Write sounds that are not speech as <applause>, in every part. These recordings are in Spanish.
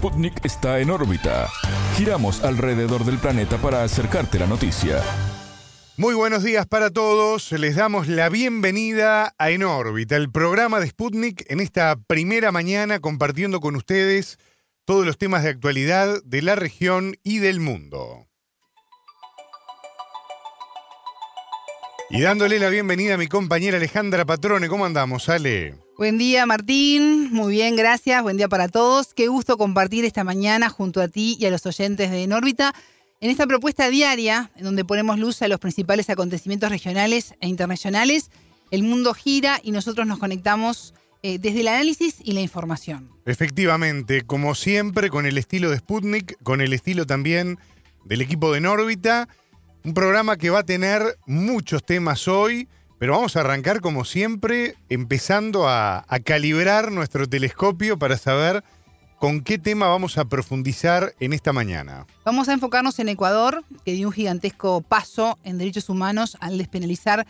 Sputnik está en órbita. Giramos alrededor del planeta para acercarte la noticia. Muy buenos días para todos. Les damos la bienvenida a En órbita, el programa de Sputnik en esta primera mañana compartiendo con ustedes todos los temas de actualidad de la región y del mundo. Y dándole la bienvenida a mi compañera Alejandra Patrone. ¿Cómo andamos, Ale? Buen día, Martín. Muy bien, gracias. Buen día para todos. Qué gusto compartir esta mañana junto a ti y a los oyentes de En órbita en esta propuesta diaria, en donde ponemos luz a los principales acontecimientos regionales e internacionales. El mundo gira y nosotros nos conectamos eh, desde el análisis y la información. Efectivamente, como siempre, con el estilo de Sputnik, con el estilo también del equipo de En órbita un programa que va a tener muchos temas hoy, pero vamos a arrancar como siempre empezando a, calibrar nuestro telescopio para saber con qué tema vamos a profundizar en esta mañana. Vamos a enfocarnos en Ecuador, que dio un gigantesco paso en derechos humanos al despenalizar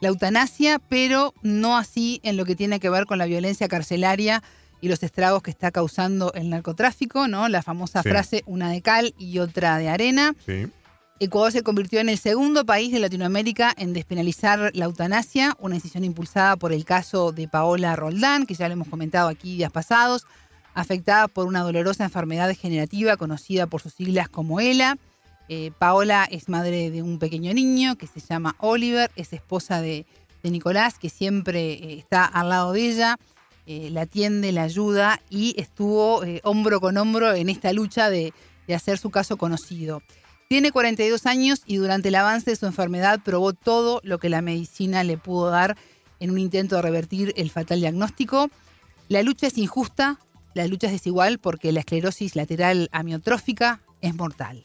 la eutanasia, pero no así en lo que tiene que ver con la violencia carcelaria y los estragos que está causando el narcotráfico, ¿no? La famosa frase una de cal y otra de arena. Sí. Ecuador se convirtió en el segundo país de Latinoamérica en despenalizar la eutanasia, una decisión impulsada por el caso de Paola Roldán, que ya lo hemos comentado aquí días pasados, afectada por una dolorosa enfermedad degenerativa conocida por sus siglas como ELA. Eh, Paola es madre de un pequeño niño que se llama Oliver, es esposa de, Nicolás, que siempre eh, está al lado de ella, eh, la atiende, la ayuda y estuvo hombro con hombro en esta lucha de hacer su caso conocido. Tiene 42 años y durante el avance de su enfermedad probó todo lo que la medicina le pudo dar en un intento de revertir el fatal diagnóstico. La lucha es injusta, la lucha es desigual porque la esclerosis lateral amiotrófica es mortal.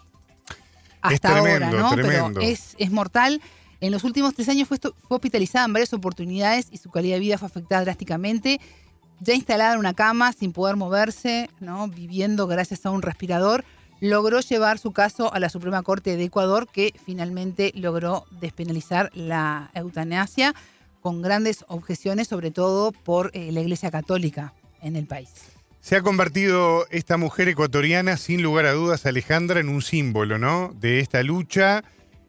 Hasta ahora, ¿no? Pero es, es mortal. En los últimos tres años fue, fue, hospitalizada en varias oportunidades y su calidad de vida fue afectada drásticamente. Ya instalada en una cama, sin poder moverse, ¿no? viviendo gracias a un respirador, logró llevar su caso a la Suprema Corte de Ecuador, que finalmente logró despenalizar la eutanasia con grandes objeciones, sobre todo por eh, la Iglesia Católica en el país. Se ha convertido esta mujer ecuatoriana, sin lugar a dudas, Alejandra, en un símbolo, ¿no? De esta lucha,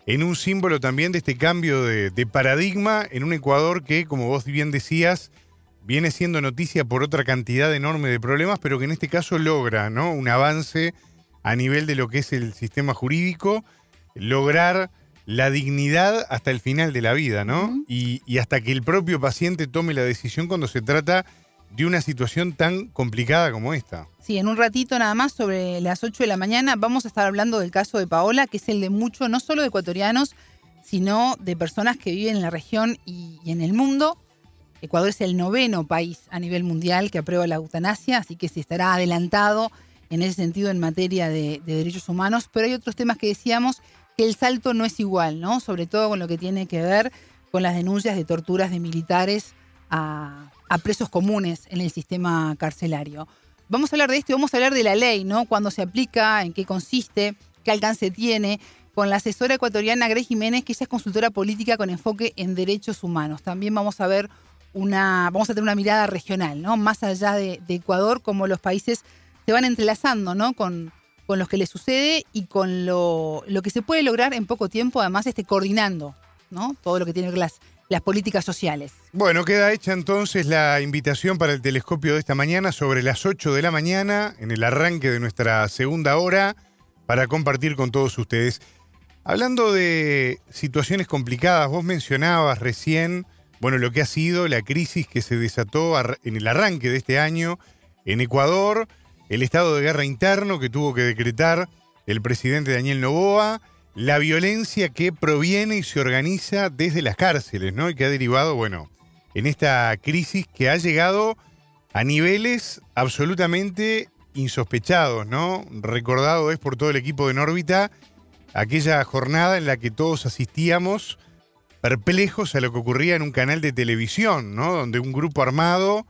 en un símbolo también de este cambio de, de paradigma en un Ecuador que, como vos bien decías, viene siendo noticia por otra cantidad enorme de problemas, pero que en este caso logra, ¿no? Un avance a nivel de lo que es el sistema jurídico, lograr la dignidad hasta el final de la vida, ¿no? y, hasta que el propio paciente tome la decisión cuando se trata de una situación tan complicada como esta. Sí, en un ratito nada más, sobre las 8 de la mañana, vamos a estar hablando del caso de Paola, que es el de muchos, no solo de ecuatorianos, sino de personas que viven en la región y, y en el mundo. Ecuador es el noveno país a nivel mundial que aprueba la eutanasia, así que se estará adelantado en ese sentido en materia de, derechos humanos, pero hay otros temas que decíamos que el salto no es igual, ¿no? Sobre todo con lo que tiene que ver con las denuncias de torturas de militares a, presos comunes en el sistema carcelario. Vamos a hablar de esto y vamos a hablar de la ley, ¿no? Cuándo se aplica, en qué consiste, qué alcance tiene, con la asesora ecuatoriana Grey Jiménez, que ella es consultora política con enfoque en derechos humanos. También vamos a ver una, vamos a tener una mirada regional, ¿no? Más allá de, de Ecuador, como los países se van entrelazando, ¿no? Con, con los que le sucede y con lo, que se puede lograr en poco tiempo, además, este, coordinando, ¿no? Todo lo que tiene que las, las políticas sociales. Bueno, queda hecha entonces la invitación para el telescopio de esta mañana sobre las 8 de la mañana, en el arranque de nuestra segunda hora, para compartir con todos ustedes. Hablando de situaciones complicadas, vos mencionabas recién, bueno, lo que ha sido la crisis que se desató en el arranque de este año en Ecuador, el estado de guerra interno que tuvo que decretar el presidente Daniel Novoa, la violencia que proviene y se organiza desde las cárceles, ¿no? Y que ha derivado, bueno, en esta crisis que ha llegado a niveles absolutamente insospechados, ¿no? Recordado es por todo el equipo de Nórbita aquella jornada en la que todos asistíamos perplejos a lo que ocurría en un canal de televisión, ¿no? Donde un grupo armado,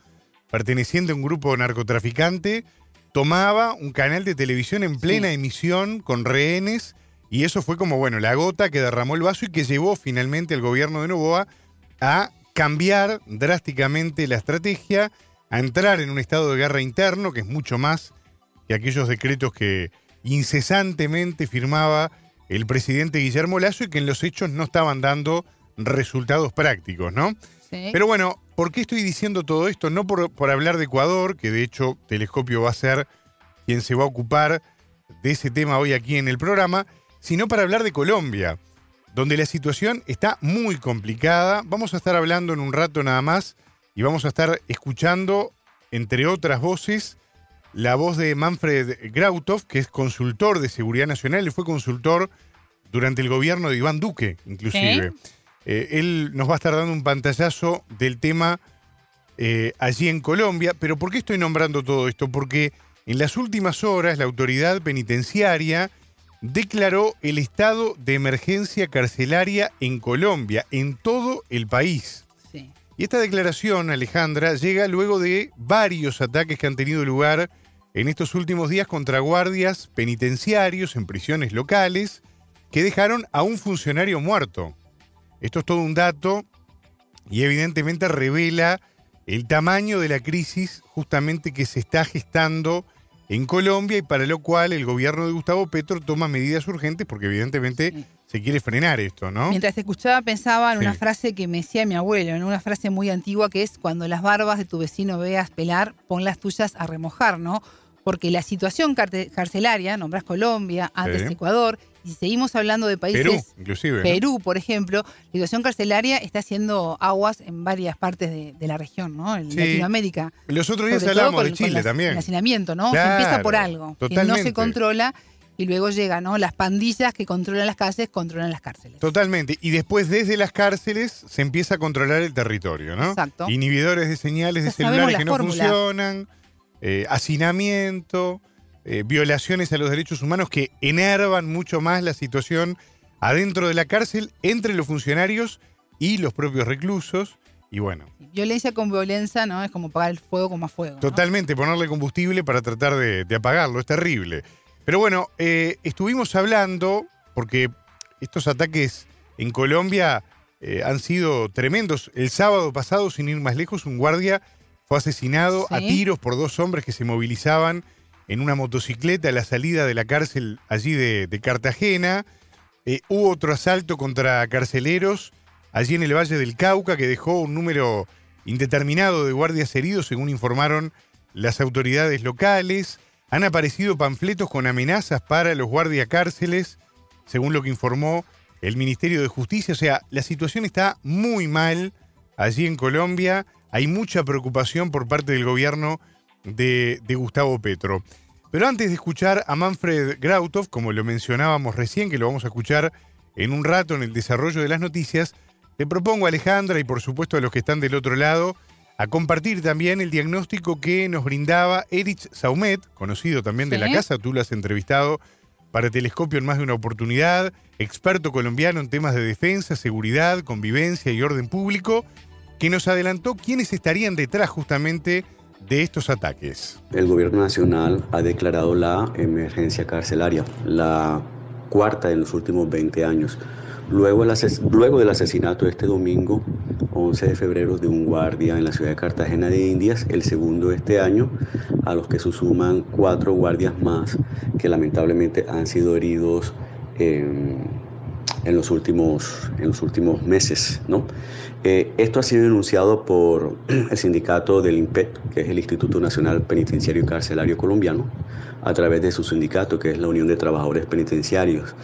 perteneciente a un grupo narcotraficante, tomaba un canal de televisión en plena emisión con rehenes y eso fue como, bueno, la gota que derramó el vaso y que llevó finalmente al gobierno de Novoa a cambiar drásticamente la estrategia, a entrar en un estado de guerra interno que es mucho más que aquellos decretos que incesantemente firmaba el presidente Guillermo Lazo y que en los hechos no estaban dando resultados prácticos, ¿no? Sí. Pero bueno, ¿por qué estoy diciendo todo esto? No por, por hablar de Ecuador, que de hecho Telescopio va a ser quien se va a ocupar de ese tema hoy aquí en el programa, sino para hablar de Colombia, donde la situación está muy complicada. Vamos a estar hablando en un rato nada más y vamos a estar escuchando, entre otras voces, la voz de Manfred Grautov, que es consultor de seguridad nacional, y fue consultor durante el gobierno de Iván Duque, inclusive. Eh, él nos va a estar dando un pantallazo del tema eh, allí en Colombia. Pero ¿por qué estoy nombrando todo esto? Porque en las últimas horas la autoridad penitenciaria declaró el estado de emergencia carcelaria en Colombia, en todo el país. Sí. Y esta declaración, Alejandra, llega luego de varios ataques que han tenido lugar en estos últimos días contra guardias penitenciarios en prisiones locales que dejaron a un funcionario muerto. Esto es todo un dato y evidentemente revela el tamaño de la crisis justamente que se está gestando en Colombia y para lo cual el gobierno de Gustavo Petro toma medidas urgentes porque evidentemente Sí. se quiere frenar esto, ¿no? Mientras te escuchaba pensaba en una frase que me decía mi abuelo, en una frase muy antigua que es cuando las barbas de tu vecino veas pelar, pon las tuyas a remojar, ¿no? Porque la situación carcelaria, nombrás Colombia, antes Sí. Ecuador, y si seguimos hablando de países Perú, inclusive. ¿no? Perú, por ejemplo, la situación carcelaria está haciendo aguas en varias partes de, de la región, ¿no? En Sí. Latinoamérica. Los otros días con- de Chile también. El hacinamiento, ¿no? Claro, Se empieza por algo, que no totalmente. se controla y luego llegan, ¿no? Las pandillas que controlan las calles, controlan las cárceles. Totalmente. Y después desde las cárceles se empieza a controlar el territorio, ¿no? Exacto. Inhibidores de señales de celulares la que no fórmula. funcionan, eh, hacinamiento, eh, violaciones a los derechos humanos que enervan mucho más la situación adentro de la cárcel entre los funcionarios y los propios reclusos. Y bueno, Violencia con violencia, ¿no? Es como pagar el fuego con más fuego. ¿no? Totalmente, ponerle combustible para tratar de, de apagarlo, es terrible. Pero bueno, eh, estuvimos hablando, porque estos ataques en Colombia eh, han sido tremendos. El sábado pasado, sin ir más lejos, un guardia fue asesinado a tiros por dos hombres que se movilizaban en una motocicleta a la salida de la cárcel allí de, de Cartagena. Eh, hubo otro asalto contra carceleros allí en el Valle del Cauca que dejó un número indeterminado de guardias heridos, según informaron las autoridades locales. Han aparecido panfletos con amenazas para los guardiacárceles, según lo que informó el Ministerio de Justicia. O sea, la situación está muy mal allí en Colombia. Hay mucha preocupación por parte del gobierno de, de Gustavo Petro. Pero antes de escuchar a Manfred Grautov, como lo mencionábamos recién, que lo vamos a escuchar en un rato en el desarrollo de las noticias, te propongo, Alejandra, y por supuesto a los que están del otro lado, a compartir también el diagnóstico que nos brindaba Erich Saumet, conocido también de la casa, tú lo has entrevistado para Telescopio en más de una oportunidad, experto colombiano en temas de defensa, seguridad, convivencia y orden público, que nos adelantó quiénes estarían detrás justamente de estos ataques. El gobierno nacional ha declarado la emergencia carcelaria, la cuarta en los últimos 20 años. Luego, del asesinato este domingo, 11 de febrero, de un guardia en la ciudad de Cartagena de Indias, el segundo este año, a los que se suman cuatro guardias más que lamentablemente han sido heridos en los, últimos, en los últimos meses. ¿no? Eh, esto ha sido denunciado por <clears throat> el sindicato del INPET, que es el Instituto Nacional Penitenciario y Carcelario Colombiano, a través de su sindicato, que es la Unión de Trabajadores Penitenciarios.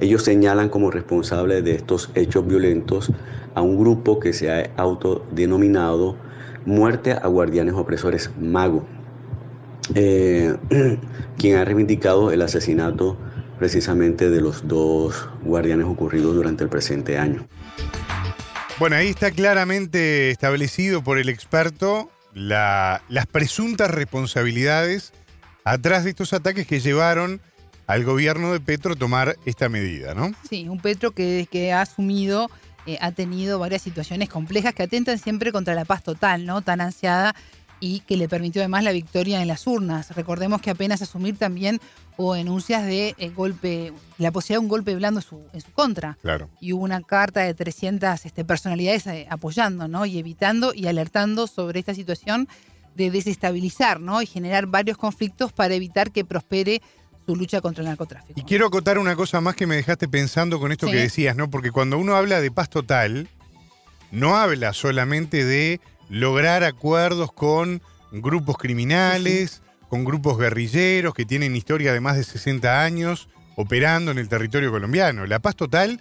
Ellos señalan como responsable de estos hechos violentos a un grupo que se ha autodenominado Muerte a Guardianes Opresores Mago, eh, <clears throat> quien ha reivindicado el asesinato precisamente de los dos guardianes ocurridos durante el presente año. Bueno, ahí está claramente establecido por el experto la- las presuntas responsabilidades atrás de estos ataques que llevaron al gobierno de Petro a tomar esta medida, ¿no? Sí, un Petro que, que ha asumido, eh, ha tenido varias situaciones complejas que atentan siempre contra la paz total, ¿no? Tan ansiada y que le permitió además la victoria en las urnas. Recordemos que apenas asumir también hubo denuncias de eh, golpe, la posibilidad de un golpe blando en su, en su contra. Claro. Y hubo una carta de 300 este, personalidades eh, apoyando, ¿no? Y evitando y alertando sobre esta situación de desestabilizar ¿no? y generar varios conflictos para evitar que prospere su lucha contra el narcotráfico. Y quiero acotar una cosa más que me dejaste pensando con esto Sí. que decías, ¿no? Porque cuando uno habla de paz total, no habla solamente de lograr acuerdos con grupos criminales, con grupos guerrilleros que tienen historia de más de 60 años operando en el territorio colombiano. La paz total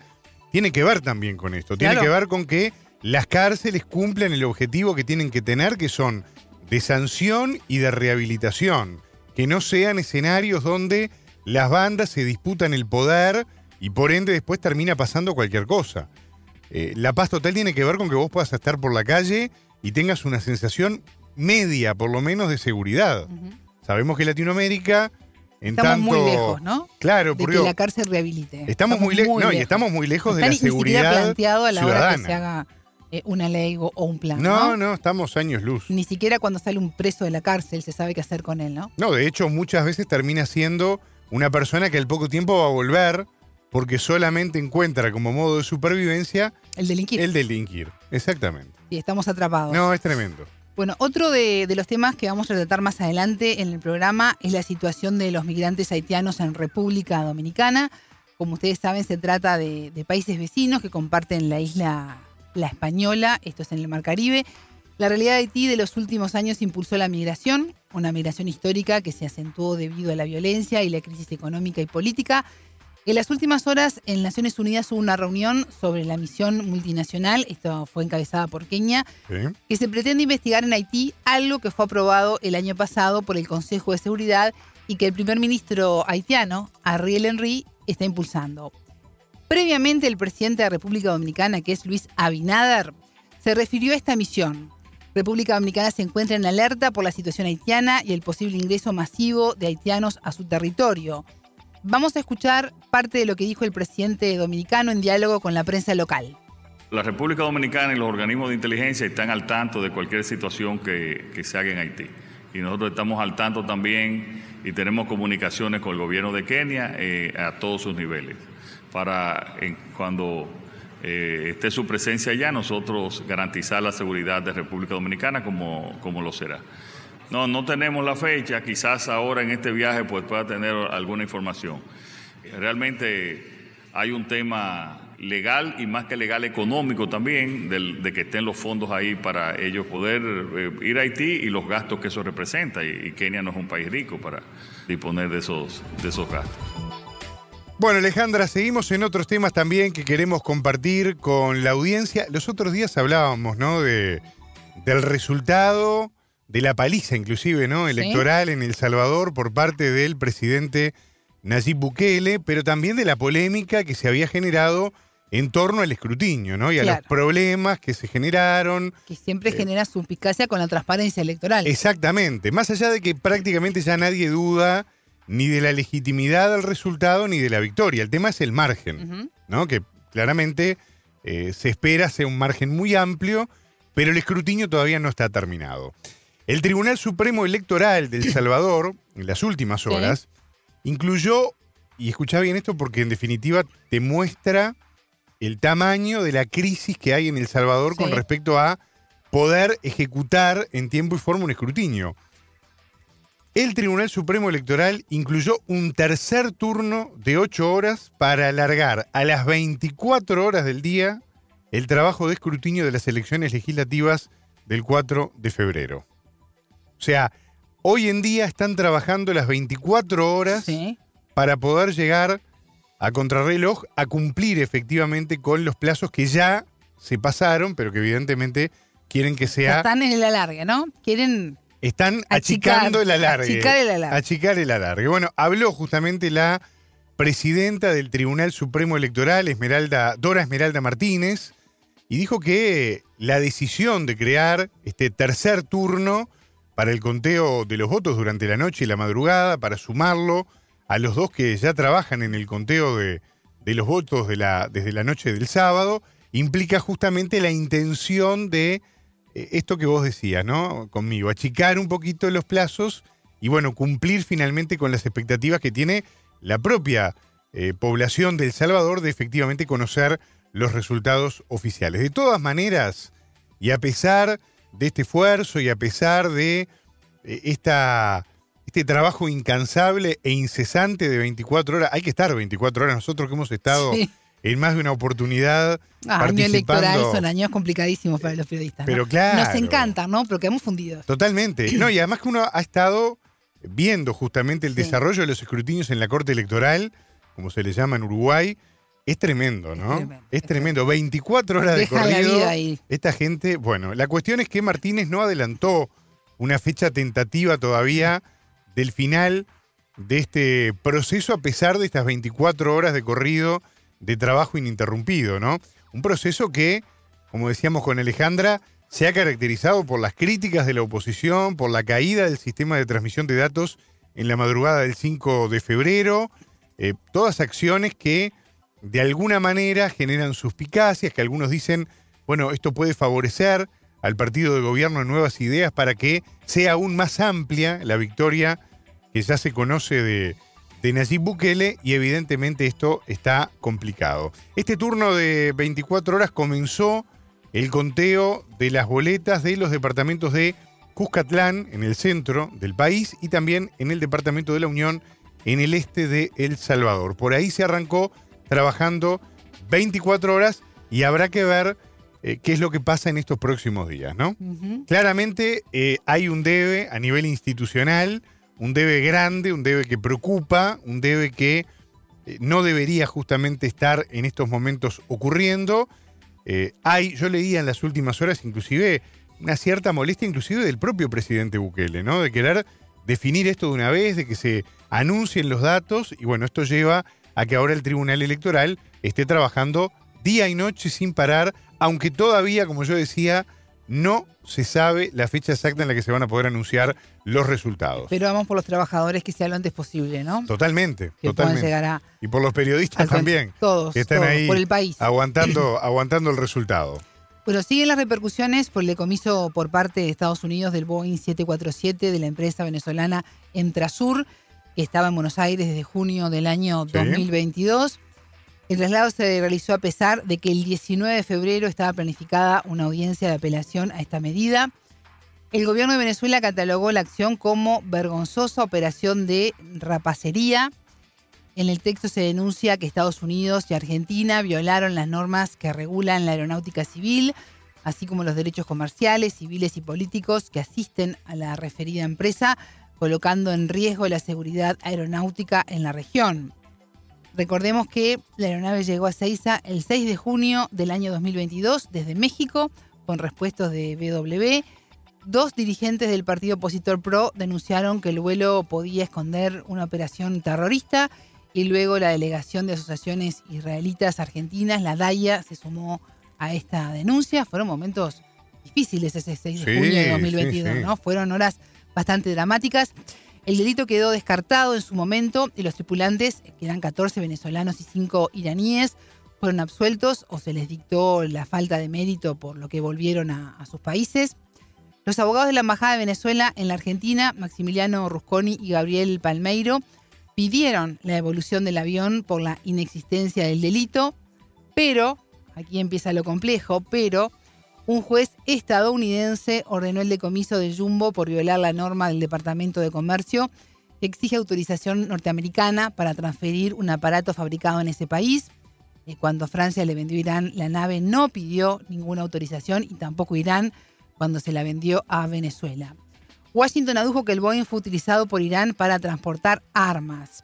tiene que ver también con esto. Tiene Claro. que ver con que las cárceles cumplan el objetivo que tienen que tener, que son de sanción y de rehabilitación. Que no sean escenarios donde las bandas se disputan el poder y por ende después termina pasando cualquier cosa. Eh, la paz total tiene que ver con que vos puedas estar por la calle y tengas una sensación media, por lo menos, de seguridad. Sabemos que Latinoamérica, en Estamos tanto... muy lejos, ¿no? Claro, De porque que la cárcel rehabilite. estamos, muy, lejos, no, y lejos. estamos muy lejos de la ni seguridad planteado a la hora que ciudadana. se haga eh, una ley o, o un plan. no, No, no, estamos años luz. Ni siquiera cuando sale un preso de la cárcel se sabe qué hacer con él, ¿no? No, de hecho, muchas veces termina siendo una persona que al poco tiempo va a volver porque solamente encuentra como modo de supervivencia El delinquir. el delinquir. Exactamente. Estamos atrapados. No, es tremendo. Bueno, otro de, de los temas que vamos a tratar más adelante en el programa es la situación de los migrantes haitianos en República Dominicana. Como ustedes saben, se trata de, de países vecinos que comparten la isla La Española, esto es en el Mar Caribe. La realidad de Haití de los últimos años impulsó la migración, una migración histórica que se acentuó debido a la violencia y la crisis económica y política. En las últimas horas, en Naciones Unidas hubo una reunión sobre la misión multinacional, esto fue encabezada por Kenia, ¿sí? que se pretende investigar en Haití algo que fue aprobado el año pasado por el Consejo de Seguridad y que el primer ministro haitiano, Ariel Henry, está impulsando. Previamente, el presidente de República Dominicana, que es Luis Abinader, se refirió a esta misión. República Dominicana se encuentra en alerta por la situación haitiana y el posible ingreso masivo de haitianos a su territorio. Vamos a escuchar parte de lo que dijo el presidente dominicano en diálogo con la prensa local. La República Dominicana y los organismos de inteligencia están al tanto de cualquier situación que, se haga en Haití. Y nosotros estamos al tanto también y tenemos comunicaciones con el gobierno de Kenia eh, a todos sus niveles. Para cuando eh, esté su presencia allá, nosotros garantizar la seguridad de República Dominicana como, como lo será. No, no tenemos la fecha, quizás ahora en este viaje pues pueda tener alguna información. Realmente hay un tema legal y más que legal económico también del- de que estén los fondos ahí para ellos poder eh, ir a Haití y los gastos que eso representa. Y, y Kenia no es un país rico para disponer de esos, de esos gastos. Bueno, Alejandra, seguimos en otros temas también que queremos compartir con la audiencia. Los otros días hablábamos, ¿no? De, del resultado de la paliza, inclusive, ¿no? Electoral en El Salvador por parte del presidente Nayib Bukele, pero también de la polémica que se había generado en torno al escrutinio, ¿no? Y a los problemas que se generaron. que siempre genera suspicacia con la transparencia electoral. Exactamente. Más allá de que prácticamente ya nadie duda ni de la legitimidad del resultado ni de la victoria. El tema es el margen. ¿no? Que claramente eh, se espera sea un margen muy amplio, pero el escrutinio todavía no está terminado. El Tribunal Supremo Electoral de El <clears throat> Salvador, en las últimas Sí. horas, incluyó, y escucha bien esto porque en definitiva te muestra el tamaño de la crisis que hay en El Salvador con respecto a poder ejecutar en tiempo y forma un escrutinio. El Tribunal Supremo Electoral incluyó un tercer turno de 8 horas para alargar a las 24 horas del día el trabajo de escrutinio de las elecciones legislativas del 4 de febrero. O sea, hoy en día están trabajando las 24 horas Sí. para poder llegar a contrarreloj a cumplir efectivamente con los plazos que ya se pasaron, pero que evidentemente quieren que sea Están en el alargue, ¿no? Quieren están Achicar, achicando el alargue. achicar el alargue. Achicar el alargue. Bueno, habló justamente la presidenta del Tribunal Supremo Electoral, Esmeralda, Dora Esmeralda Martínez, y dijo que la decisión de crear este tercer turno para el conteo de los votos durante la noche y la madrugada, para sumarlo a los dos que ya trabajan en el conteo de, los votos desde la noche del sábado, implica justamente la intención de eh, esto que vos decías, ¿no? Conmigo, achicar un poquito los plazos y, bueno, cumplir finalmente con las expectativas que tiene la propia eh, población de El Salvador de efectivamente conocer los resultados oficiales. De todas maneras, y a pesar de este esfuerzo y a pesar de eh, esta, este trabajo incansable e incesante de 24 horas. Hay que estar 24 horas. Nosotros que hemos estado Sí. en más de una oportunidad Ah, año electoral son años complicadísimos para los periodistas. ¿no? Pero claro. Nos encantan, ¿no? Pero quedamos fundidos. Totalmente. <clears throat> No, y además que uno ha estado viendo justamente el Sí. desarrollo de los escrutinios en la Corte Electoral, como se le llama en Uruguay, es tremendo, ¿no? Es tremendo, Es es tremendo. 24 horas de la corrido. vida ahí. Esta gente, bueno, la cuestión es que Martínez no adelantó una fecha tentativa todavía del final de este proceso a pesar de estas 24 horas de corrido de trabajo ininterrumpido, ¿no? Un proceso que, como decíamos con Alejandra, se ha caracterizado por las críticas de la oposición, por la caída del sistema de transmisión de datos en la madrugada del 5 de febrero, eh, todas acciones que de alguna manera generan suspicacias, que algunos dicen, bueno, esto puede favorecer al partido de gobierno en nuevas ideas para que sea aún más amplia la victoria que ya se conoce de, de Nayib Bukele y evidentemente esto está complicado. Este turno de 24 horas comenzó el conteo de las boletas de los departamentos de Cuscatlán, en el centro del país, y también en el departamento de la Unión, en el este de El Salvador. Por ahí se arrancó trabajando 24 horas y habrá que ver eh, qué es lo que pasa en estos próximos días, ¿no? Claramente eh, hay un debe a nivel institucional, un debe grande, un debe que preocupa, un debe que eh, no debería justamente estar en estos momentos ocurriendo. Hay, yo leía en las últimas horas inclusive una cierta molestia inclusive del propio presidente Bukele, ¿no? De querer definir esto de una vez, de que se anuncien los datos y bueno, esto lleva a que ahora el Tribunal Electoral esté trabajando día y noche sin parar, aunque todavía, como yo decía, no se sabe la fecha exacta en la que se van a poder anunciar los resultados. Pero vamos por los trabajadores que sea lo antes posible, ¿no? Totalmente, que totalmente. llegar a, Y por los periodistas también, Todos, que están todos, ahí por el país. aguantando, <clears throat> aguantando el resultado. Bueno, siguen las repercusiones por el decomiso por parte de Estados Unidos del Boeing 747 de la empresa venezolana Entrasur, que estaba en Buenos Aires desde junio del año Sí. 2022. El traslado se realizó a pesar de que el 19 de febrero estaba planificada una audiencia de apelación a esta medida. El gobierno de Venezuela catalogó la acción como vergonzosa operación de rapacería. En el texto se denuncia que Estados Unidos y Argentina violaron las normas que regulan la aeronáutica civil, así como los derechos comerciales, civiles y políticos que asisten a la referida empresa, colocando en riesgo la seguridad aeronáutica en la región. Recordemos que la aeronave llegó a Ceiza el 6 de junio del año 2022 desde México con respuestos de BW. Dos dirigentes del partido opositor PRO denunciaron que el vuelo podía esconder una operación terrorista y luego la delegación de asociaciones israelitas argentinas, la DAIA, se sumó a esta denuncia. Fueron momentos difíciles ese 6 de Sí, junio de sí, 2022, sí. ¿no? Fueron horas bastante dramáticas. El delito quedó descartado en su momento y los tripulantes, que eran 14 venezolanos y 5 iraníes, fueron absueltos o se les dictó la falta de mérito por lo que volvieron a, sus países. Los abogados de la Embajada de Venezuela en la Argentina, Maximiliano Rusconi y Gabriel Palmeiro, pidieron la devolución del avión por la inexistencia del delito, pero, aquí empieza lo complejo, pero un juez estadounidense ordenó el decomiso de Jumbo por violar la norma del Departamento de Comercio que exige autorización norteamericana para transferir un aparato fabricado en ese país. Eh, Cuando Francia le vendió a Irán, la nave no pidió ninguna autorización y tampoco Irán cuando se la vendió a Venezuela. Washington adujo que el Boeing fue utilizado por Irán para transportar armas.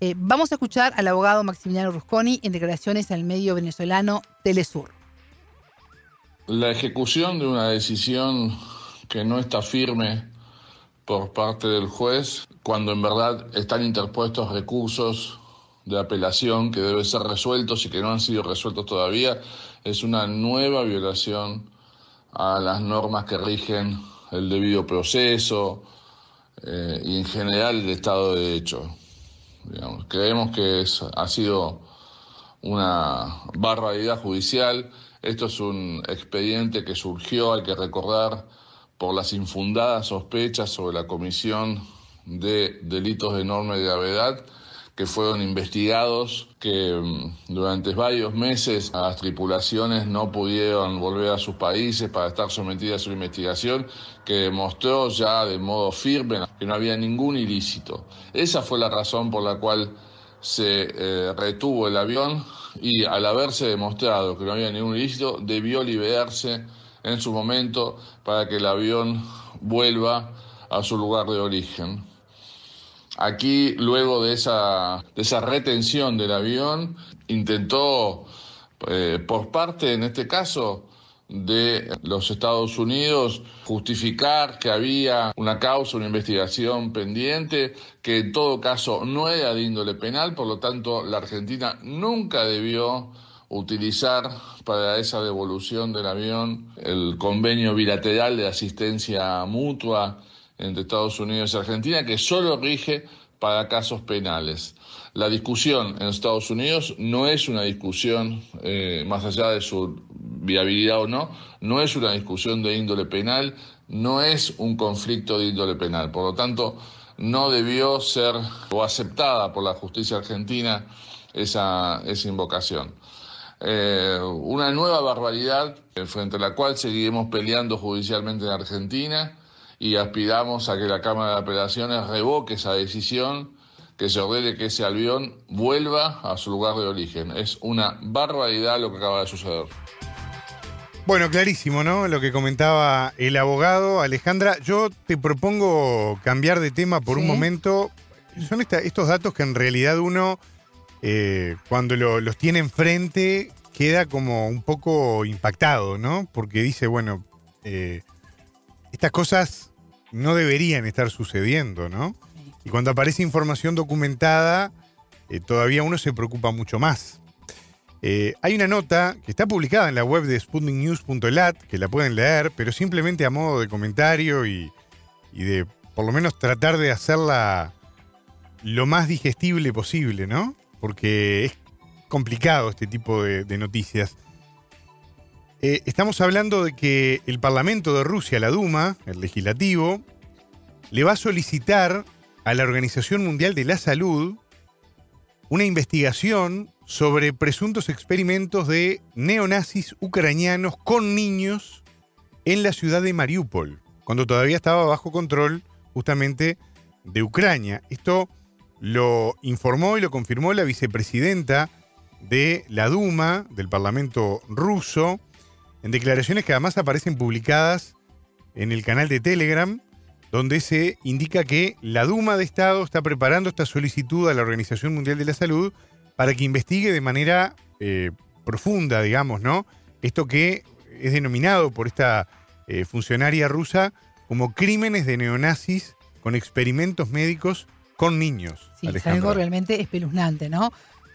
Eh, vamos a escuchar al abogado Maximiliano Rusconi en declaraciones al medio venezolano Telesur. La ejecución de una decisión que no está firme por parte del juez, cuando en verdad están interpuestos recursos de apelación que deben ser resueltos y que no han sido resueltos todavía, es una nueva violación a las normas que rigen el debido proceso eh, y en general el Estado de Derecho. Creemos que es- ha sido una barbaridad judicial. Esto es un expediente que surgió, hay que recordar, por las infundadas sospechas sobre la comisión de delitos de enorme gravedad que fueron investigados, que mm, durante varios meses las tripulaciones no pudieron volver a sus países para estar sometidas a su investigación, que demostró ya de modo firme que no había ningún ilícito. Esa fue la razón por la cual se eh, retuvo el avión y al haberse demostrado que no había ningún ilícito, debió liberarse en su momento para que el avión vuelva a su lugar de origen. Aquí, luego de esa, de esa retención del avión, intentó, eh, por parte, en este caso, de los Estados Unidos, justificar que había una causa, una investigación pendiente, que en todo caso no era de índole penal, por lo tanto la Argentina nunca debió utilizar para esa devolución del avión el convenio bilateral de asistencia mutua entre Estados Unidos y Argentina, que solo rige para casos penales. La discusión en Estados Unidos no es una discusión, eh, más allá de su viabilidad o no, no es una discusión de índole penal, no es un conflicto de índole penal. Por lo tanto, no debió ser o aceptada por la justicia argentina esa, invocación. Eh, una nueva barbaridad eh, frente a la cual seguiremos peleando judicialmente en Argentina y aspiramos a que la Cámara de Apelaciones revoque esa decisión, que se ordene que ese avión vuelva a su lugar de origen. Es una barbaridad lo que acaba de suceder. Bueno, clarísimo, ¿no? Lo que comentaba el abogado Alejandra. Yo te propongo cambiar de tema por un momento. Son estos datos que en realidad uno, eh, cuando los tiene enfrente, queda como un poco impactado, ¿no? Porque dice, bueno, eh, estas cosas no deberían estar sucediendo, ¿no? Y cuando aparece información documentada, eh, todavía uno se preocupa mucho más. Eh, hay una nota que está publicada en la web de sputniknews.lat, que la pueden leer, pero simplemente a modo de comentario y, de por lo menos tratar de hacerla lo más digestible posible, ¿no? Porque es complicado este tipo de, noticias. Eh, estamos hablando de que el Parlamento de Rusia, la Duma, el legislativo, le va a solicitar a la Organización Mundial de la Salud una investigación sobre presuntos experimentos de neonazis ucranianos con niños en la ciudad de Mariupol, cuando todavía estaba bajo control justamente de Ucrania. Esto lo informó y lo confirmó la vicepresidenta de la Duma, del Parlamento ruso, en declaraciones que además aparecen publicadas en el canal de Telegram, donde se indica que la Duma de Estado está preparando esta solicitud a la Organización Mundial de la Salud para que investigue de manera eh, profunda, digamos, ¿no? Esto que es denominado por esta eh, funcionaria rusa como crímenes de neonazis con experimentos médicos con niños. Sí, es algo realmente espeluznante, ¿no?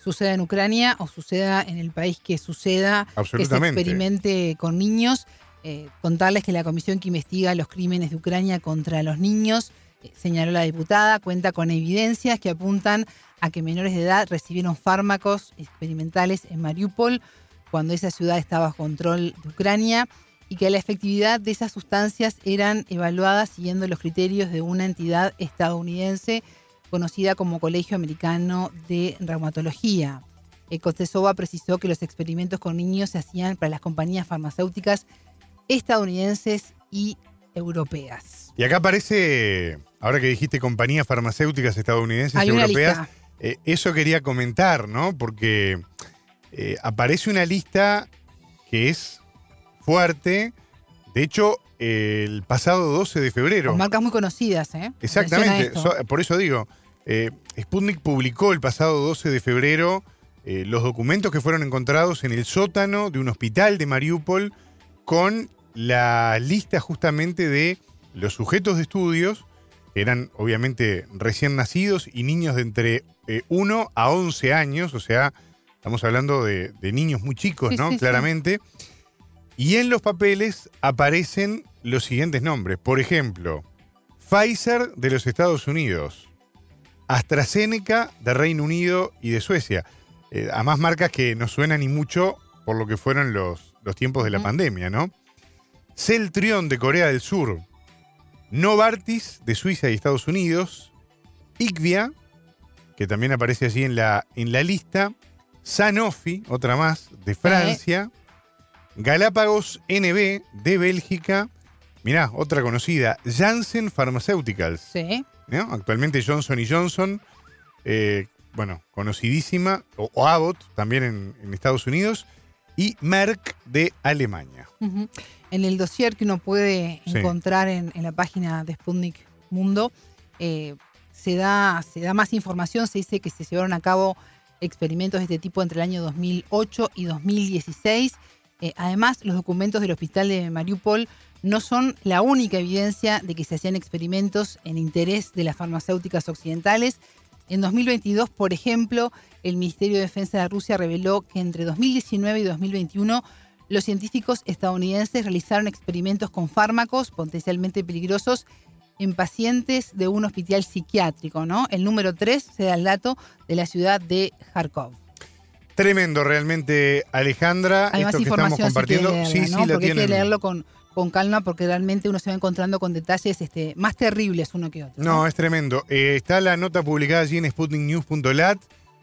Suceda en Ucrania o suceda en el país que suceda, que se experimente con niños. Eh, contarles que la comisión que investiga los crímenes de Ucrania contra los niños, eh, señaló la diputada, cuenta con evidencias que apuntan a que menores de edad recibieron fármacos experimentales en Mariupol cuando esa ciudad estaba bajo control de Ucrania y que la efectividad de esas sustancias eran evaluadas siguiendo los criterios de una entidad estadounidense conocida como Colegio Americano de Reumatología. Kostesova precisó que los experimentos con niños se hacían para las compañías farmacéuticas estadounidenses y europeas. Y acá aparece, ahora que dijiste compañías farmacéuticas estadounidenses y europeas, eh, eso quería comentar, ¿no? Porque eh, aparece una lista que es fuerte. De hecho, el pasado 12 de febrero. Con marcas muy conocidas, ¿eh? Exactamente, por eso digo, eh, Sputnik publicó el pasado 12 de febrero eh, los documentos que fueron encontrados en el sótano de un hospital de Mariupol con la lista justamente de los sujetos de estudios, que eran obviamente recién nacidos y niños de entre 1 eh, a 11 años, o sea, estamos hablando de, niños muy chicos, ¿no? Claramente. Y en los papeles aparecen los siguientes nombres. Por ejemplo, Pfizer de los Estados Unidos, AstraZeneca de Reino Unido y de Suecia. Eh, además marcas que no suenan ni mucho por lo que fueron los, los tiempos de la pandemia, ¿no? Celtrion de Corea del Sur, Novartis de Suiza y Estados Unidos, Icvia, que también aparece allí en la, en la lista. Sanofi, otra más, de Francia. Galápagos NB, de Bélgica. Mirá, otra conocida, Janssen Pharmaceuticals. Sí. ¿no? Actualmente Johnson Johnson, eh, bueno, conocidísima, o, o Abbott, también en, en Estados Unidos, y Merck de Alemania. En el dossier que uno puede Sí. encontrar en, en la página de Sputnik Mundo, eh, se, da, se da más información. Se dice que se llevaron a cabo experimentos de este tipo entre el año 2008 y 2016. Eh, además, los documentos del hospital de Mariupol no son la única evidencia de que se hacían experimentos en interés de las farmacéuticas occidentales. En 2022, por ejemplo, el Ministerio de Defensa de Rusia reveló que entre 2019 y 2021 los científicos estadounidenses realizaron experimentos con fármacos potencialmente peligrosos en pacientes de un hospital psiquiátrico, ¿no? El número 3 se da el dato de la ciudad de Kharkov. Tremendo realmente, Alejandra. Hay más esto que estamos compartiendo. leerla, sí, ¿no? sí, la porque hay que leerlo con, con calma porque realmente uno se va encontrando con detalles este, más terribles uno que otro. No, es tremendo. Eh, está la nota publicada allí en sputniknews.lat.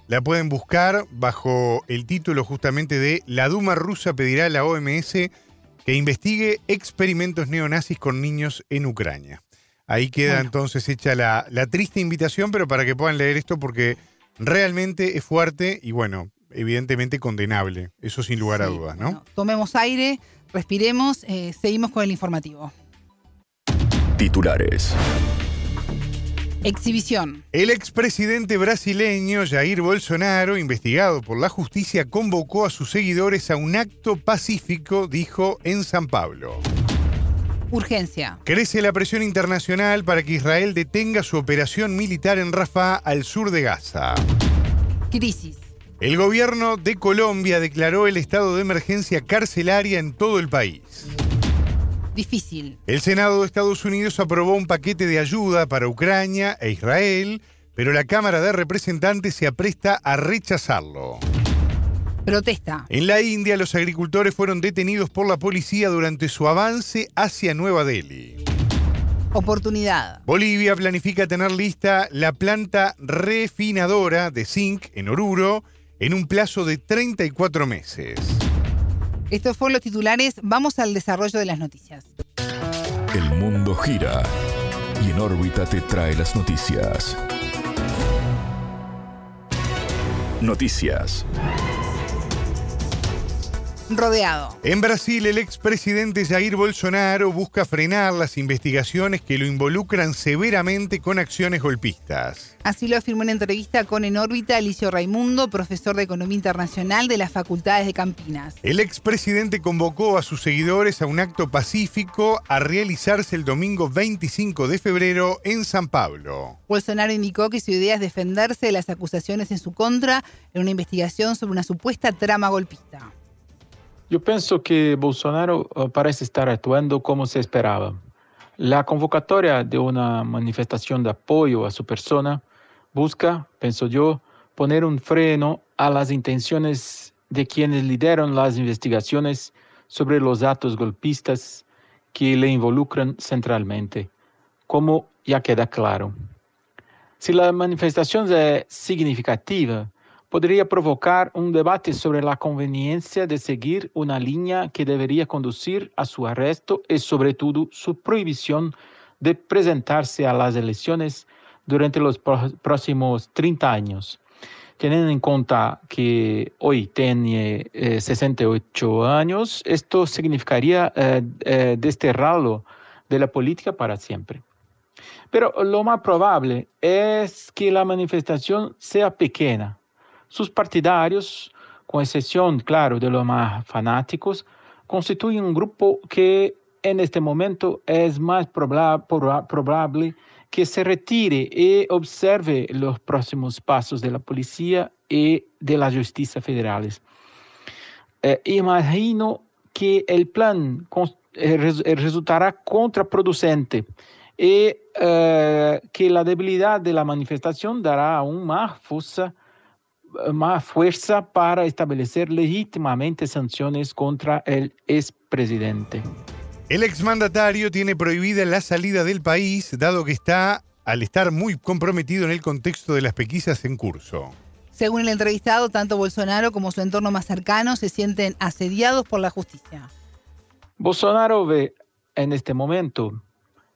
La pueden buscar bajo el título justamente de La Duma rusa pedirá a la OMS que investigue experimentos neonazis con niños en Ucrania. Ahí queda Bueno. entonces hecha la, la triste invitación, pero para que puedan leer esto porque realmente es fuerte y bueno, evidentemente condenable. Eso sin lugar a dudas, ¿no? bueno, tomemos aire, respiremos, eh, seguimos con el informativo. Titulares. Exhibición. El expresidente brasileño Jair Bolsonaro, investigado por la justicia, convocó a sus seguidores a un acto pacífico, dijo, en San Pablo. Urgencia. Crece la presión internacional para que Israel detenga su operación militar en Rafah, al sur de Gaza. Crisis. El gobierno de Colombia declaró el estado de emergencia carcelaria en todo el país. Difícil. El Senado de Estados Unidos aprobó un paquete de ayuda para Ucrania e Israel, pero la Cámara de Representantes se apresta a rechazarlo. Protesta. En la India, los agricultores fueron detenidos por la policía durante su avance hacia Nueva Delhi. Oportunidad. Bolivia planifica tener lista la planta refinadora de zinc en Oruro en un plazo de 34 meses. Estos fueron los titulares. Vamos al desarrollo de las noticias. El mundo gira y en órbita te trae las noticias. Noticias. Rodeado. En Brasil, el expresidente Jair Bolsonaro busca frenar las investigaciones que lo involucran severamente con acciones golpistas. Así lo afirmó en entrevista con En órbita Alicio Raimundo, profesor de Economía Internacional de las Facultades de Campinas. El expresidente convocó a sus seguidores a un acto pacífico a realizarse el domingo 25 de febrero en San Pablo. Bolsonaro indicó que su idea es defenderse de las acusaciones en su contra en una investigación sobre una supuesta trama golpista. Eu penso que Bolsonaro eh, parece estar atuando como se esperava. La convocatoria de una manifestación de apoyo a su persona busca, penso yo, poner un freno a las intenciones de quienes lideran las investigaciones sobre los actos golpistas que le involucran centralmente, como ya queda claro. Si la manifestación es significativa, podría provocar un debate sobre la conveniencia de seguir una línea que debería conducir a su arresto y sobre todo su prohibición de presentarse a las elecciones durante los próximos 30 años. Teniendo en cuenta que hoy tiene eh, 68 años, esto significaría eh, eh, desterrarlo de la política para siempre. Pero lo más probable es que la manifestación sea pequeña. Sus partidarios, con excepción, claro, de los más fanáticos, constituyen un grupo que en este momento es más proba- proba- probable que se retire y observe los próximos pasos de la policía y de la justicia federales. Eh, imagino que el plan eh, eh, resultará contraproducente y que la debilidad de la manifestación dará aún más fuerza, más fuerza para establecer legítimamente sanciones contra el expresidente. El exmandatario tiene prohibida la salida del país, dado que está al estar muy comprometido en el contexto de las pesquisas en curso. Según el entrevistado, tanto Bolsonaro como su entorno más cercano se sienten asediados por la justicia. Bolsonaro ve en este momento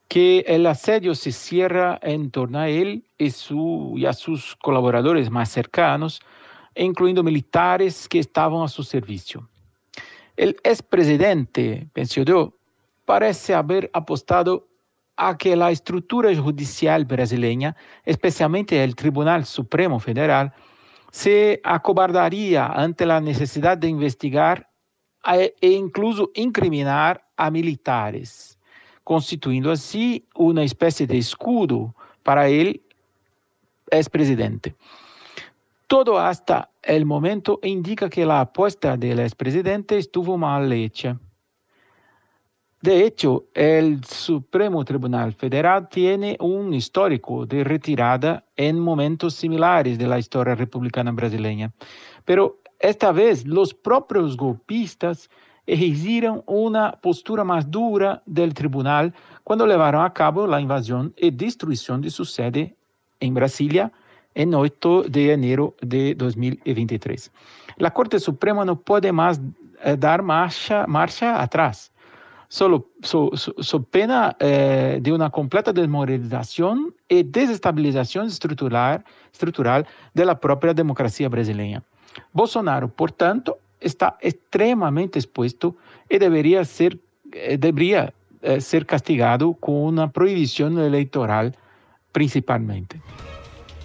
que el asedio se cierra en torno a él y, a sus colaboradores más cercanos, incluyendo militares que estaban a su servicio. El expresidente, yo, parece haber apostado a que la estructura judicial brasileña, especialmente el Tribunal Supremo Federal, se acobardaría ante la necesidad de investigar e incluso incriminar a militares, constituyendo así una especie de escudo para el expresidente. Todo hasta el momento indica que la apuesta del expresidente estuvo mal hecha. De hecho, el Supremo Tribunal Federal tiene un histórico de retirada en momentos similares de la historia republicana brasileña. Pero esta vez los propios golpistas exigieron una postura más dura del tribunal cuando llevaron a cabo la invasión y destrucción de su sede en Brasilia en 8 de enero de 2023. La Corte Suprema no puede más eh, dar marcha, atrás solo so, pena eh, de una completa desmoralización y desestabilización estructural de la propia democracia brasileña. Bolsonaro, por tanto, está extremadamente expuesto y debería ser, eh, debería, eh, ser castigado con una prohibición electoral principalmente.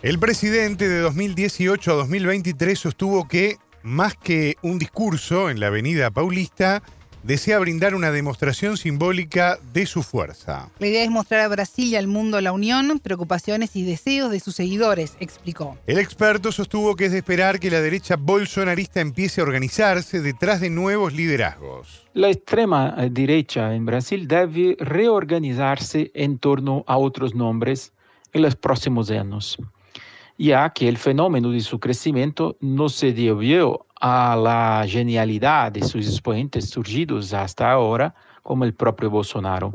El presidente de 2018 a 2023 sostuvo que, más que un discurso en la avenida Paulista, desea brindar una demostración simbólica de su fuerza. La idea es mostrar a Brasil y al mundo la unión, preocupaciones y deseos de sus seguidores, explicó. El experto sostuvo que es de esperar que la derecha bolsonarista empiece a organizarse detrás de nuevos liderazgos. La extrema eh, derecha en Brasil debe reorganizarse en torno a otros nombres en los próximos años, ya que el fenómeno de su crecimiento no se debió a la genialidad de sus exponentes surgidos hasta ahora, como el propio Bolsonaro,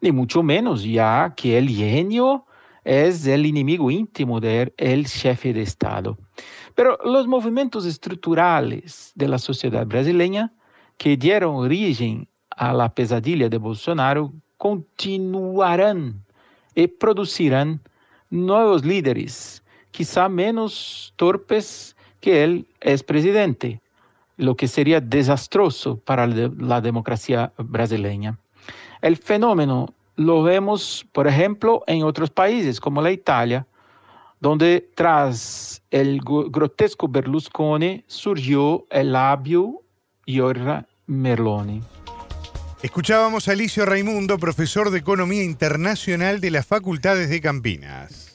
ni mucho menos ya que el genio es el enemigo íntimo del jefe de Estado. Pero los movimientos estructurales de la sociedad brasileña que dieron origen a la de Bolsonaro continuarán y producirán nuevos líderes, quizá menos torpes que él es presidente, lo que sería desastroso para la democracia brasileña. El fenómeno lo vemos, por ejemplo, en otros países como la Italia, donde tras el grotesco Berlusconi surgió el labio Giorgia Merloni. Escuchábamos a Alicio Raimundo, profesor de Economía Internacional de las Facultades de Campinas.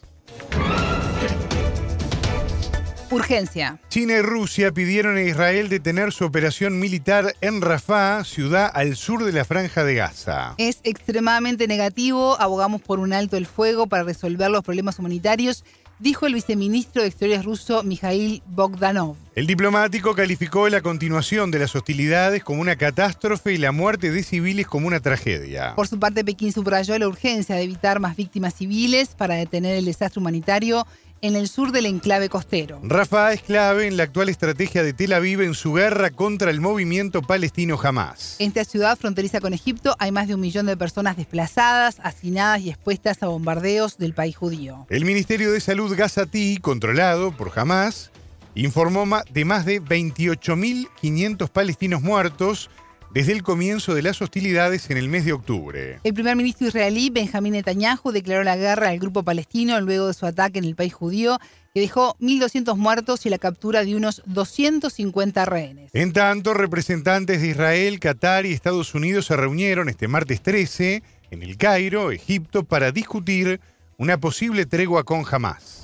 Urgencia. China y Rusia pidieron a Israel detener su operación militar en Rafah, ciudad al sur de la franja de Gaza. Es extremadamente negativo. Abogamos por un alto el fuego para resolver los problemas humanitarios, dijo el viceministro de Exteriores ruso Mikhail Bogdanov. El diplomático calificó la continuación de las hostilidades como una catástrofe y la muerte de civiles como una tragedia. Por su parte, Pekín subrayó la urgencia de evitar más víctimas civiles para detener el desastre humanitario en el sur del enclave costero. Rafah es clave en la actual estrategia de Tel Aviv en su guerra contra el movimiento palestino Hamas. En esta ciudad fronteriza con Egipto hay más de un millón de personas desplazadas, hacinadas y expuestas a bombardeos del país judío. El Ministerio de Salud Gazatí, controlado por Hamas, informó de más de 28.500 palestinos muertos desde el comienzo de las hostilidades en el mes de octubre. El primer ministro israelí Benjamín Netanyahu declaró la guerra al grupo palestino luego de su ataque en el país judío, que dejó 1.200 muertos y la captura de unos 250 rehenes. En tanto, representantes de Israel, Qatar y Estados Unidos se reunieron este martes 13 en el Cairo, Egipto, para discutir una posible tregua con Hamas.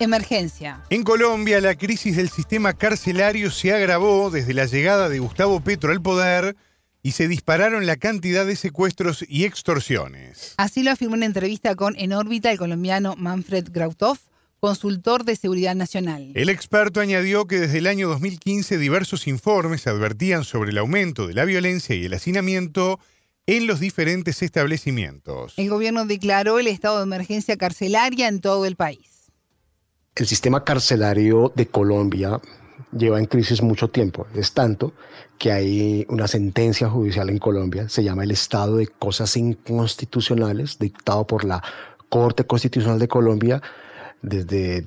Emergencia. En Colombia, la crisis del sistema carcelario se agravó desde la llegada de Gustavo Petro al poder y se dispararon la cantidad de secuestros y extorsiones. Así lo afirmó en entrevista con En órbita el colombiano Manfred Grautov, consultor de seguridad nacional. El experto añadió que desde el año 2015 diversos informes advertían sobre el aumento de la violencia y el hacinamiento en los diferentes establecimientos. El gobierno declaró el estado de emergencia carcelaria en todo el país. El sistema carcelario de Colombia lleva en crisis mucho tiempo. Es tanto que hay una sentencia judicial en Colombia, se llama el estado de cosas inconstitucionales, dictado por la Corte Constitucional de Colombia desde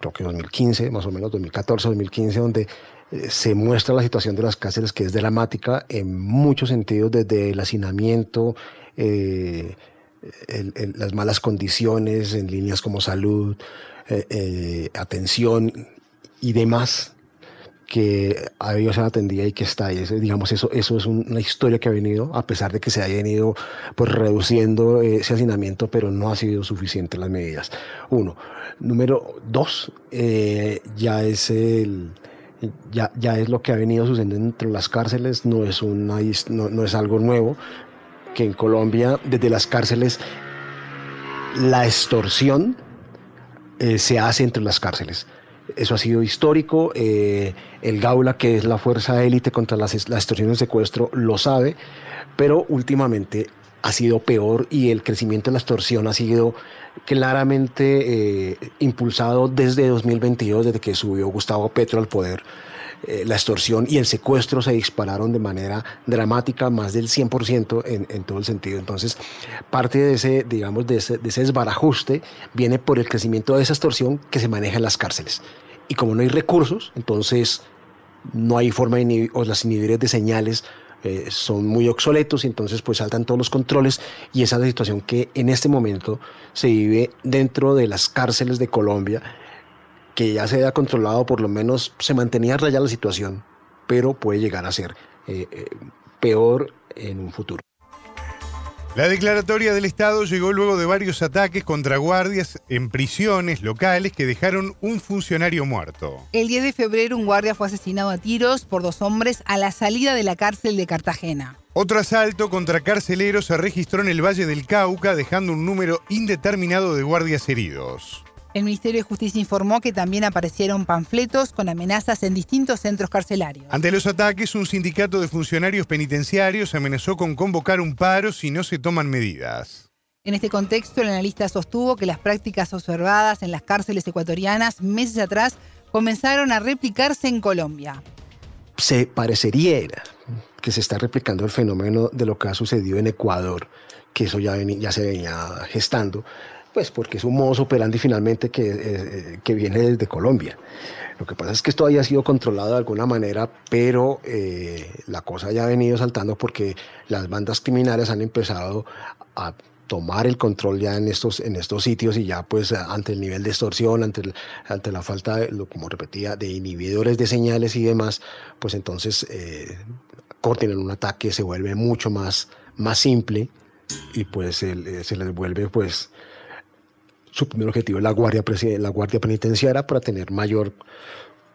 creo que 2015, más o menos 2014, 2015, donde eh, se muestra la situación de las cárceles que es dramática en muchos sentidos, desde el hacinamiento, eh, las malas condiciones en líneas como salud, eh, atención y demás que a ellos se atendía y que está ahí. Digamos, eso, eso es una historia que ha venido, a pesar de que se haya venido pues, reduciendo ese hacinamiento, pero no ha sido suficiente las medidas. Uno. Número dos, eh, ya es el... Ya, ya, es lo que ha venido sucediendo entre las cárceles, no es, una, no, no es algo nuevo, que en Colombia, desde las cárceles, la extorsión eh, se hace entre las cárceles. Eso ha sido histórico. Eh, el Gaula, que es la fuerza élite contra la, extorsión y secuestro, lo sabe, pero últimamente ha sido peor y el crecimiento de la extorsión ha sido claramente eh, impulsado desde 2022, desde que subió Gustavo Petro al poder. Eh, la extorsión y el secuestro se dispararon de manera dramática, más del 100% en, en, todo el sentido. Entonces, parte de ese, digamos, de ese, de ese desbarajuste viene por el crecimiento de esa extorsión que se maneja en las cárceles. Y como no hay recursos, entonces no hay forma de inhibir, o las inhibidores de señales eh, son muy obsoletos y entonces pues saltan todos los controles y esa es la situación que en este momento se vive dentro de las cárceles de Colombia que ya se ha controlado, por lo menos se mantenía raya la situación, pero puede llegar a ser eh, eh, peor en un futuro. La declaratoria del Estado llegó luego de varios ataques contra guardias en prisiones locales que dejaron un funcionario muerto. El 10 de febrero un guardia fue asesinado a tiros por dos hombres a la salida de la cárcel de Cartagena. Otro asalto contra carceleros se registró en el Valle del Cauca, dejando un número indeterminado de guardias heridos. El Ministerio de Justicia informó que también aparecieron panfletos con amenazas en distintos centros carcelarios. Ante los ataques, un sindicato de funcionarios penitenciarios amenazó con convocar un paro si no se toman medidas. En este contexto, el analista sostuvo que las prácticas observadas en las cárceles ecuatorianas meses atrás comenzaron a replicarse en Colombia. Se parecería que se está replicando el fenómeno de lo que ha sucedido en Ecuador, que eso ya, ya se venía gestando, pues porque es un modo operandi finalmente que, eh, eh, que viene desde Colombia. Lo que pasa es que esto había sido controlado de alguna manera, pero eh, la cosa ya ha venido saltando porque las bandas criminales han empezado a tomar el control ya en estos, en estos sitios y ya pues ante el nivel de extorsión, ante, ante la falta, de, como repetía, de inhibidores de señales y demás, pues entonces eh, un ataque se vuelve mucho más, más simple y pues se les vuelve pues su primer objetivo es la guardia, la guardia penitenciaria para tener mayor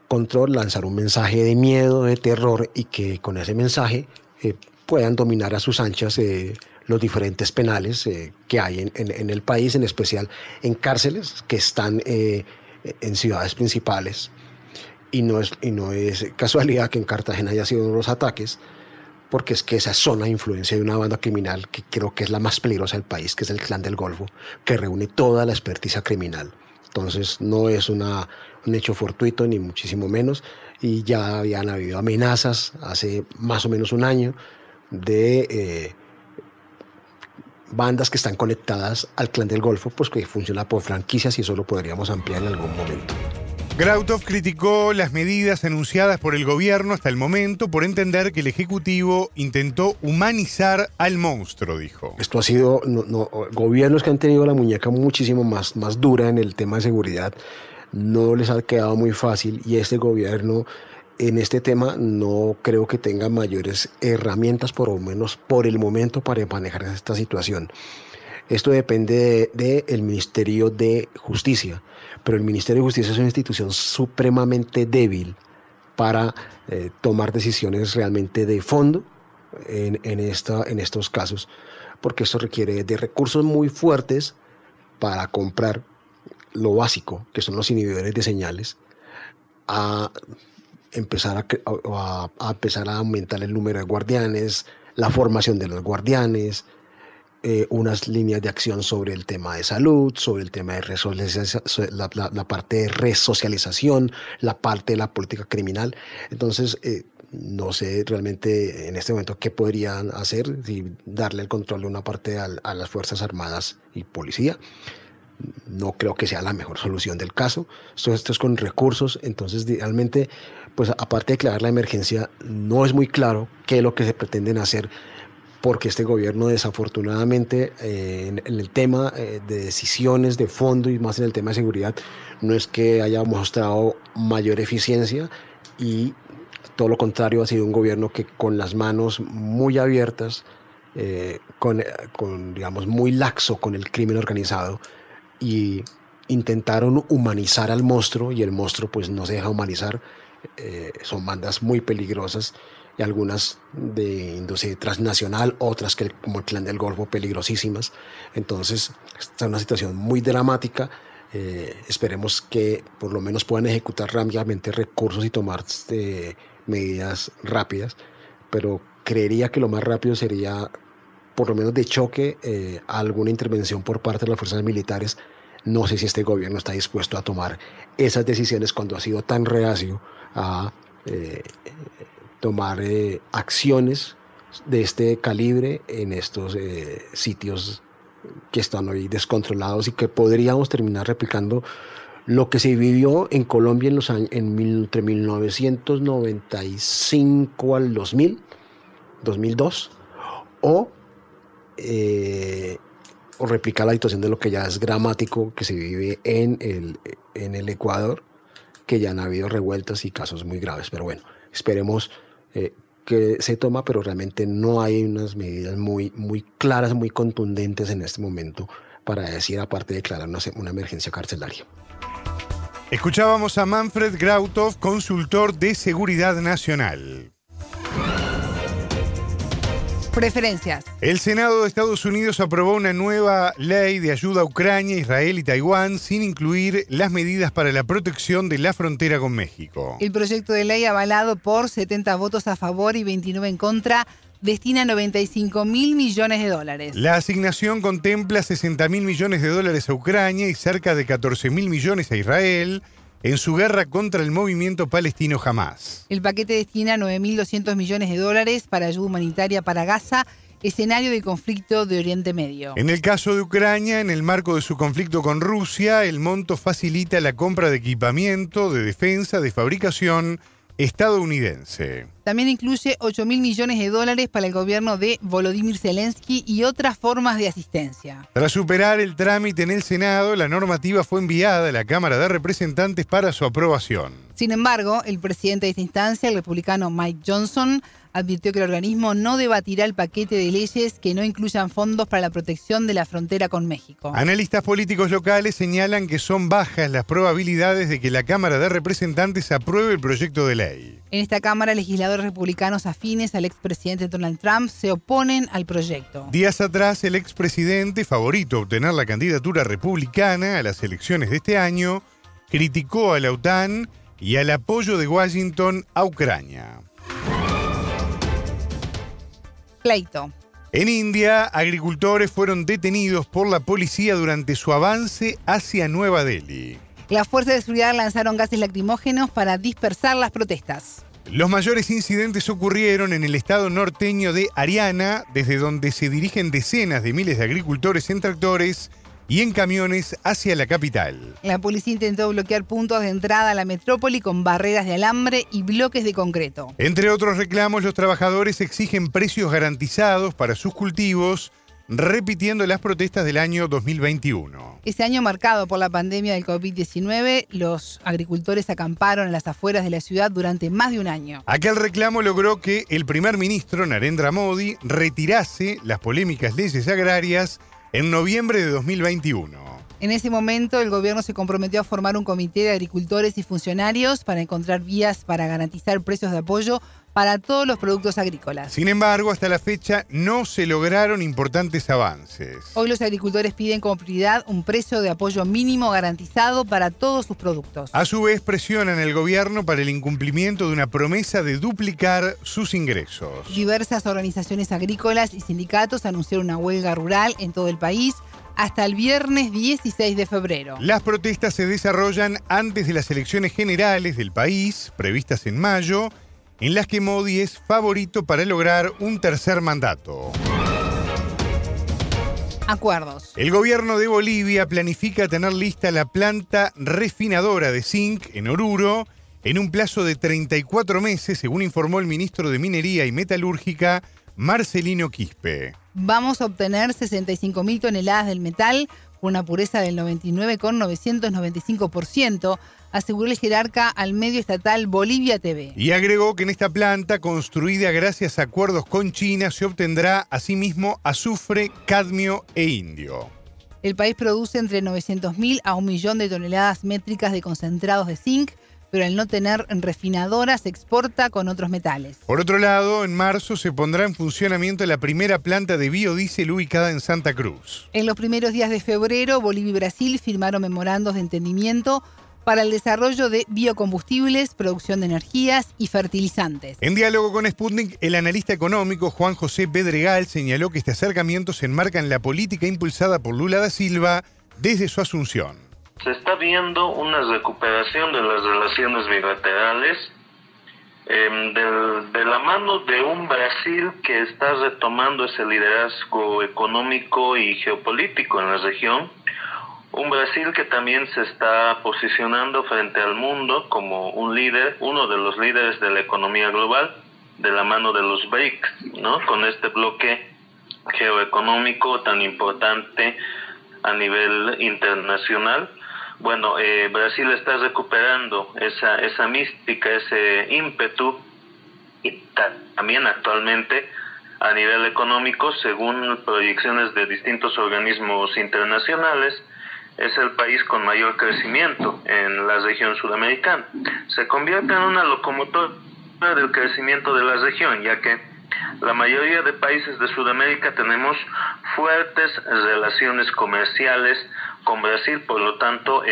control, lanzar un mensaje de miedo, de terror y que con ese mensaje eh, puedan dominar a sus anchas eh, los diferentes penales eh, que hay en, el país, en especial en cárceles que están en ciudades principales. Y no, es, y no es casualidad que en Cartagena haya sido uno de los ataques, porque es que esa zona de influencia de una banda criminal que creo que es la más peligrosa del país, que es el Clan del Golfo, que reúne toda la experticia criminal. Entonces no es una, un hecho fortuito, ni muchísimo menos, y ya habían habido amenazas hace más o menos un año de eh, bandas que están conectadas al Clan del Golfo, pues que funciona por franquicias y eso lo podríamos ampliar en algún momento. Grautov criticó las medidas anunciadas por el gobierno hasta el momento por entender que el Ejecutivo intentó humanizar al monstruo, dijo. Esto ha sido gobiernos que han tenido la muñeca muchísimo más, más dura en el tema de seguridad. No les ha quedado muy fácil y este gobierno en este tema no creo que tenga mayores herramientas, por lo menos por el momento, para manejar esta situación. Esto depende del el Ministerio de Justicia pero el Ministerio de Justicia es una institución supremamente débil para eh, tomar decisiones realmente de fondo en, en, esta, en estos casos, porque esto requiere de recursos muy fuertes para comprar lo básico, que son los inhibidores de señales, a empezar a, a, a empezar a aumentar el número de guardianes, la formación de los guardianes, eh, unas líneas de acción sobre el tema de salud, sobre el tema de la, la, parte de resocialización, la parte de la política criminal. Entonces, eh, no sé realmente en este momento qué podrían hacer, si darle el control de una parte a, a las Fuerzas Armadas y Policía no creo que sea la mejor solución del caso. Esto, esto, es con recursos, entonces realmente, pues aparte de declarar la emergencia, no es muy claro qué es lo que se pretenden hacer porque este gobierno desafortunadamente eh, en, el tema eh, de decisiones de fondo y más en el tema de seguridad no es que haya mostrado mayor eficiencia y todo lo contrario ha sido un gobierno que con las manos muy abiertas, eh, con, con, digamos, muy laxo con el crimen organizado y intentaron humanizar al monstruo y el monstruo pues no se deja humanizar, son bandas muy peligrosas y algunas de industria transnacional, otras que como el clan del Golfo, peligrosísimas. Entonces, está una situación muy dramática. Eh, esperemos que por lo menos puedan ejecutar rápidamente recursos y tomar eh, medidas rápidas, pero creería que lo más rápido sería, por lo menos de choque, eh, alguna intervención por parte de las fuerzas militares. No sé si este gobierno está dispuesto a tomar esas decisiones cuando ha sido tan reacio a tomar acciones de este calibre en estos eh, sitios que están hoy descontrolados y que podríamos terminar replicando lo que se vivió en Colombia en los años, en entre 1995 al 2000, 2002, o, eh, o replicar la situación de lo que ya es gramático que se vive en el, en el Ecuador, que ya han habido revueltas y casos muy graves. Pero bueno, esperemos eh, que se toma, pero realmente no hay unas medidas muy, muy claras, muy contundentes en este momento para decir, aparte de declarar una, una emergencia carcelaria. Escuchábamos a Manfred Grautov, consultor de seguridad nacional. Preferencias. El Senado de Estados Unidos aprobó una nueva ley de ayuda a Ucrania, Israel y Taiwán sin incluir las medidas para la protección de la frontera con México. El proyecto de ley avalado por 70 votos a favor y 29 en contra destina 95 mil millones de dólares. La asignación contempla 60 mil millones de dólares a Ucrania y cerca de 14 mil millones a Israel en su guerra contra el movimiento palestino Hamas. El paquete destina 9.200 millones de dólares para ayuda humanitaria para Gaza, escenario de conflicto de Oriente Medio. En el caso de Ucrania, en el marco de su conflicto con Rusia, el monto facilita la compra de equipamiento, de defensa, de fabricación estadounidense. También incluye 8 mil millones de dólares para el gobierno de Volodymyr Zelensky y otras formas de asistencia. Tras superar el trámite en el Senado, la normativa fue enviada a la Cámara de Representantes para su aprobación. Sin embargo, el presidente de esta instancia, el republicano Mike Johnson, advirtió que el organismo no debatirá el paquete de leyes que no incluyan fondos para la protección de la frontera con México. Analistas políticos locales señalan que son bajas las probabilidades de que la Cámara de Representantes apruebe el proyecto de ley. En esta Cámara, legisladores republicanos afines al expresidente Donald Trump se oponen al proyecto. Días atrás, el expresidente, favorito a obtener la candidatura republicana a las elecciones de este año, criticó a la OTAN y al apoyo de Washington a Ucrania. Pleito. En India, agricultores fueron detenidos por la policía durante su avance hacia Nueva Delhi. Las fuerzas de seguridad lanzaron gases lacrimógenos para dispersar las protestas. Los mayores incidentes ocurrieron en el estado norteño de Ariana, desde donde se dirigen decenas de miles de agricultores en tractores y en camiones hacia la capital. La policía intentó bloquear puntos de entrada a la metrópoli con barreras de alambre y bloques de concreto. Entre otros reclamos, los trabajadores exigen precios garantizados para sus cultivos, repitiendo las protestas del año 2021. Ese año marcado por la pandemia del COVID-19, los agricultores acamparon en las afueras de la ciudad durante más de un año. Aquel reclamo logró que el primer ministro Narendra Modi retirase las polémicas leyes agrarias en noviembre de 2021. En ese momento el gobierno se comprometió a formar un comité de agricultores y funcionarios para encontrar vías para garantizar precios de apoyo para todos los productos agrícolas. Sin embargo, hasta la fecha no se lograron importantes avances. Hoy los agricultores piden como prioridad un precio de apoyo mínimo garantizado para todos sus productos. A su vez, presionan al gobierno para el incumplimiento de una promesa de duplicar sus ingresos. Diversas organizaciones agrícolas y sindicatos anunciaron una huelga rural en todo el país hasta el viernes 16 de febrero. Las protestas se desarrollan antes de las elecciones generales del país, previstas en mayo, en las que Modi es favorito para lograr un tercer mandato. Acuerdos. El gobierno de Bolivia planifica tener lista la planta refinadora de zinc en Oruro en un plazo de 34 meses, según informó el ministro de Minería y Metalúrgica, Marcelino Quispe. Vamos a obtener 65.000 toneladas del metal con una pureza del 99,995%, aseguró el jerarca al medio estatal Bolivia TV. Y agregó que en esta planta, construida gracias a acuerdos con China, se obtendrá asimismo azufre, cadmio e indio. El país produce entre 900.000 a un millón de toneladas métricas de concentrados de zinc, pero al no tener refinadora se exporta con otros metales. Por otro lado, en marzo se pondrá en funcionamiento la primera planta de biodiesel ubicada en Santa Cruz. En los primeros días de febrero, Bolivia y Brasil firmaron memorandos de entendimiento para el desarrollo de biocombustibles, producción de energías y fertilizantes. En diálogo con Sputnik, el analista económico Juan José Pedregal señaló que este acercamiento se enmarca en la política impulsada por Lula da Silva desde su asunción. Se está viendo una recuperación de las relaciones bilaterales em, de la mano de un Brasil que está retomando ese liderazgo económico y geopolítico en la región un Brasil que también se está posicionando frente al mundo como un líder, uno de los líderes de la economía global, de la mano de los BRICS, ¿no? Con este bloque geoeconómico tan importante a nivel internacional. Bueno, eh, Brasil está recuperando esa, esa mística, ese ímpetu, y también actualmente a nivel económico, según proyecciones de distintos organismos internacionales, es el país con mayor crecimiento en la región sudamericana. Se convierte en una locomotora del crecimiento de la región, ya que la mayoría de países de Sudamérica tenemos fuertes relaciones comerciales con Brasil, por lo tanto,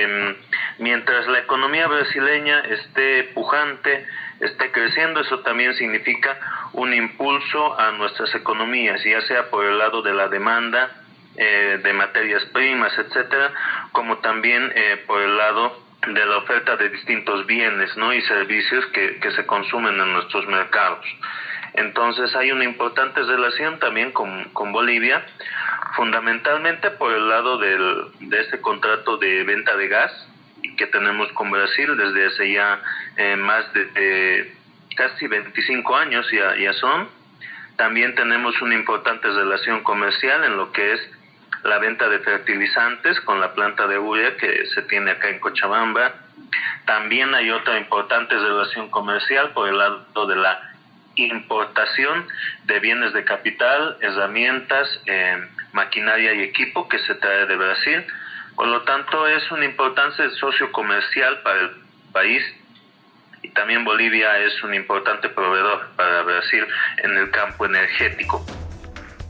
mientras la economía brasileña esté pujante, esté creciendo, eso también significa un impulso a nuestras economías, ya sea por el lado de la demanda, eh, de materias primas, etcétera, como también eh, por el lado de la oferta de distintos bienes ¿no? y servicios que, que se consumen en nuestros mercados. Entonces hay una importante relación también con, con Bolivia, fundamentalmente por el lado del, de este contrato de venta de gas que tenemos con Brasil desde hace ya eh, más de, casi 25 años ya, ya son. También tenemos una importante relación comercial en lo que es la venta de fertilizantes con la planta de urea que se tiene acá en Cochabamba. También hay otra importante relación comercial por el lado de la importación de bienes de capital, herramientas, eh, maquinaria y equipo que se trae de Brasil. Por lo tanto, es un importante socio comercial para el país y también Bolivia es un importante proveedor para Brasil en el campo energético.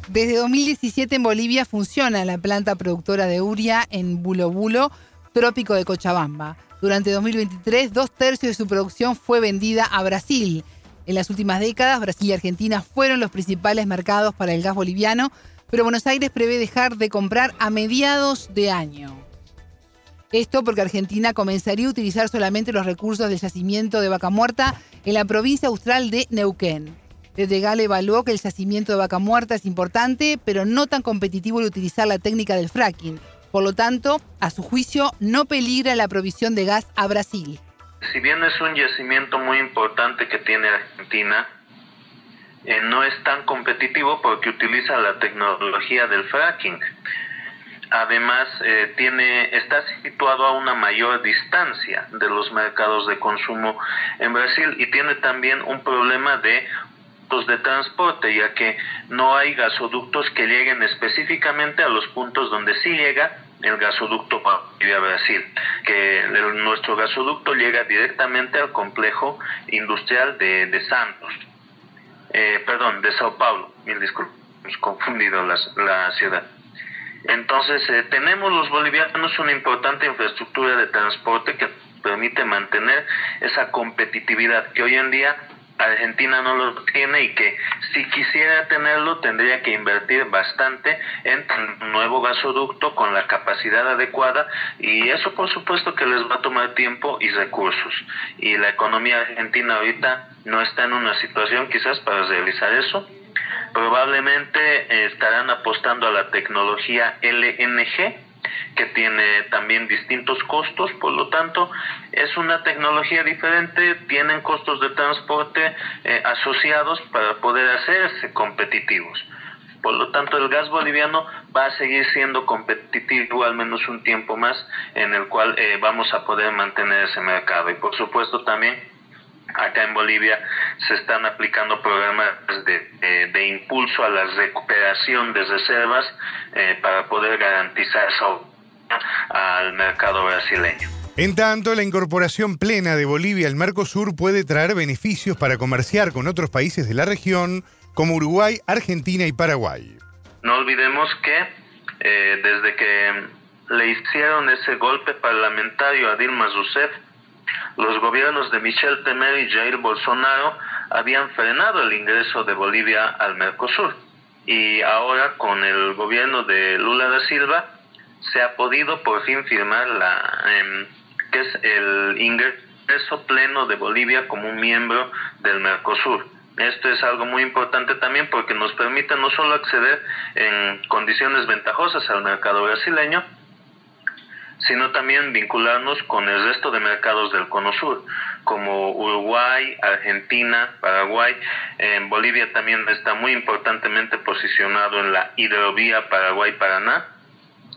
Desde 2017 en Bolivia funciona la planta productora de uria en Bulo Bulo, trópico de Cochabamba. Durante 2023, dos tercios de su producción fue vendida a Brasil. En las últimas décadas, Brasil y Argentina fueron los principales mercados para el gas boliviano, pero Buenos Aires prevé dejar de comprar a mediados de año. Esto porque Argentina comenzaría a utilizar solamente los recursos del yacimiento de Vaca Muerta en la provincia austral de Neuquén. Gale evaluó que el yacimiento de vaca muerta es importante, pero no tan competitivo el utilizar la técnica del fracking. Por lo tanto, a su juicio, no peligra la provisión de gas a Brasil. Si bien es un yacimiento muy importante que tiene Argentina, eh, no es tan competitivo porque utiliza la tecnología del fracking. Además, eh, tiene, está situado a una mayor distancia de los mercados de consumo en Brasil y tiene también un problema de de transporte, ya que no hay gasoductos que lleguen específicamente a los puntos donde sí llega el gasoducto Bolivia-Brasil, que nuestro gasoducto llega directamente al complejo industrial de, de Santos, eh, perdón, de Sao Paulo, mil disculpas, confundido la, la ciudad. Entonces, eh, tenemos los bolivianos una importante infraestructura de transporte que permite mantener esa competitividad que hoy en día Argentina no lo tiene y que si quisiera tenerlo tendría que invertir bastante en un nuevo gasoducto con la capacidad adecuada y eso por supuesto que les va a tomar tiempo y recursos. Y la economía argentina ahorita no está en una situación quizás para realizar eso. Probablemente estarán apostando a la tecnología LNG que tiene también distintos costos, por lo tanto es una tecnología diferente, tienen costos de transporte eh, asociados para poder hacerse competitivos. Por lo tanto, el gas boliviano va a seguir siendo competitivo al menos un tiempo más en el cual eh, vamos a poder mantener ese mercado. Y por supuesto también acá en Bolivia se están aplicando programas de, de, impulso a la recuperación de reservas eh, para poder garantizar eso al mercado brasileño. En tanto, la incorporación plena de Bolivia al Mercosur puede traer beneficios para comerciar con otros países de la región, como Uruguay, Argentina y Paraguay. No olvidemos que eh, desde que le hicieron ese golpe parlamentario a Dilma Rousseff, los gobiernos de Michel Temer y Jair Bolsonaro habían frenado el ingreso de Bolivia al Mercosur. Y ahora con el gobierno de Lula da Silva se ha podido por fin firmar la em, que es el ingreso pleno de Bolivia como un miembro del Mercosur. Esto es algo muy importante también porque nos permite no solo acceder en condiciones ventajosas al mercado brasileño, sino también vincularnos con el resto de mercados del Cono Sur, como Uruguay, Argentina, Paraguay. En Bolivia también está muy importantemente posicionado en la hidrovía Paraguay-Paraná,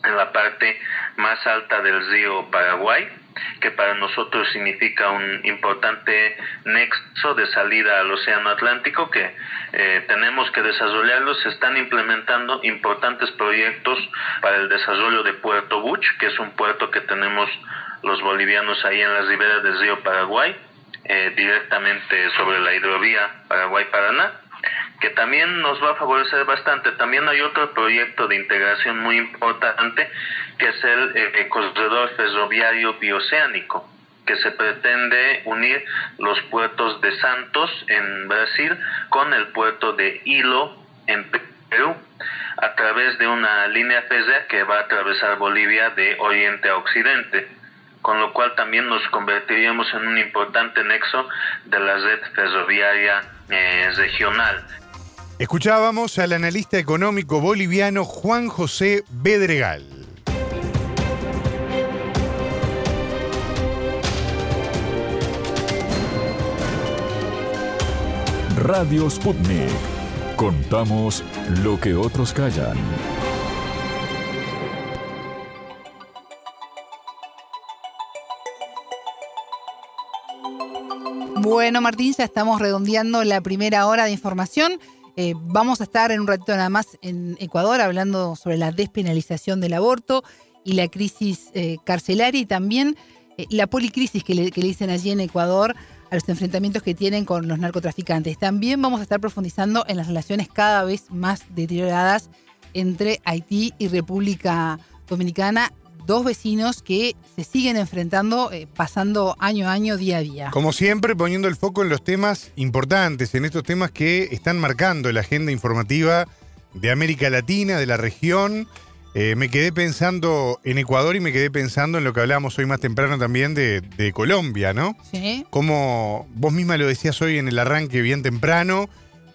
en la parte más alta del río Paraguay que para nosotros significa un importante nexo de salida al Océano Atlántico que eh, tenemos que desarrollarlo. Se están implementando importantes proyectos para el desarrollo de Puerto Buch, que es un puerto que tenemos los bolivianos ahí en las riberas del río Paraguay, eh, directamente sobre la hidrovía Paraguay-Paraná que también nos va a favorecer bastante. También hay otro proyecto de integración muy importante que es el eh, corredor ferroviario bioceánico que se pretende unir los puertos de Santos en Brasil con el puerto de Hilo en Perú a través de una línea férrea que va a atravesar Bolivia de oriente a occidente, con lo cual también nos convertiríamos en un importante nexo de la red ferroviaria eh, regional. Escuchábamos al analista económico boliviano Juan José Bedregal. Radio Sputnik. Contamos lo que otros callan. Bueno, Martín, ya estamos redondeando la primera hora de información. Eh, vamos a estar en un ratito nada más en Ecuador hablando sobre la despenalización del aborto y la crisis eh, carcelaria y también eh, la policrisis que le, que le dicen allí en Ecuador a los enfrentamientos que tienen con los narcotraficantes. También vamos a estar profundizando en las relaciones cada vez más deterioradas entre Haití y República Dominicana, dos vecinos que se siguen enfrentando, eh, pasando año a año, día a día. Como siempre, poniendo el foco en los temas importantes, en estos temas que están marcando la agenda informativa de América Latina, de la región eh, me quedé pensando en Ecuador y me quedé pensando en lo que hablábamos hoy más temprano también de, Colombia, ¿no? Sí. Como vos misma lo decías hoy en el arranque bien temprano,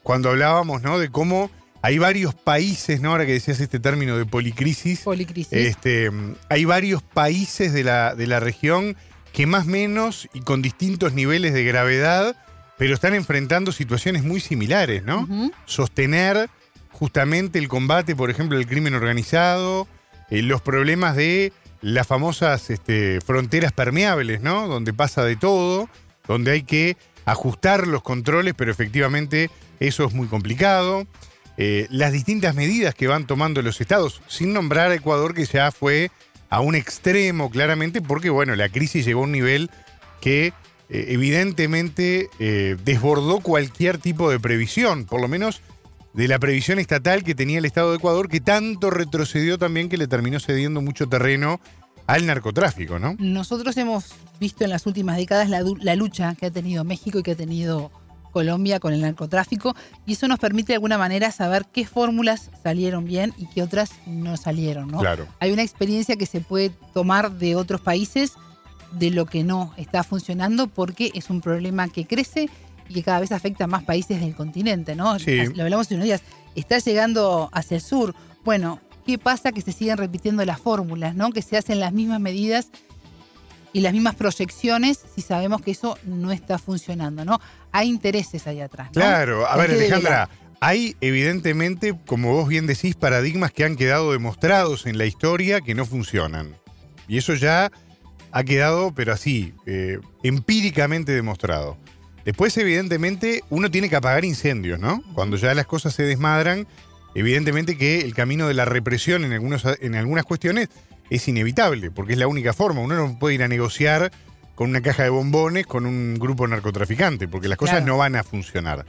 cuando hablábamos, ¿no? De cómo hay varios países, ¿no? Ahora que decías este término de policrisis. Policrisis. Este, hay varios países de la, de la región que más o menos y con distintos niveles de gravedad, pero están enfrentando situaciones muy similares, ¿no? Sostener justamente el combate, por ejemplo, del crimen organizado, eh, los problemas de las famosas este, fronteras permeables, ¿no? Donde pasa de todo, donde hay que ajustar los controles, pero efectivamente eso es muy complicado. Eh, las distintas medidas que van tomando los estados, sin nombrar a Ecuador, que ya fue a un extremo claramente porque, bueno, la crisis llegó a un nivel que eh, evidentemente eh, desbordó cualquier tipo de previsión, por lo menos de la previsión estatal que tenía el Estado de Ecuador, que tanto retrocedió también que le terminó cediendo mucho terreno al narcotráfico, ¿no? Nosotros hemos visto en las últimas décadas la, la lucha que ha tenido México y que ha tenido Colombia con el narcotráfico y eso nos permite de alguna manera saber qué fórmulas salieron bien y qué otras no salieron. ¿no? Claro. Hay una experiencia que se puede tomar de otros países de lo que no está funcionando porque es un problema que crece y que cada vez afecta a más países del continente. ¿no? Sí. Lo hablamos de unos días. Está llegando hacia el sur. Bueno, ¿qué pasa que se siguen repitiendo las fórmulas, ¿no? que se hacen las mismas medidas y las mismas proyecciones si sabemos que eso no está funcionando, ¿no? Hay intereses ahí atrás. ¿no? Claro, a Hay ver, Alejandra, hay evidentemente, como vos bien decís, paradigmas que han quedado demostrados en la historia que no funcionan. Y eso ya ha quedado, pero así, eh, empíricamente demostrado. Después, evidentemente, uno tiene que apagar incendios, ¿no? Cuando ya las cosas se desmadran, evidentemente que el camino de la represión en, algunos, en algunas cuestiones es inevitable, porque es la única forma. Uno no puede ir a negociar con una caja de bombones con un grupo narcotraficante, porque las cosas Claro. no van a funcionar.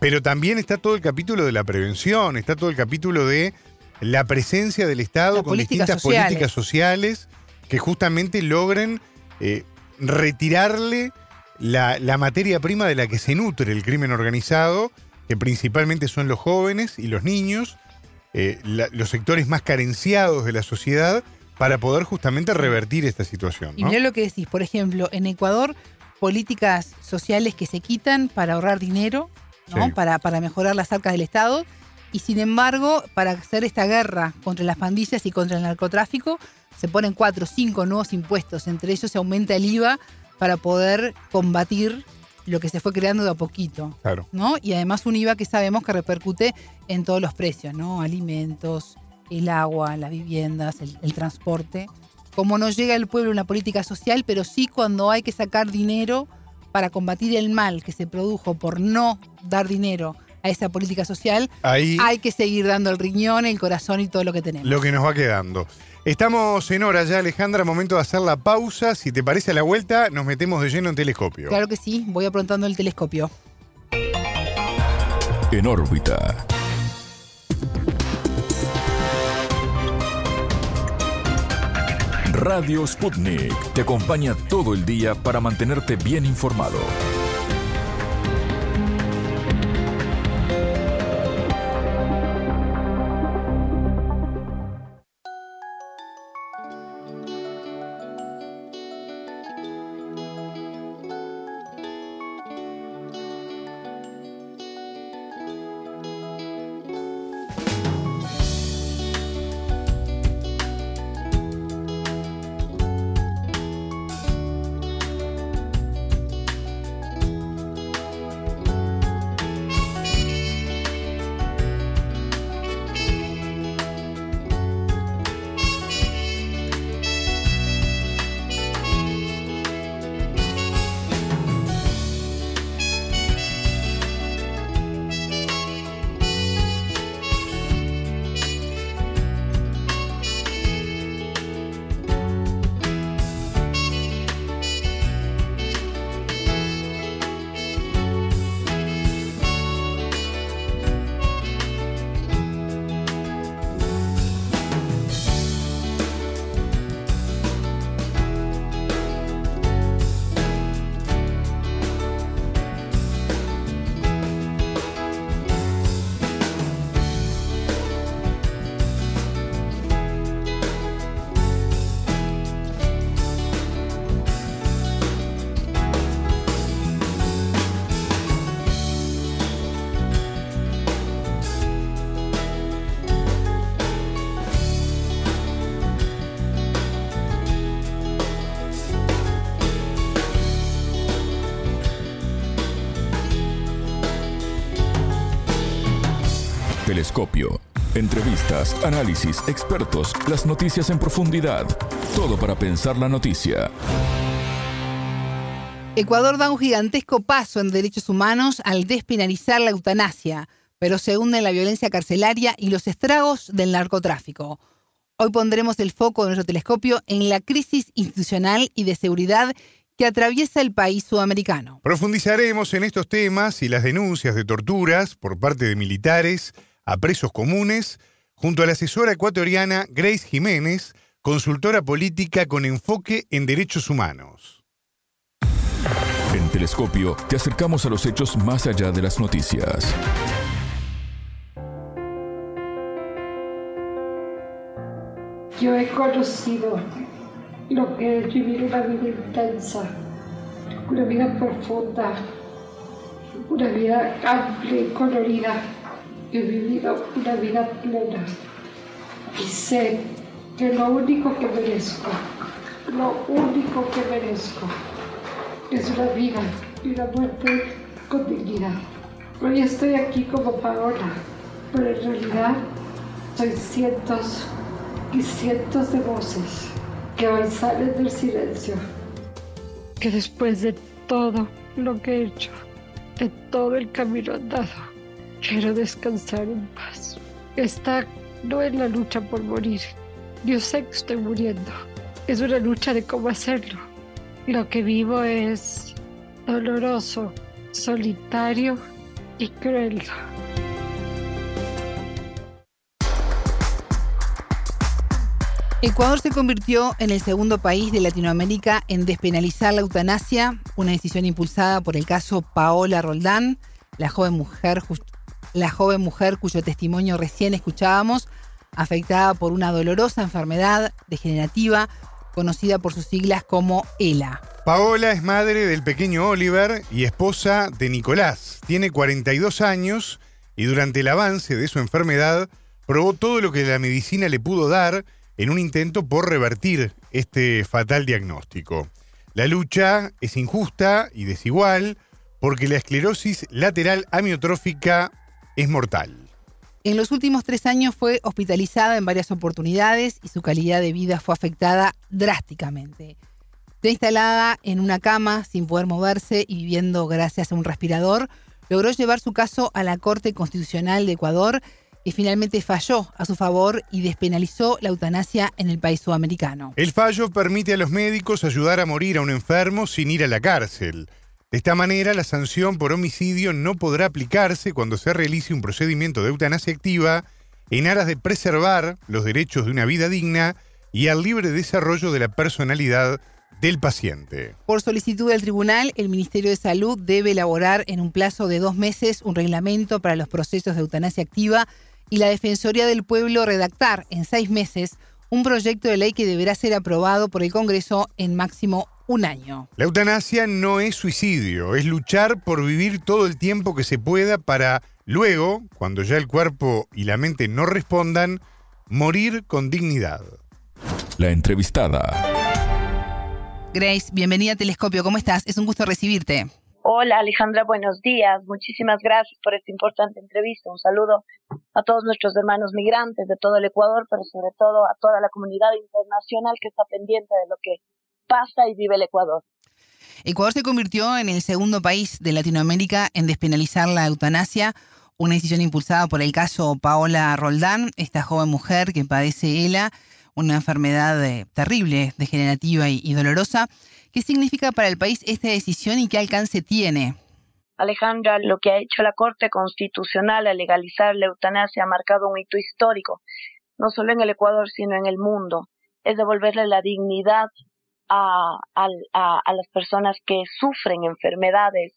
Pero también está todo el capítulo de la prevención, está todo el capítulo de la presencia del Estado Las con distintas sociales. políticas sociales que justamente logren eh, retirarle la, la materia prima de la que se nutre el crimen organizado, que principalmente son los jóvenes y los niños, eh, la- los sectores más carenciados de la sociedad, para poder justamente revertir esta situación. Y mirá lo que decís, por ejemplo, en Ecuador, políticas sociales que se quitan para ahorrar dinero, ¿no? Sí. para, para mejorar las arcas del Estado, y sin embargo, para hacer esta guerra contra las pandillas y contra el narcotráfico, se ponen cuatro o cinco nuevos impuestos, entre ellos se aumenta el IVA para poder combatir lo que se fue creando de a poquito. Claro. ¿no? Y además un IVA que sabemos que repercute en todos los precios, ¿no? Alimentos, el agua, las viviendas, el, el transporte. Como no llega al pueblo una política social, pero sí cuando hay que sacar dinero para combatir el mal que se produjo por no dar dinero a esa política social, Ahí hay que seguir dando el riñón, el corazón y todo lo que tenemos. lo que nos va quedando. Estamos en hora ya, Alejandra, momento de hacer la pausa. Si te parece a la vuelta, nos metemos de lleno en telescopio. Claro que sí, voy aprontando el telescopio. En órbita. Radio Sputnik te acompaña todo el día para mantenerte bien informado. Entrevistas, análisis, expertos, las noticias en profundidad. Todo para pensar la noticia. Ecuador da un gigantesco paso en derechos humanos al despenalizar la eutanasia, pero se hunde en la violencia carcelaria y los estragos del narcotráfico. Hoy pondremos el foco de nuestro telescopio en la crisis institucional y de seguridad que atraviesa el país sudamericano. Profundizaremos en estos temas y las denuncias de torturas por parte de militares a presos comunes junto a la asesora ecuatoriana Grace Jiménez, consultora política con enfoque en derechos humanos. En Telescopio te acercamos a los hechos más allá de las noticias. Yo he conocido lo que es vivir una vida intensa, una vida profunda, una vida amplia y colorida. He vivido una vida plena y sé que lo único que merezco, lo único que merezco es una vida y una muerte con dignidad. Hoy estoy aquí como Paola, pero en realidad soy cientos y cientos de voces que hoy salen del silencio. Que después de todo lo que he hecho, de todo el camino andado, quiero descansar en paz. Esta no es la lucha por morir. Yo sé que estoy muriendo. Es una lucha de cómo hacerlo. Lo que vivo es doloroso, solitario y cruel. Ecuador se convirtió en el segundo país de Latinoamérica en despenalizar la eutanasia, una decisión impulsada por el caso Paola Roldán, la joven mujer, la joven mujer cuyo testimonio recién escuchábamos, afectada por una dolorosa enfermedad degenerativa conocida por sus siglas como ELA. Paola es madre del pequeño Oliver y esposa de Nicolás. Tiene 42 años y durante el avance de su enfermedad probó todo lo que la medicina le pudo dar en un intento por revertir este fatal diagnóstico. La lucha es injusta y desigual porque la esclerosis lateral amiotrófica es mortal. En los últimos tres años fue hospitalizada en varias oportunidades y su calidad de vida fue afectada drásticamente. Está instalada en una cama sin poder moverse y viviendo gracias a un respirador, logró llevar su caso a la Corte Constitucional de Ecuador y finalmente falló a su favor y despenalizó la eutanasia en el país sudamericano. El fallo permite a los médicos ayudar a morir a un enfermo sin ir a la cárcel. De esta manera, la sanción por homicidio no podrá aplicarse cuando se realice un procedimiento de eutanasia activa en aras de preservar los derechos de una vida digna y al libre desarrollo de la personalidad del paciente. Por solicitud del tribunal, el Ministerio de Salud debe elaborar en un plazo de dos meses un reglamento para los procesos de eutanasia activa y la Defensoría del Pueblo redactar en seis meses un proyecto de ley que deberá ser aprobado por el Congreso en máximo un año. La eutanasia no es suicidio, es luchar por vivir todo el tiempo que se pueda para luego, cuando ya el cuerpo y la mente no respondan, morir con dignidad. La entrevistada. Grace, bienvenida a Telescopio, ¿cómo estás? Es un gusto recibirte. Hola Alejandra, buenos días. Muchísimas gracias por esta importante entrevista. Un saludo a todos nuestros hermanos migrantes de todo el Ecuador, pero sobre todo a toda la comunidad internacional que está pendiente de lo que pasa y vive el Ecuador. Ecuador se convirtió en el segundo país de Latinoamérica en despenalizar la eutanasia, una decisión impulsada por el caso Paola Roldán, esta joven mujer que padece ELA, una enfermedad eh, terrible, degenerativa y dolorosa. ¿Qué significa para el país esta decisión y qué alcance tiene? Alejandra, lo que ha hecho la Corte Constitucional al legalizar la eutanasia ha marcado un hito histórico, no solo en el Ecuador, sino en el mundo. Es devolverle la dignidad a, las personas que sufren enfermedades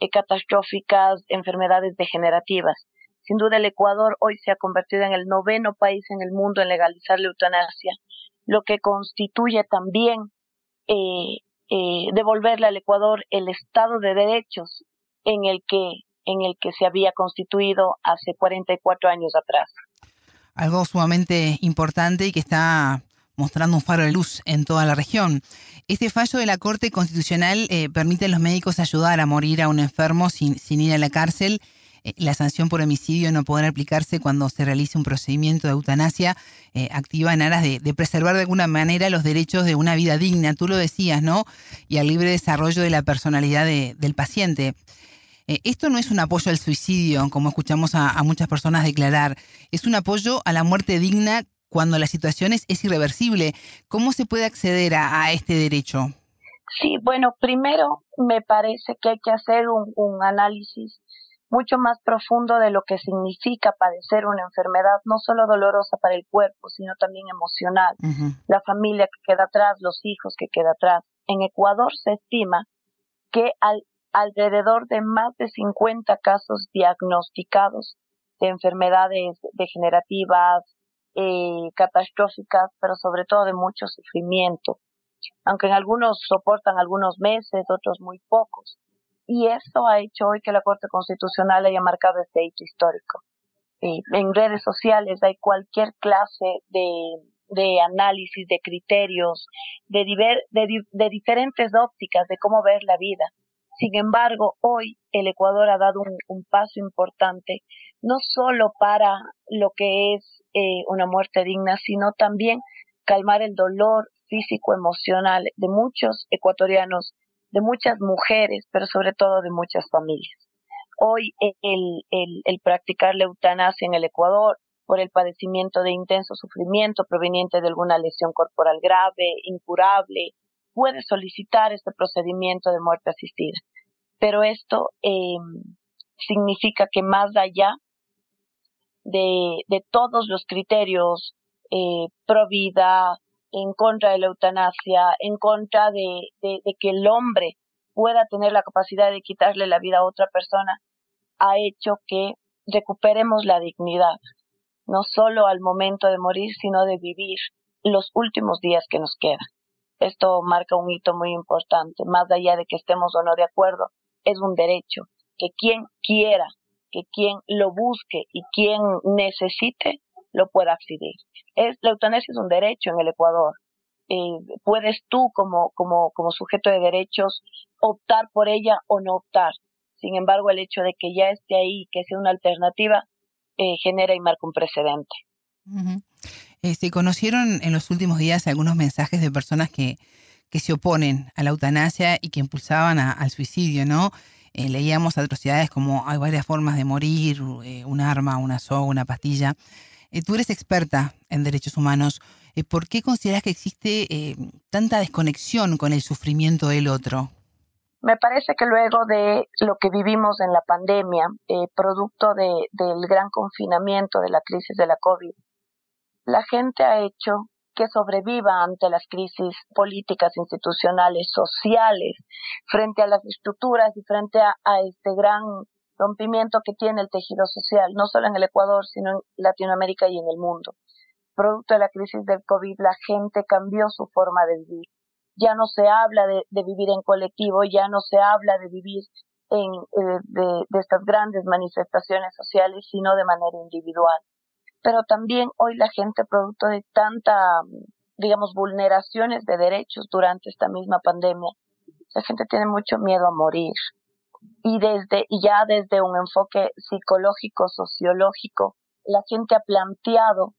eh, catastróficas, enfermedades degenerativas. Sin duda, el Ecuador hoy se ha convertido en el noveno país en el mundo en legalizar la eutanasia, lo que constituye también eh, eh, devolverle al Ecuador el Estado de Derechos en el que en el que se había constituido hace 44 años atrás. Algo sumamente importante y que está mostrando un faro de luz en toda la región. Este fallo de la Corte Constitucional eh, permite a los médicos ayudar a morir a un enfermo sin, ir a la cárcel eh, la sanción por homicidio no podrá aplicarse cuando se realice un procedimiento de eutanasia eh, activa en aras de, preservar de alguna manera los derechos de una vida digna, tú lo decías, ¿no? Y al libre desarrollo de la personalidad del paciente. Esto no es un apoyo al suicidio, como escuchamos a, muchas personas declarar, es un apoyo a la muerte digna cuando la situación es, irreversible. ¿Cómo se puede acceder a, este derecho? Sí, bueno, primero me parece que hay que hacer un, análisis mucho más profundo de lo que significa padecer una enfermedad, no solo dolorosa para el cuerpo, sino también emocional. La familia que queda atrás, los hijos que queda atrás. En Ecuador se estima que al, alrededor de más de 50 casos diagnosticados de enfermedades degenerativas, eh, catastróficas, pero sobre todo de mucho sufrimiento, aunque en algunos soportan algunos meses, otros muy pocos. Y esto ha hecho hoy que la Corte Constitucional haya marcado este hecho histórico. en redes sociales hay cualquier clase de, de análisis, de criterios, de, de, de diferentes ópticas de cómo ver la vida. Sin embargo, hoy el Ecuador ha dado un, paso importante, no solo para lo que es eh, una muerte digna, sino también calmar el dolor físico, emocional de muchos ecuatorianos, de muchas mujeres, pero sobre todo de muchas familias. Hoy el, el, el practicar la eutanasia en el Ecuador por el padecimiento de intenso sufrimiento proveniente de alguna lesión corporal grave, incurable, puede solicitar este procedimiento de muerte asistida. Pero esto eh, significa que más allá de, de todos los criterios eh, pro vida, en contra de la eutanasia, en contra de, de, de que el hombre pueda tener la capacidad de quitarle la vida a otra persona, ha hecho que recuperemos la dignidad, no solo al momento de morir, sino de vivir los últimos días que nos quedan. Esto marca un hito muy importante, más allá de que estemos o no de acuerdo, es un derecho, que quien quiera, que quien lo busque y quien necesite, lo pueda acceder. Es, la eutanasia es un derecho en el Ecuador. Eh, puedes tú como, como, como sujeto de derechos optar por ella o no optar. Sin embargo, el hecho de que ya esté ahí, que sea una alternativa, eh, genera y marca un precedente. Eh, se conocieron en los últimos días algunos mensajes de personas que, que se oponen a la eutanasia y que impulsaban al suicidio, ¿no? Eh, leíamos atrocidades como hay varias formas de morir, un arma, una soga, una pastilla. tú eres experta en derechos humanos. ¿Por qué consideras que existe tanta desconexión con el sufrimiento del otro? Me parece que luego de lo que vivimos en la pandemia, producto de, del gran confinamiento de la crisis de la COVID, la gente ha hecho que sobreviva ante las crisis políticas, institucionales, sociales, frente a las estructuras y frente a, este gran rompimiento que tiene el tejido social, no solo en el Ecuador, sino en Latinoamérica y en el mundo. Producto de la crisis del COVID, la gente cambió su forma de vivir. Ya no se habla de, vivir en colectivo, ya no se habla de vivir en, eh, de estas grandes manifestaciones sociales, sino de manera individual pero también hoy la gente, producto de tanta, digamos, vulneraciones de derechos durante esta misma pandemia, la gente tiene mucho miedo a morir. Y desde, y ya desde un enfoque psicológico, sociológico, la gente ha planteado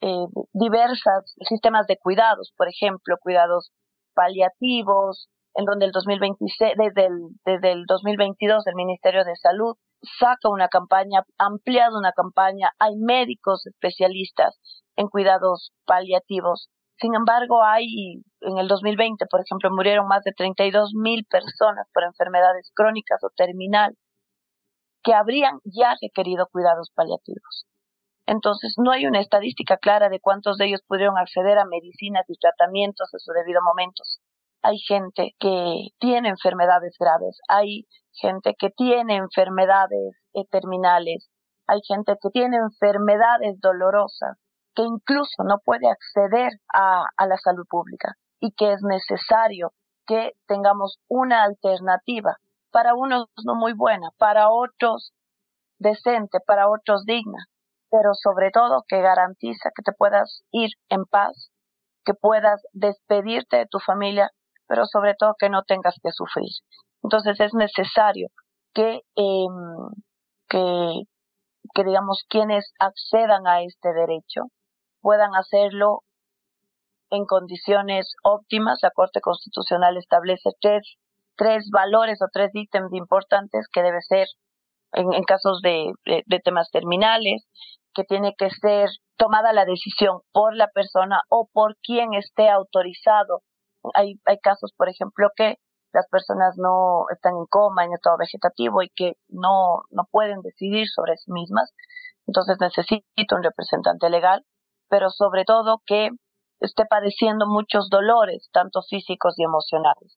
eh, diversos sistemas de cuidados, por ejemplo, cuidados paliativos, en donde el 2026, desde el, desde el 2022 el Ministerio de Salud saca una campaña, ampliado una campaña, hay médicos especialistas en cuidados paliativos. Sin embargo, hay, en el 2020, por ejemplo, murieron más de 32 mil personas por enfermedades crónicas o terminal que habrían ya requerido cuidados paliativos. Entonces, no hay una estadística clara de cuántos de ellos pudieron acceder a medicinas y tratamientos en su debido momento. Hay gente que tiene enfermedades graves, hay gente que tiene enfermedades terminales, hay gente que tiene enfermedades dolorosas, que incluso no puede acceder a, a la salud pública y que es necesario que tengamos una alternativa, para unos no muy buena, para otros decente, para otros digna, pero sobre todo que garantiza que te puedas ir en paz, que puedas despedirte de tu familia, pero sobre todo que no tengas que sufrir. Entonces es necesario que, em, que, que, digamos, quienes accedan a este derecho puedan hacerlo en condiciones óptimas. La Corte Constitucional establece tres, tres valores o tres ítems importantes que debe ser en, casos de, temas terminales, que tiene que ser tomada la decisión por la persona o por quien esté autorizado. Hay, hay casos, por ejemplo, que las personas no están en coma, en estado vegetativo y que no, no pueden decidir sobre sí mismas. Entonces necesito un representante legal, pero sobre todo que esté padeciendo muchos dolores, tanto físicos y emocionales.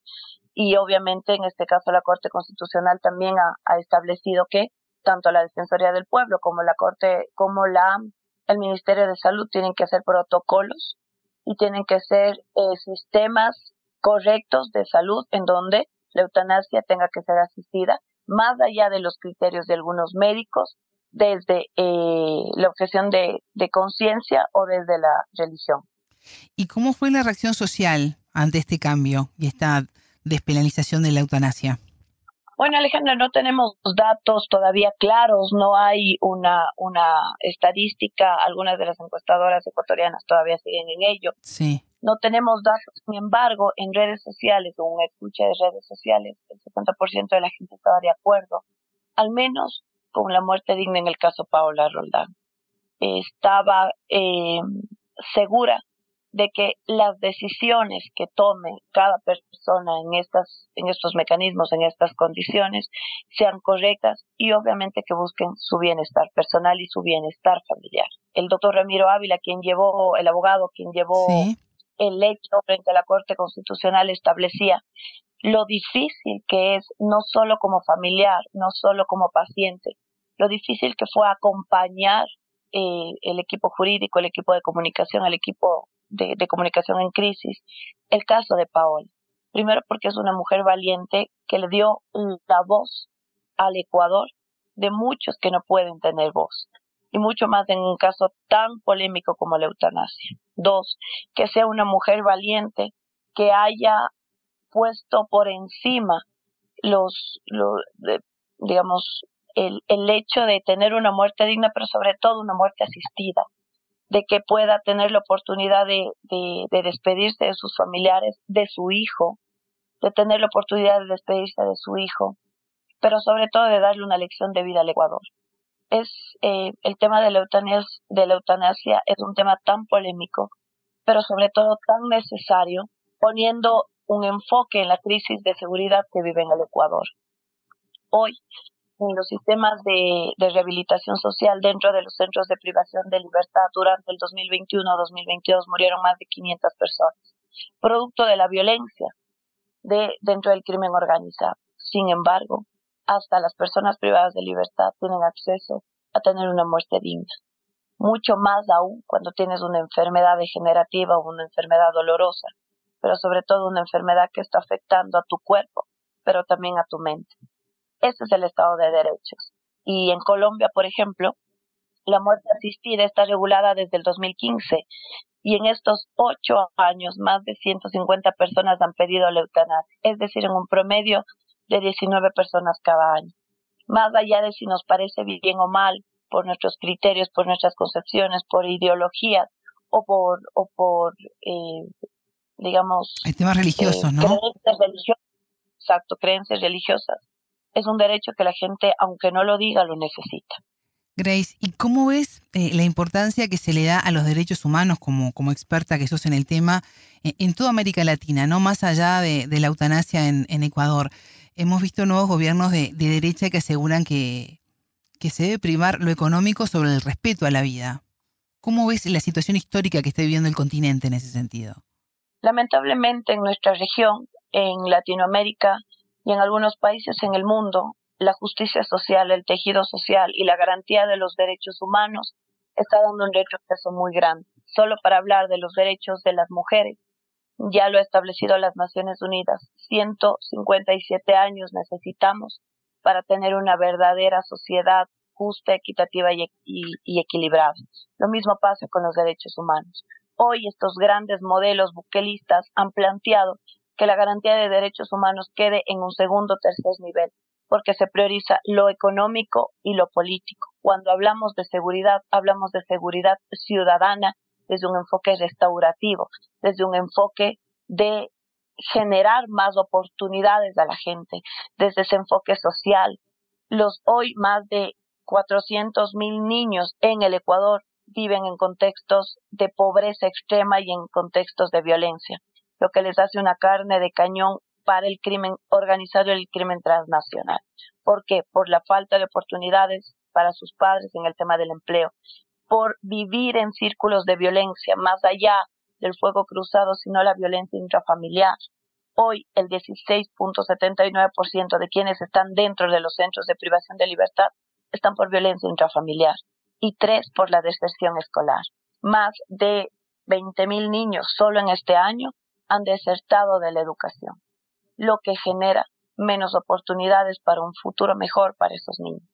Y obviamente en este caso la Corte Constitucional también ha, establecido que tanto la Defensoría del Pueblo como la Corte, como la, el Ministerio de Salud tienen que hacer protocolos y tienen que ser eh, sistemas correctos de salud en donde la eutanasia tenga que ser asistida, más allá de los criterios de algunos médicos, desde eh, la objeción de, de conciencia o desde la religión. ¿Y cómo fue la reacción social ante este cambio y esta despenalización de la eutanasia? Bueno, Alejandra, no tenemos datos todavía claros, no hay una, una estadística, algunas de las encuestadoras ecuatorianas todavía siguen en ello. Sí. No tenemos datos, sin embargo, en redes sociales o en escucha de redes sociales, el 70% de la gente estaba de acuerdo, al menos con la muerte digna en el caso Paola Roldán. Estaba eh, segura de que las decisiones que tome cada persona en estas en estos mecanismos en estas condiciones sean correctas y obviamente que busquen su bienestar personal y su bienestar familiar. El doctor Ramiro Ávila, quien llevó el abogado, quien llevó el hecho frente a la Corte Constitucional establecía lo difícil que es no solo como familiar, no solo como paciente, lo difícil que fue acompañar eh, el equipo jurídico, el equipo de comunicación, el equipo de, comunicación en crisis, el caso de Paola. Primero porque es una mujer valiente que le dio la voz al Ecuador de muchos que no pueden tener voz. Y mucho más en un caso tan polémico como la eutanasia. Dos, que sea una mujer valiente que haya puesto por encima los, digamos, el, el hecho de tener una muerte digna, pero sobre todo una muerte asistida de que pueda tener la oportunidad de, de, despedirse de sus familiares, de su hijo, de tener la oportunidad de despedirse de su hijo, pero sobre todo de darle una lección de vida al Ecuador. Es eh, el tema de la, eutanasia, de la eutanasia es un tema tan polémico, pero sobre todo tan necesario, poniendo un enfoque en la crisis de seguridad que vive en el Ecuador. Hoy en los sistemas de, rehabilitación social dentro de los centros de privación de libertad durante el 2021-2022 murieron más de 500 personas, producto de la violencia de, dentro del crimen organizado. Sin embargo, hasta las personas privadas de libertad tienen acceso a tener una muerte digna. Mucho más aún cuando tienes una enfermedad degenerativa o una enfermedad dolorosa, pero sobre todo una enfermedad que está afectando a tu cuerpo, pero también a tu mente. Ese es el Estado de Derechos. Y en Colombia, por ejemplo, la muerte asistida está regulada desde el 2015 y en estos ocho años más de 150 personas han pedido la eutanasia, es decir, en un promedio de 19 personas cada año. Más allá de si nos parece bien o mal, por nuestros criterios, por nuestras concepciones, por ideologías o por, o por eh, digamos... El tema religioso, eh, ¿no? Creencias religiosas, exacto, creencias religiosas es un derecho que la gente, aunque no lo diga, lo necesita. Grace, ¿y cómo ves eh, la importancia que se le da a los derechos humanos como, como experta que sos en el tema eh, en, toda América Latina, no más allá de, la eutanasia en, Ecuador? Hemos visto nuevos gobiernos de, derecha que aseguran que, que se debe primar lo económico sobre el respeto a la vida. ¿Cómo ves la situación histórica que está viviendo el continente en ese sentido? Lamentablemente en nuestra región, en Latinoamérica, y en algunos países en el mundo, la justicia social, el tejido social y la garantía de los derechos humanos está dando un retroceso muy grande. Solo para hablar de los derechos de las mujeres, ya lo ha establecido las Naciones Unidas. 157 años necesitamos para tener una verdadera sociedad justa, equitativa y, y, equilibrada. Lo mismo pasa con los derechos humanos. Hoy estos grandes modelos buquelistas han planteado que la garantía de derechos humanos quede en un segundo o tercer nivel, porque se prioriza lo económico y lo político. Cuando hablamos de seguridad, hablamos de seguridad ciudadana desde un enfoque restaurativo, desde un enfoque de generar más oportunidades a la gente, desde ese enfoque social. Los hoy más de 400 mil niños en el Ecuador viven en contextos de pobreza extrema y en contextos de violencia, lo que les hace una carne de cañón para el crimen organizado y el crimen transnacional. ¿Por qué? Por la falta de oportunidades para sus padres en el tema del empleo, por vivir en círculos de violencia, más allá del fuego cruzado, sino la violencia intrafamiliar. Hoy el 16.79% de quienes están dentro de los centros de privación de libertad están por violencia intrafamiliar y tres por la deserción escolar. Más de 20.000 niños solo en este año han desertado de la educación, lo que genera menos oportunidades para un futuro mejor para esos niños.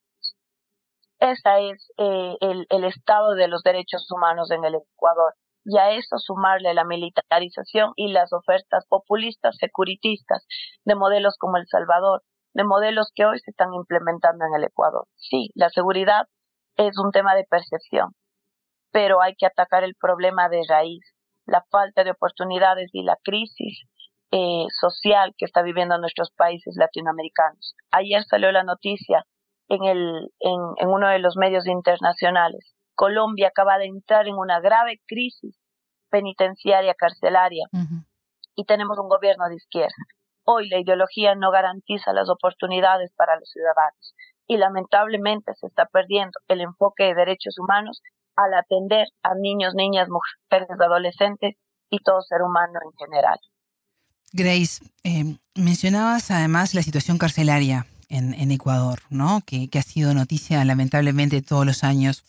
Ese es eh, el, el estado de los derechos humanos en el Ecuador y a eso sumarle la militarización y las ofertas populistas, securitistas de modelos como El Salvador, de modelos que hoy se están implementando en el Ecuador. Sí, la seguridad es un tema de percepción, pero hay que atacar el problema de raíz, la falta de oportunidades y la crisis eh, social que está viviendo nuestros países latinoamericanos. Ayer salió la noticia en, el, en, en uno de los medios internacionales. Colombia acaba de entrar en una grave crisis penitenciaria carcelaria y tenemos un gobierno de izquierda. Hoy la ideología no garantiza las oportunidades para los ciudadanos y lamentablemente se está perdiendo el enfoque de derechos humanos al atender a niños, niñas, mujeres, adolescentes y todo ser humano en general. Grace, eh, mencionabas además la situación carcelaria en, Ecuador, ¿no? Que, ha sido noticia lamentablemente todos los años.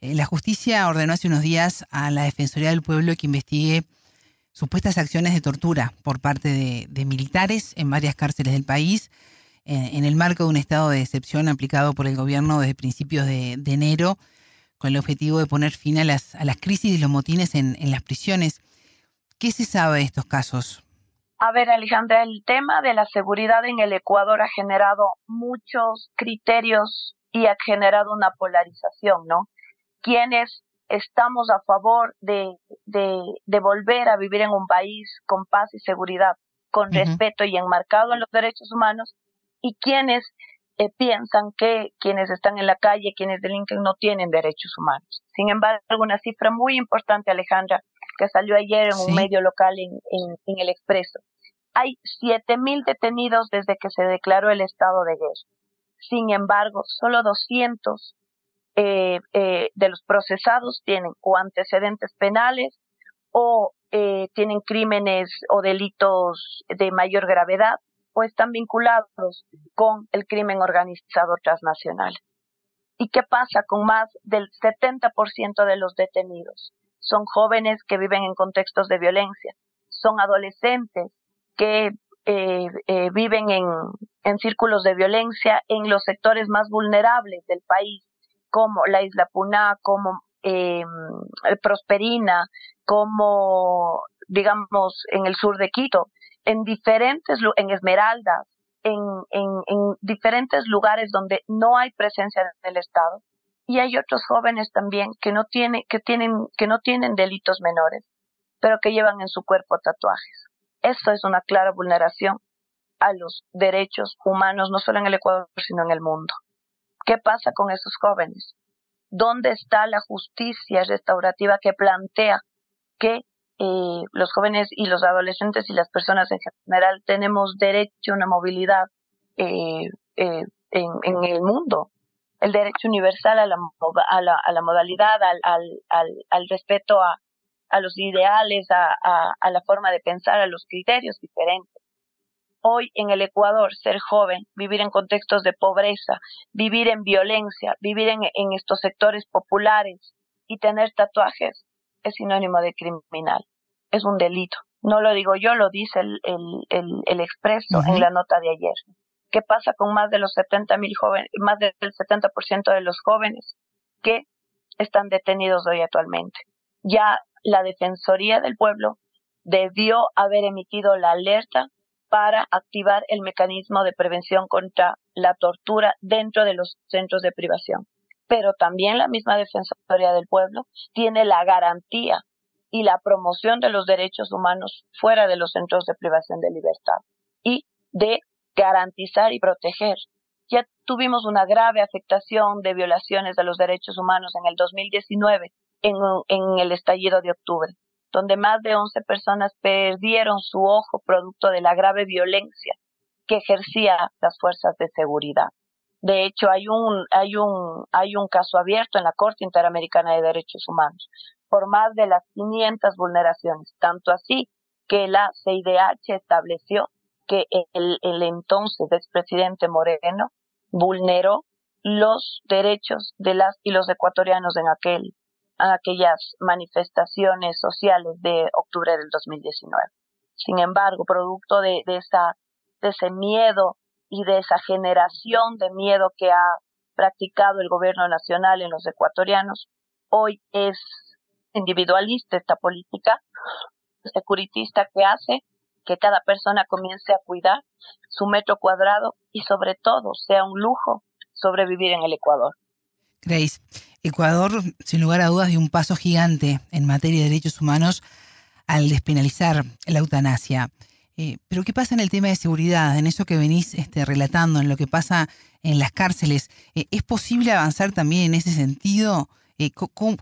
Eh, la justicia ordenó hace unos días a la Defensoría del Pueblo que investigue supuestas acciones de tortura por parte de militares en varias cárceles del país en el marco de un estado de excepción aplicado por el gobierno desde principios de, enero, con el objetivo de poner fin a las, a las crisis y los motines en, las prisiones. ¿Qué se sabe de estos casos? A ver, Alejandra, el tema de la seguridad en el Ecuador ha generado muchos criterios y ha generado una polarización, ¿no? Quienes estamos a favor de, de, volver a vivir en un país con paz y seguridad, con respeto y enmarcado en los derechos humanos, y quienes eh, piensan que quienes están en la calle, quienes delinquen, no tienen derechos humanos. Sin embargo, una cifra muy importante, Alejandra, que salió ayer en un medio local en, en, El Expreso. Hay 7.000 detenidos desde que se declaró el estado de guerra. Sin embargo, solo 200 eh, eh, de los procesados tienen o antecedentes penales o tienen crímenes o delitos de mayor gravedad o están vinculados con el crimen organizado transnacional. ¿Y qué pasa con más del 70% de los detenidos? Son jóvenes que viven en contextos de violencia, son adolescentes que eh, eh, viven en, en círculos de violencia en los sectores más vulnerables del país, como la isla Puná, como eh, Prosperina, como digamos en el sur de Quito, en diferentes, en Esmeraldas, en, en, en diferentes lugares donde no hay presencia del Estado. Y hay otros jóvenes también que no, tiene, que, tienen, que no tienen delitos menores, pero que llevan en su cuerpo tatuajes. Esto es una clara vulneración a los derechos humanos, no solo en el Ecuador, sino en el mundo. ¿Qué pasa con esos jóvenes? ¿Dónde está la justicia restaurativa que plantea que eh, los jóvenes y los adolescentes y las personas en general tenemos derecho a una movilidad eh, eh, en, el mundo, el derecho universal a la, a la, modalidad, al, al, al, al, respeto a, los ideales, a, la forma de pensar, a los criterios diferentes. Hoy en el Ecuador ser joven, vivir en contextos de pobreza, vivir en violencia, vivir en, estos sectores populares y tener tatuajes es sinónimo de criminal. Es un delito. No lo digo yo, lo dice el, el, el, expreso en la nota de ayer. ¿Qué pasa con más de los 70 mil jóvenes, más del 70% de los jóvenes que están detenidos hoy actualmente? Ya la Defensoría del Pueblo debió haber emitido la alerta para activar el mecanismo de prevención contra la tortura dentro de los centros de privación pero también la misma Defensoría del Pueblo tiene la garantía y la promoción de los derechos humanos fuera de los centros de privación de libertad y de garantizar y proteger Ya tuvimos una grave afectación de violaciones de los derechos humanos en el 2019, en, en el estallido de octubre, donde más de 11 personas perdieron su ojo producto de la grave violencia que ejercía las fuerzas de seguridad. De hecho, hay un, hay un, hay un caso abierto en la Corte Interamericana de Derechos Humanos por más de las 500 vulneraciones, tanto así que la CIDH estableció que el, el entonces expresidente Moreno vulneró los derechos de las y los ecuatorianos en aquel en aquellas manifestaciones sociales de octubre del 2019. Sin embargo, producto de, de, esa, de ese miedo y de esa generación de miedo que ha practicado el gobierno nacional en los ecuatorianos, hoy es individualista esta política securitista que hace que cada persona comience a cuidar su metro cuadrado y sobre todo sea un lujo sobrevivir en el Ecuador. Grace, Ecuador, sin lugar a dudas, dio un paso gigante en materia de derechos humanos al despenalizar la eutanasia. Eh, pero ¿qué pasa en el tema de seguridad, en eso que venís este, relatando, en lo que pasa en las cárceles? Eh, ¿Es posible avanzar también en ese sentido? Eh,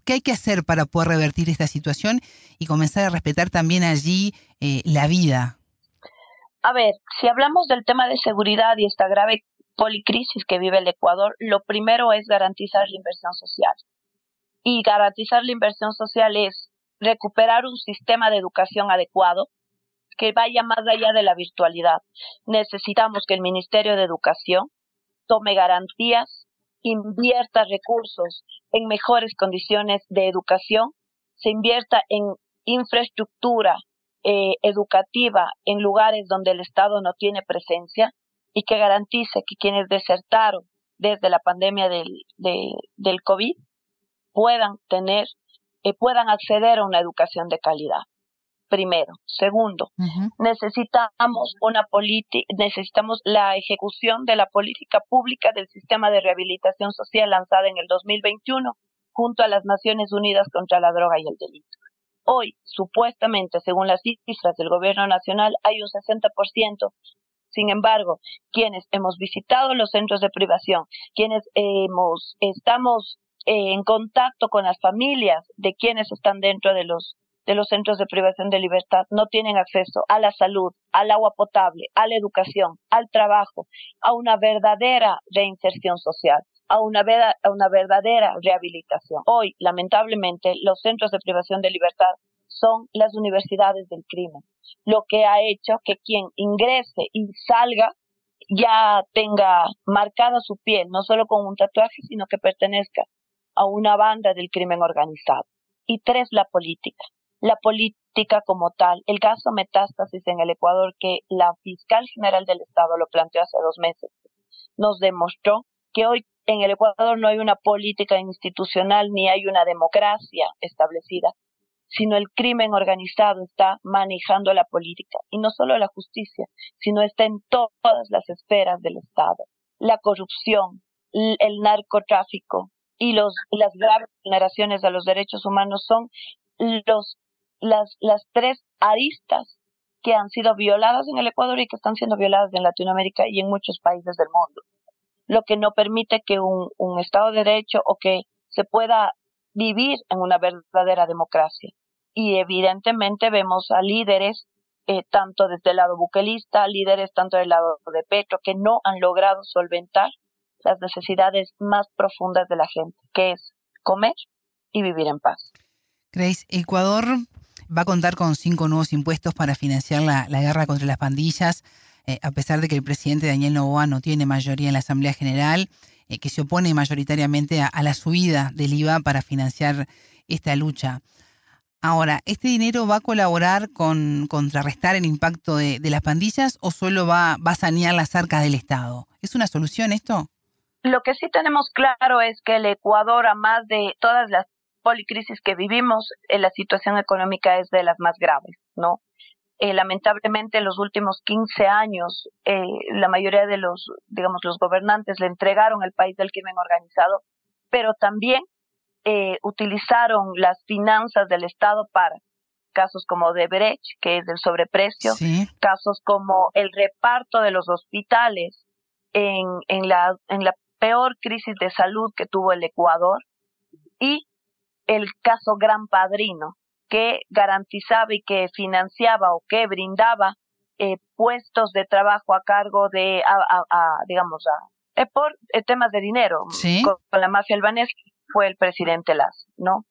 ¿Qué hay que hacer para poder revertir esta situación y comenzar a respetar también allí eh, la vida? A ver, si hablamos del tema de seguridad y esta grave policrisis que vive el Ecuador, lo primero es garantizar la inversión social. Y garantizar la inversión social es recuperar un sistema de educación adecuado que vaya más allá de la virtualidad. Necesitamos que el Ministerio de Educación tome garantías invierta recursos en mejores condiciones de educación, se invierta en infraestructura eh, educativa en lugares donde el Estado no tiene presencia y que garantice que quienes desertaron desde la pandemia del, del COVID puedan tener, eh, puedan acceder a una educación de calidad primero. Segundo, necesitamos una política, necesitamos la ejecución de la política pública del sistema de rehabilitación social lanzada en el 2021 junto a las Naciones Unidas contra la droga y el delito. Hoy, supuestamente, según las cifras del gobierno nacional, hay un 60%. Sin embargo, quienes hemos visitado los centros de privación, quienes hemos, estamos eh, en contacto con las familias de quienes están dentro de los de los centros de privación de libertad no tienen acceso a la salud, al agua potable, a la educación, al trabajo, a una verdadera reinserción social, a una, a una verdadera rehabilitación. Hoy, lamentablemente, los centros de privación de libertad son las universidades del crimen, lo que ha hecho que quien ingrese y salga ya tenga marcada su piel, no solo con un tatuaje, sino que pertenezca a una banda del crimen organizado. Y tres, la política la política como tal. El caso Metástasis en el Ecuador, que la fiscal general del Estado lo planteó hace dos meses, nos demostró que hoy en el Ecuador no hay una política institucional ni hay una democracia establecida, sino el crimen organizado está manejando la política y no solo la justicia, sino está en todas las esferas del Estado. La corrupción, el narcotráfico y los, las graves vulneraciones de los derechos humanos son los las, las tres aristas que han sido violadas en el Ecuador y que están siendo violadas en Latinoamérica y en muchos países del mundo. Lo que no permite que un, un Estado de Derecho o que se pueda vivir en una verdadera democracia. Y evidentemente vemos a líderes, eh, tanto desde el lado buquelista, líderes tanto del lado de Petro, que no han logrado solventar las necesidades más profundas de la gente, que es comer y vivir en paz. Grace, Ecuador va a contar con cinco nuevos impuestos para financiar la, guerra contra las pandillas, eh, a pesar de que el presidente Daniel Novoa no tiene mayoría en la Asamblea General, eh, que se opone mayoritariamente a, la subida del IVA para financiar esta lucha. Ahora, ¿este dinero va a colaborar con contrarrestar el impacto de, las pandillas o solo va, va a sanear las arcas del Estado? ¿Es una solución esto? Lo que sí tenemos claro es que el Ecuador, a más de todas las policrisis que vivimos, eh, la situación económica es de las más graves, ¿no? Eh, lamentablemente, en los últimos 15 años, eh, la mayoría de los, digamos, los gobernantes le entregaron el país del crimen organizado, pero también utilizaron las finanzas del Estado para casos como de Brecht, que es del sobreprecio, casos como el reparto de los hospitales en, en, la, en la peor crisis de salud que tuvo el Ecuador y el caso Gran Padrino, que garantizaba y que financiaba o que brindaba eh, puestos de trabajo a cargo de, a, digamos, a, eh, por eh, temas de dinero. Con, la mafia albanesa fue el presidente Lazo, ¿no?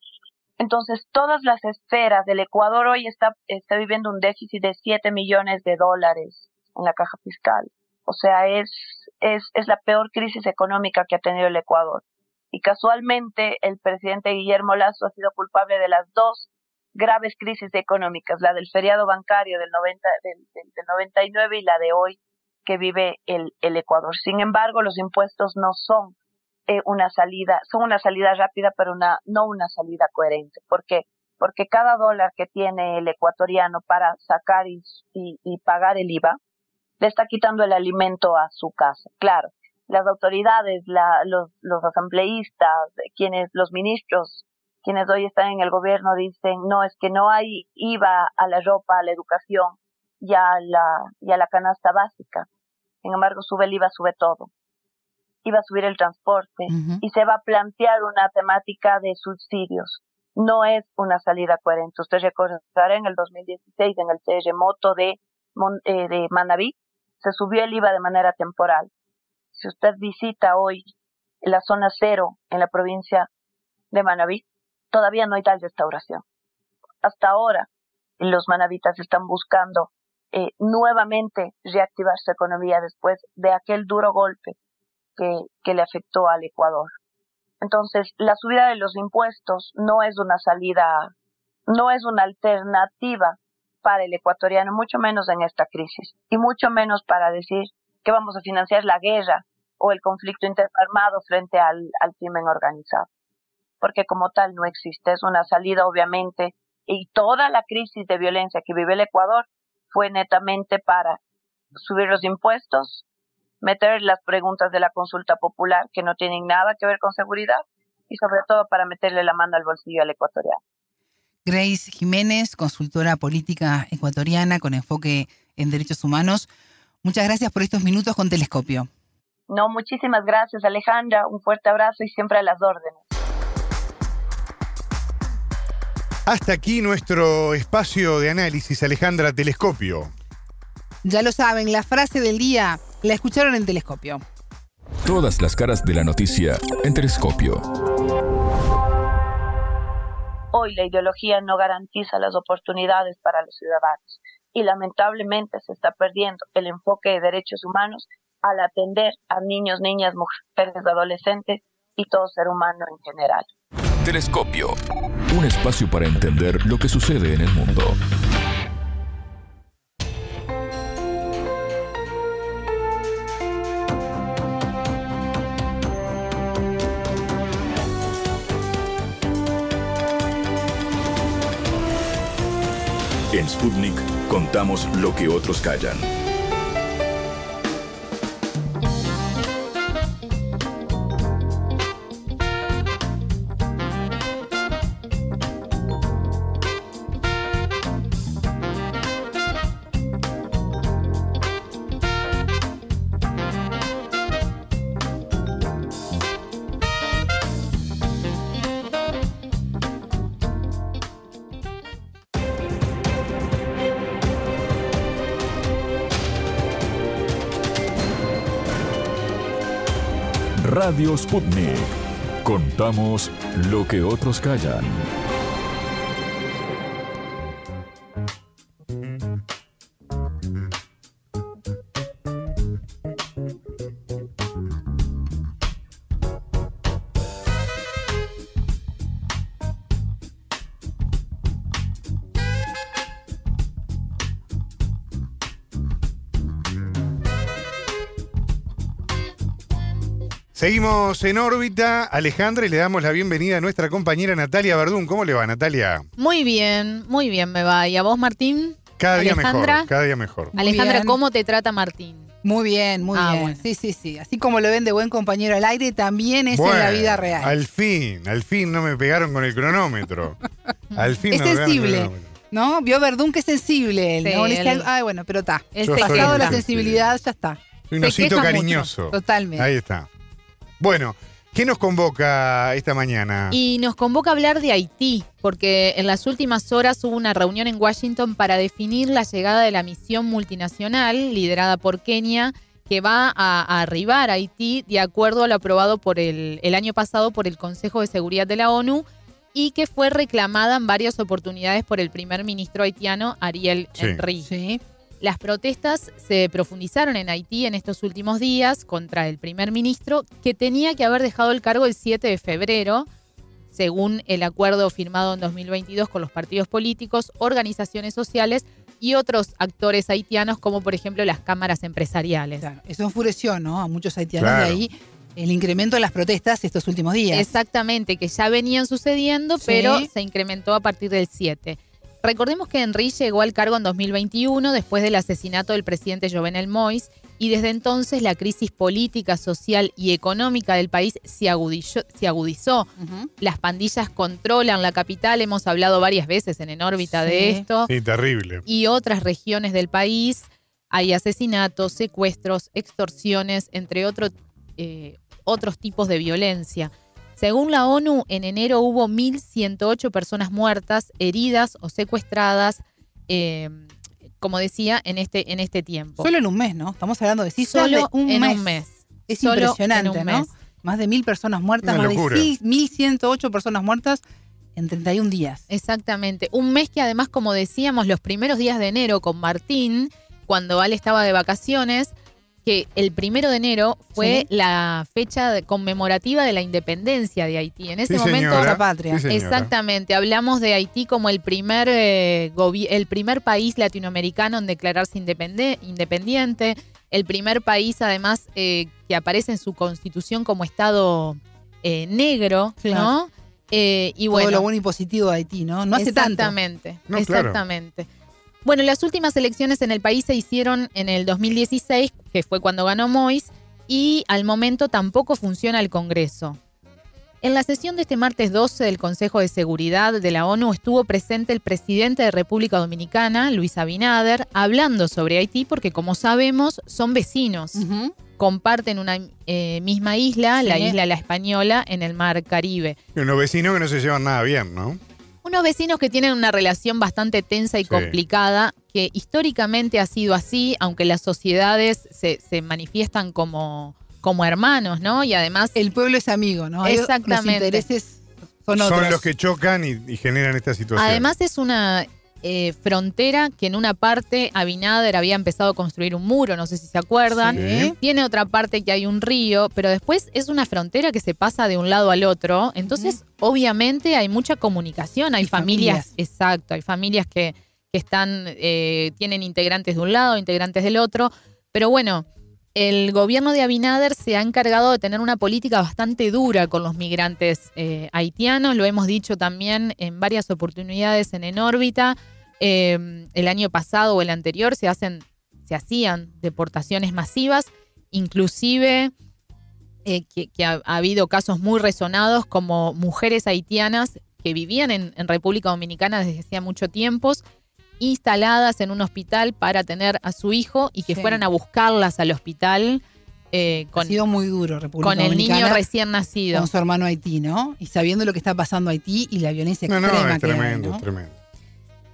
Entonces, todas las esferas del Ecuador hoy está, está viviendo un déficit de 7 millones de dólares en la caja fiscal. O sea, es, es, es la peor crisis económica que ha tenido el Ecuador. Y casualmente, el presidente Guillermo Lazo ha sido culpable de las dos graves crisis económicas, la del feriado bancario del, 90, del, del 99 y la de hoy que vive el, el Ecuador. Sin embargo, los impuestos no son eh, una salida, son una salida rápida, pero una, no una salida coherente. ¿Por qué? Porque cada dólar que tiene el ecuatoriano para sacar y, y, pagar el IVA, le está quitando el alimento a su casa. Claro, las autoridades, la, los, los asambleístas, quienes, los ministros quienes hoy están en el gobierno dicen, no, es que no hay IVA a la ropa, a la educación y a la, y a la canasta básica. Sin embargo, sube el IVA, sube todo. Iba a subir el transporte y se va a plantear una temática de subsidios. No es una salida coherente. Usted recordará en el 2016, en el terremoto de, eh, de Manaví, se subió el IVA de manera temporal. Si usted visita hoy la zona cero en la provincia de Manaví, todavía no hay tal restauración. Hasta ahora, los manavitas están buscando eh, nuevamente reactivar su economía después de aquel duro golpe que, que le afectó al Ecuador. Entonces, la subida de los impuestos no es una salida, no es una alternativa para el ecuatoriano, mucho menos en esta crisis, y mucho menos para decir que vamos a financiar la guerra o el conflicto interarmado frente al, al crimen organizado porque como tal no existe. Es una salida, obviamente, y toda la crisis de violencia que vive el Ecuador fue netamente para subir los impuestos, meter las preguntas de la consulta popular que no tienen nada que ver con seguridad y sobre todo para meterle la mano al bolsillo al ecuatoriano. Grace Jiménez, consultora política ecuatoriana con enfoque en derechos humanos. Muchas gracias por estos minutos con Telescopio. No, muchísimas gracias Alejandra, un fuerte abrazo y siempre a las órdenes. Hasta aquí nuestro espacio de análisis, Alejandra Telescopio. Ya lo saben, la frase del día la escucharon en Telescopio. Todas las caras de la noticia en Telescopio. Hoy la ideología no garantiza las oportunidades para los ciudadanos y lamentablemente se está perdiendo el enfoque de derechos humanos al atender a niños, niñas, mujeres, adolescentes y todo ser humano en general. Telescopio, un espacio para entender lo que sucede en el mundo. En Sputnik contamos lo que otros callan. Radio. Contamos lo que otros callan. Seguimos en órbita, Alejandra, y le damos la bienvenida a nuestra compañera Natalia Verdún. ¿Cómo le va, Natalia? Muy bien, muy bien me va. ¿Y a vos, Martín? Cada día mejor, cada día mejor. Alejandra, ¿cómo te trata Martín? Muy bien, muy ah, bien. Sí, sí, sí. Así como lo ven de buen compañero al aire, también es en la vida real. Al fin, al fin no me pegaron con el cronómetro. <laughs> Al fin es sensible. ¿No? Vio Verdún que es sensible él. ay, bueno, pero está. El pasado la sensibilidad ya está. Un osito mucho, cariñoso. totalmente. Ahí está. Bueno, ¿qué nos convoca esta mañana? Y nos convoca a hablar de Haití, porque en las últimas horas hubo una reunión en Washington para definir la llegada de la misión multinacional liderada por Kenia que va a, a arribar a Haití de acuerdo a lo aprobado por el, el año pasado por el Consejo de Seguridad de la ONU y que fue reclamada en varias oportunidades por el primer ministro haitiano Ariel Sí. Henry. Sí. Las protestas se profundizaron en Haití en estos últimos días contra el primer ministro que tenía que haber dejado el cargo el 7 de febrero, según el acuerdo firmado en 2022 con los partidos políticos, organizaciones sociales y otros actores haitianos, como por ejemplo las cámaras empresariales. Eso enfureció, ¿no? A muchos haitianos Claro. de ahí el incremento de las protestas estos últimos días. Exactamente, que ya venían sucediendo, Sí. pero se incrementó a partir del 7. Recordemos que Henry llegó al cargo en 2021 después del asesinato del presidente Jovenel Moïse y desde entonces la crisis política, social y económica del país se agudizó. se agudizó. Las pandillas controlan la capital, hemos hablado varias veces en En órbita de esto Sí, terrible. y otras regiones del país hay asesinatos, secuestros, extorsiones, entre otro- eh, otros tipos de violencia. Según la ONU, en enero hubo 1.108 personas muertas, heridas o secuestradas, eh, como decía, en este, en este tiempo. Solo en un mes, ¿no? Estamos hablando de cifras Solo de un en mes. un mes. Es Solo impresionante, en un ¿no? mes. Más de mil personas muertas, Una más locura. de 1.108 personas muertas en 31 días. Exactamente. Un mes que además, como decíamos, los primeros días de enero con Martín, cuando Ale estaba de vacaciones, que el primero de enero fue Sí. la fecha de- conmemorativa de la independencia de Haití. En ese Sí, momento, señora. La patria. Sí, exactamente, hablamos de Haití como el primer eh, el primer país latinoamericano en declararse independiente, el primer país además eh, que aparece en su constitución como estado eh, negro, Claro. ¿no? Eh, y Todo bueno, lo bueno y positivo de Haití, ¿no? No hace tanto. Exactamente, No, claro. Bueno, las últimas elecciones en el país se hicieron en el 2016, que fue cuando ganó Mois, y al momento tampoco funciona el Congreso. En la sesión de este martes 12 del Consejo de Seguridad de la ONU estuvo presente el presidente de República Dominicana, Luis Abinader, hablando sobre Haití porque como sabemos son vecinos. Comparten una eh, misma isla, la isla La Española, en el Mar Caribe. Y unos vecinos que no se llevan nada bien, ¿no? Unos vecinos que tienen una relación bastante tensa y Sí. complicada, que históricamente ha sido así, aunque las sociedades se, se manifiestan como, como hermanos, ¿no? Y además... El pueblo es amigo, ¿no? Exactamente. Los intereses son otros. Son los que chocan y, y generan esta situación. Además es una eh, frontera que en una parte Abinader había empezado a construir un muro, no sé si se acuerdan. Sí. Tiene otra parte que hay un río, pero después es una frontera que se pasa de un lado al otro. Entonces, obviamente hay mucha comunicación, hay familias, familias. exacto, hay familias que, que están, eh, tienen integrantes de un lado, integrantes del otro. Pero bueno, el gobierno de Abinader se ha encargado de tener una política bastante dura con los migrantes eh, haitianos. Lo hemos dicho también en varias oportunidades en En órbita. Eh, el año pasado o el anterior se hacen, se hacían deportaciones masivas, inclusive eh, que, ha habido casos muy resonados como mujeres haitianas que vivían en, en República Dominicana desde hacía mucho tiempo, instaladas en un hospital para tener a su hijo y que Sí. fueran a buscarlas al hospital eh, con, ha sido muy duro, República con el niño recién nacido. Con su hermano Haití, ¿no? Y sabiendo lo que está pasando en Haití y la violencia No, no, extrema es que hay, tremendo, ¿no? es tremendo.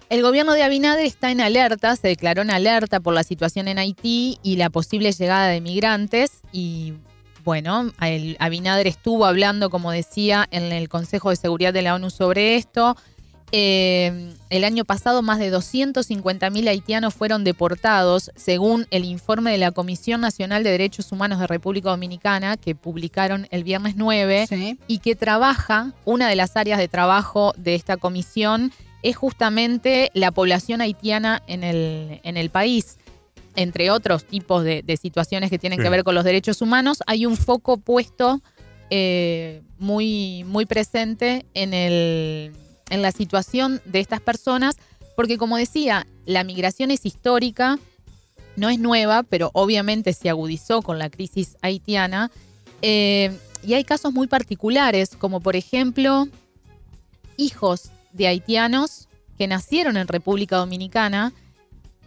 El gobierno de Abinader está en alerta, se declaró en alerta por la situación en Haití y la posible llegada de migrantes. Y bueno, el Abinader estuvo hablando, como decía, en el Consejo de Seguridad de la ONU sobre esto. Eh, el año pasado más de 250.000 haitianos fueron deportados, según el informe de la Comisión Nacional de Derechos Humanos de República Dominicana, que publicaron el viernes 9, y que trabaja, una de las áreas de trabajo de esta comisión es justamente la población haitiana en el, en el país. Entre otros tipos de, de situaciones que tienen Sí. que ver con los derechos humanos, hay un foco puesto eh, muy, muy presente en, el, en la situación de estas personas, porque como decía, la migración es histórica, no es nueva, pero obviamente se agudizó con la crisis haitiana. Eh, y hay casos muy particulares, como por ejemplo hijos de haitianos que nacieron en República Dominicana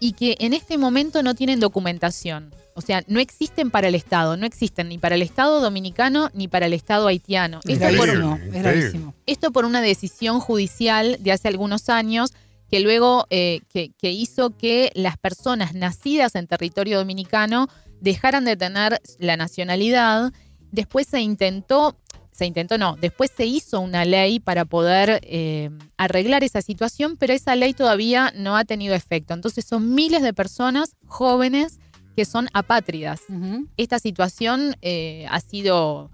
y que en este momento no tienen documentación. O sea, no existen para el Estado, no existen ni para el Estado dominicano ni para el Estado haitiano. Es Esto por, es esto por una decisión judicial de hace algunos años que luego eh, que, que hizo que las personas nacidas en territorio dominicano dejaran de tener la nacionalidad. Después se intentó, se intentó no, después se hizo una ley para poder eh, arreglar esa situación, pero esa ley todavía no ha tenido efecto. Entonces son miles de personas jóvenes que son apátridas. Esta situación eh, ha sido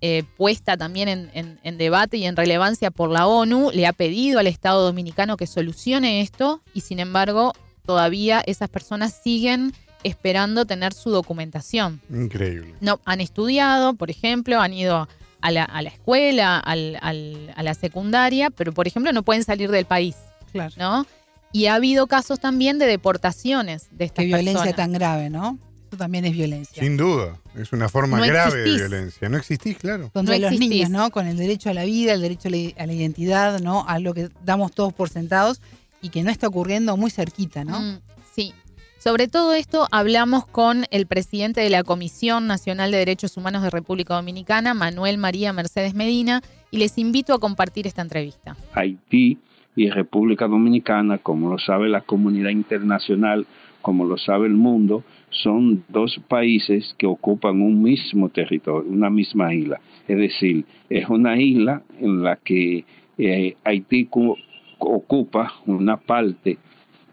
eh, puesta también en, en- en debate y en relevancia por la ONU, le ha pedido al Estado dominicano que solucione esto y sin embargo todavía esas personas siguen esperando tener su documentación. Increíble. No, han estudiado, por ejemplo, han ido a la, a la escuela, al- al- a la secundaria, pero por ejemplo no pueden salir del país, Claro. ¿no? Y ha habido casos también de deportaciones de estas Qué violencia personas. tan grave, ¿no? Eso también es violencia. Sin duda. Es una forma No grave existís. de violencia. No existís, claro. Contra No los existís. niños, ¿no? Con el derecho a la vida, el derecho a la, a la identidad, ¿no? A lo que damos todos por sentados y que no está ocurriendo muy cerquita, ¿no? Mm, sí. Sobre todo esto hablamos con el presidente de la Comisión Nacional de Derechos Humanos de República Dominicana, Manuel María Mercedes Medina, y les invito a compartir esta entrevista. Haití y República Dominicana, como lo sabe la comunidad internacional, como lo sabe el mundo, son dos países que ocupan un mismo territorio, una misma isla. Es decir, es una isla en la que eh, Haití cu- ocupa una parte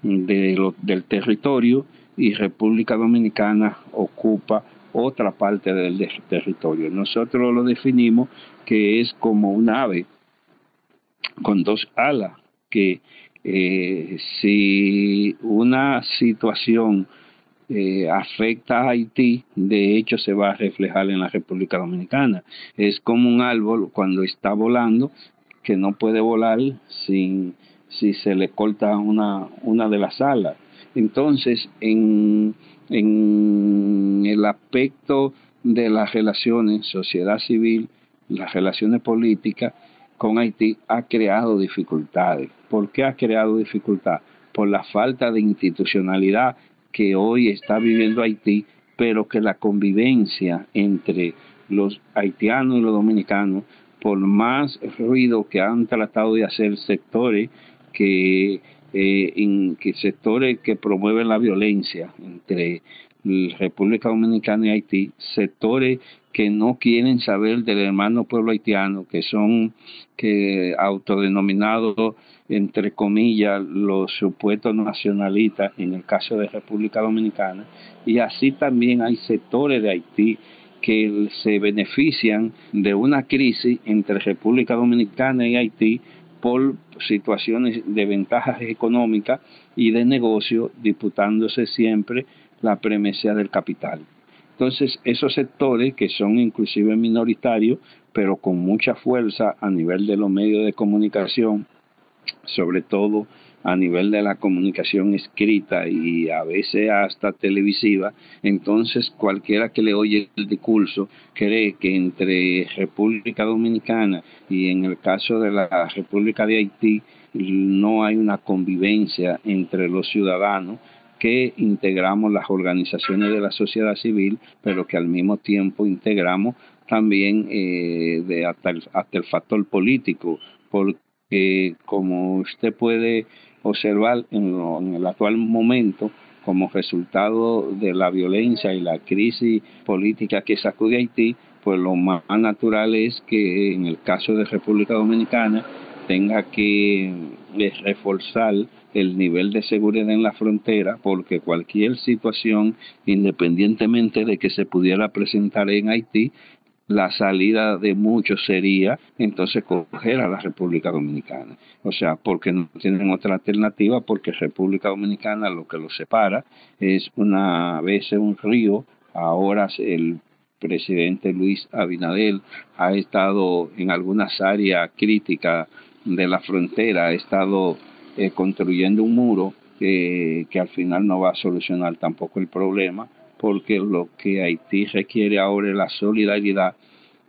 de lo- del territorio y República Dominicana ocupa otra parte del de- territorio. Nosotros lo definimos que es como un ave con dos alas, que eh, si una situación eh, afecta a Haití, de hecho se va a reflejar en la República Dominicana. Es como un árbol cuando está volando, que no puede volar sin si se le corta una, una de las alas. Entonces, en, en el aspecto de las relaciones, sociedad civil, las relaciones políticas con Haití ha creado dificultades. ¿Por qué ha creado dificultad? Por la falta de institucionalidad que hoy está viviendo Haití, pero que la convivencia entre los haitianos y los dominicanos, por más ruido que han tratado de hacer sectores que, eh, que sectores que promueven la violencia entre República Dominicana y Haití, sectores que no quieren saber del hermano pueblo haitiano, que son que autodenominados entre comillas los supuestos nacionalistas en el caso de República Dominicana y así también hay sectores de Haití que se benefician de una crisis entre República Dominicana y Haití por situaciones de ventajas económicas y de negocio, disputándose siempre la premesia del capital. Entonces, esos sectores que son inclusive minoritarios, pero con mucha fuerza a nivel de los medios de comunicación, sobre todo a nivel de la comunicación escrita y a veces hasta televisiva, entonces cualquiera que le oye el discurso cree que entre República Dominicana y en el caso de la República de Haití no hay una convivencia entre los ciudadanos que integramos las organizaciones de la sociedad civil, pero que al mismo tiempo integramos también eh, de hasta, el, hasta el factor político, porque como usted puede observar en, lo, en el actual momento, como resultado de la violencia y la crisis política que sacude Haití, pues lo más natural es que en el caso de República Dominicana tenga que eh, reforzar el nivel de seguridad en la frontera porque cualquier situación, independientemente de que se pudiera presentar en Haití, la salida de muchos sería entonces coger a la República Dominicana. O sea, porque no tienen otra alternativa, porque República Dominicana lo que los separa es una veces un río, ahora el presidente Luis Abinadel ha estado en algunas áreas críticas de la frontera, ha estado eh, construyendo un muro que, que al final no va a solucionar tampoco el problema, porque lo que Haití requiere ahora es la solidaridad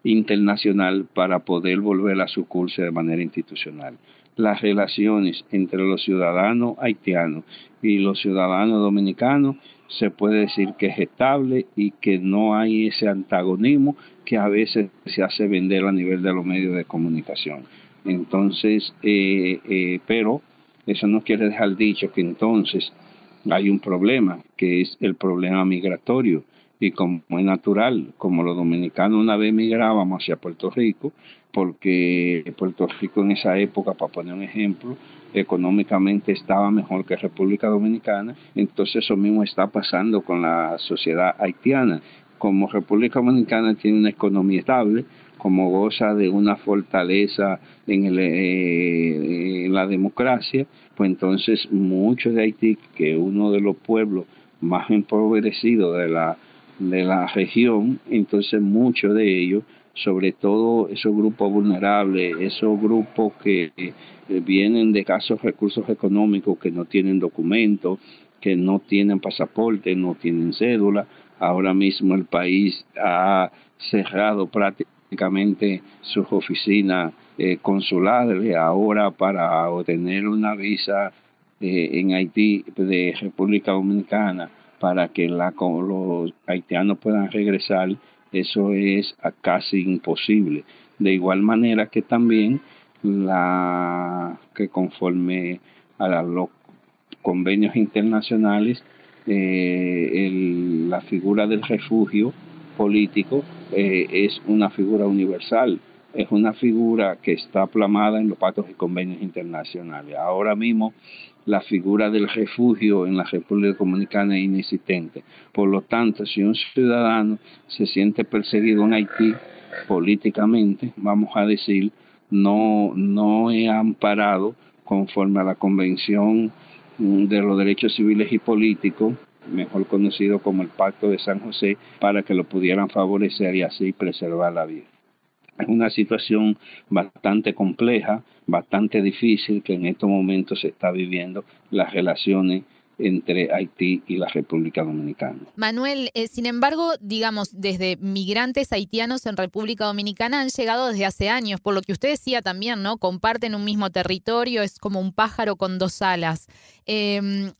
internacional para poder volver a su curso de manera institucional. las relaciones entre los ciudadanos haitianos y los ciudadanos dominicanos se puede decir que es estable y que no hay ese antagonismo que a veces se hace vender a nivel de los medios de comunicación. Entonces, eh, eh, pero eso no quiere dejar dicho que entonces hay un problema, que es el problema migratorio. Y como es natural, como los dominicanos una vez migrábamos hacia Puerto Rico, porque Puerto Rico en esa época, para poner un ejemplo, económicamente estaba mejor que República Dominicana, entonces eso mismo está pasando con la sociedad haitiana. Como República Dominicana tiene una economía estable, como goza de una fortaleza en, eh, la democracia, pues entonces muchos de Haití, que es uno de los pueblos más empobrecidos de la, de la región, entonces muchos de ellos sobre todo esos grupos vulnerables, esos grupos que eh, vienen de casos recursos económicos, que no tienen documentos, que no tienen pasaporte, no tienen cédula. Ahora mismo el país ha cerrado prácticamente sus oficinas eh, consulares ahora para obtener una visa eh, en Haití de República Dominicana para que la, los haitianos puedan regresar eso es casi imposible. De igual manera que también la que conforme a los convenios internacionales eh, la figura del refugio político eh, es una figura universal, es una figura que está plamada en los pactos y convenios internacionales. Ahora mismo la figura del refugio en la República Dominicana es inexistente. Por lo tanto, si un ciudadano se siente perseguido en Haití políticamente, vamos a decir, no, no es amparado conforme a la Convención de los Derechos Civiles y Políticos, mejor conocido como el Pacto de San José, para que lo pudieran favorecer y así preservar la vida. Es una situación bastante compleja, bastante difícil que en estos momentos se está viviendo las relaciones entre Haití y la República Dominicana. Manuel, eh, sin embargo, digamos, desde migrantes haitianos en República Dominicana han llegado desde hace años, por lo que usted decía también, ¿no? Comparten un mismo territorio, es como un pájaro con dos alas. Em,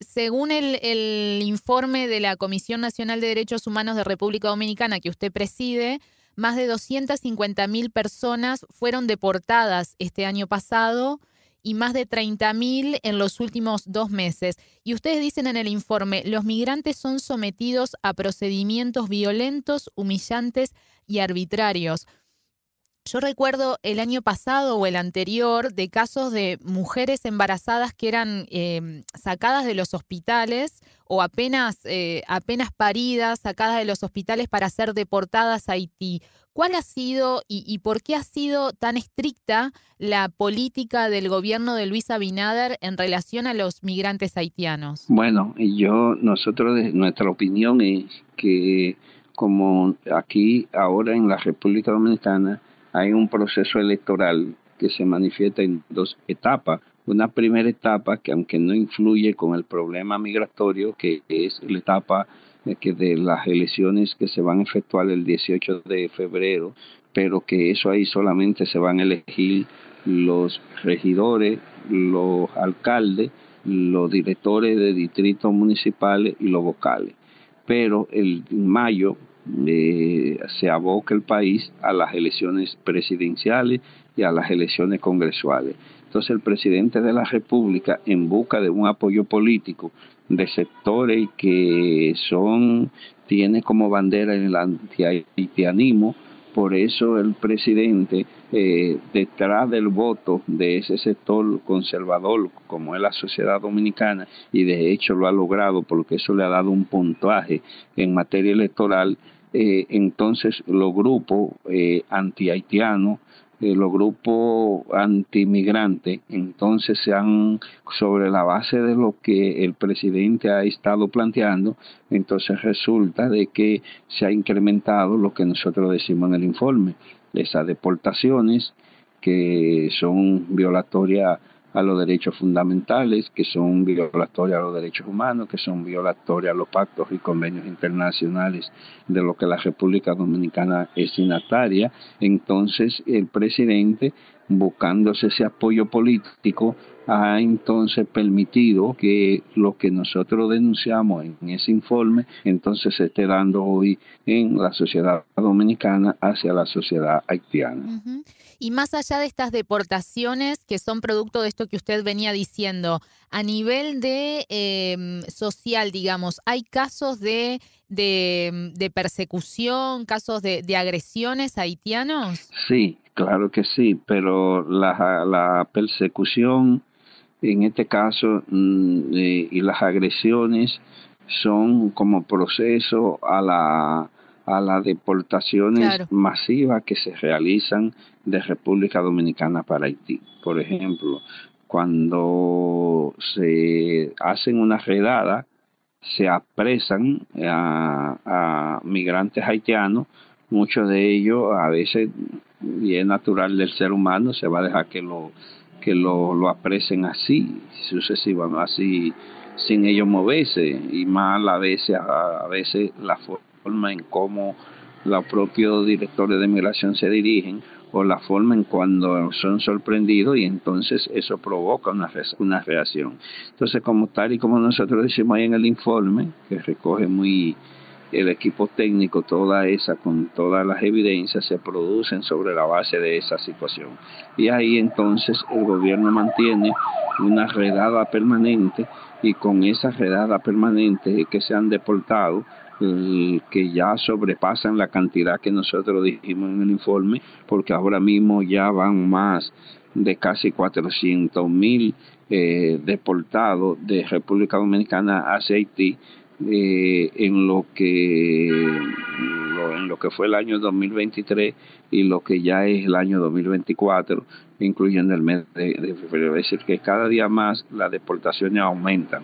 según el, el informe de la Comisión Nacional de Derechos Humanos de República Dominicana que usted preside, más de 250.000 personas fueron deportadas este año pasado y más de 30.000 en los últimos dos meses. Y ustedes dicen en el informe, los migrantes son sometidos a procedimientos violentos, humillantes y arbitrarios. Yo recuerdo el año pasado o el anterior de casos de mujeres embarazadas que eran em, sacadas de los hospitales o apenas, eh, apenas paridas, sacadas de los hospitales para ser deportadas a Haití. ¿Cuál ha sido y, por qué ha sido tan estricta la política del gobierno de Luis Abinader en relación a los migrantes haitianos? Bueno, yo, nosotros, nuestra opinión es que como aquí ahora en la República Dominicana, hay un proceso electoral que se manifiesta en dos etapas. Una primera etapa que aunque no influye con el problema migratorio, que es la etapa que de las elecciones que se van a efectuar el 18 de febrero, pero que eso ahí solamente se van a elegir los regidores, los alcaldes, los directores de distritos municipales y los vocales. Pero el mayo eh, se aboca el país a las elecciones presidenciales y a las elecciones congresuales. Entonces el presidente de la República, en busca de un apoyo político de sectores que son, tiene como bandera el anti-haitianismo, por eso el presidente, eh, detrás del voto de ese sector conservador, como es la sociedad dominicana, y de hecho lo ha logrado porque eso le ha dado un puntaje en materia electoral, eh, entonces los grupos eh, anti-haitianos, eh, los grupos antimigrantes, entonces se han, sobre la base de lo que el presidente ha estado planteando, entonces resulta de que se ha incrementado lo que nosotros decimos en el informe, esas deportaciones que son violatorias a los derechos fundamentales, que son violatorias a los derechos humanos, que son violatorias a los pactos y convenios internacionales de lo que la República Dominicana es signataria. Entonces el presidente buscándose ese apoyo político, ha entonces permitido que lo que nosotros denunciamos en ese informe entonces se esté dando hoy en la sociedad dominicana hacia la sociedad haitiana. Y más allá de estas deportaciones que son producto de esto que usted venía diciendo, a nivel de em, social, digamos, ¿hay casos de, de, persecución, casos de, de agresiones haitianos? Sí, claro que sí, pero la, la persecución en este caso mm, eh, y las agresiones son como proceso a la a las deportaciones masivas que se realizan de República Dominicana para Haití. Por ejemplo, cuando se hacen una redada, se apresan a, a migrantes haitianos, muchos de ellos a veces, y es natural del ser humano, se va a dejar que lo que lo, lo apresen así, sucesivamente, así, sin ellos moverse, y más a veces, a, veces la forma en cómo los propios directores de migración se dirigen o la forma en cuando son sorprendidos y entonces eso provoca una, una reacción. Entonces, como tal y como nosotros decimos ahí en el informe, que recoge muy el equipo técnico, toda esa, con todas las evidencias, se producen sobre la base de esa situación. Y ahí entonces el gobierno mantiene una redada permanente y con esa redada permanente que se han deportado, que ya sobrepasan la cantidad que nosotros dijimos en el informe, porque ahora mismo ya van más de casi 400 mil eh, deportados de República Dominicana hacia Haití eh, en lo que en lo que fue el año 2023 y lo que ya es el año 2024, incluyendo el mes de, febrero. Es decir, que cada día más las deportaciones aumentan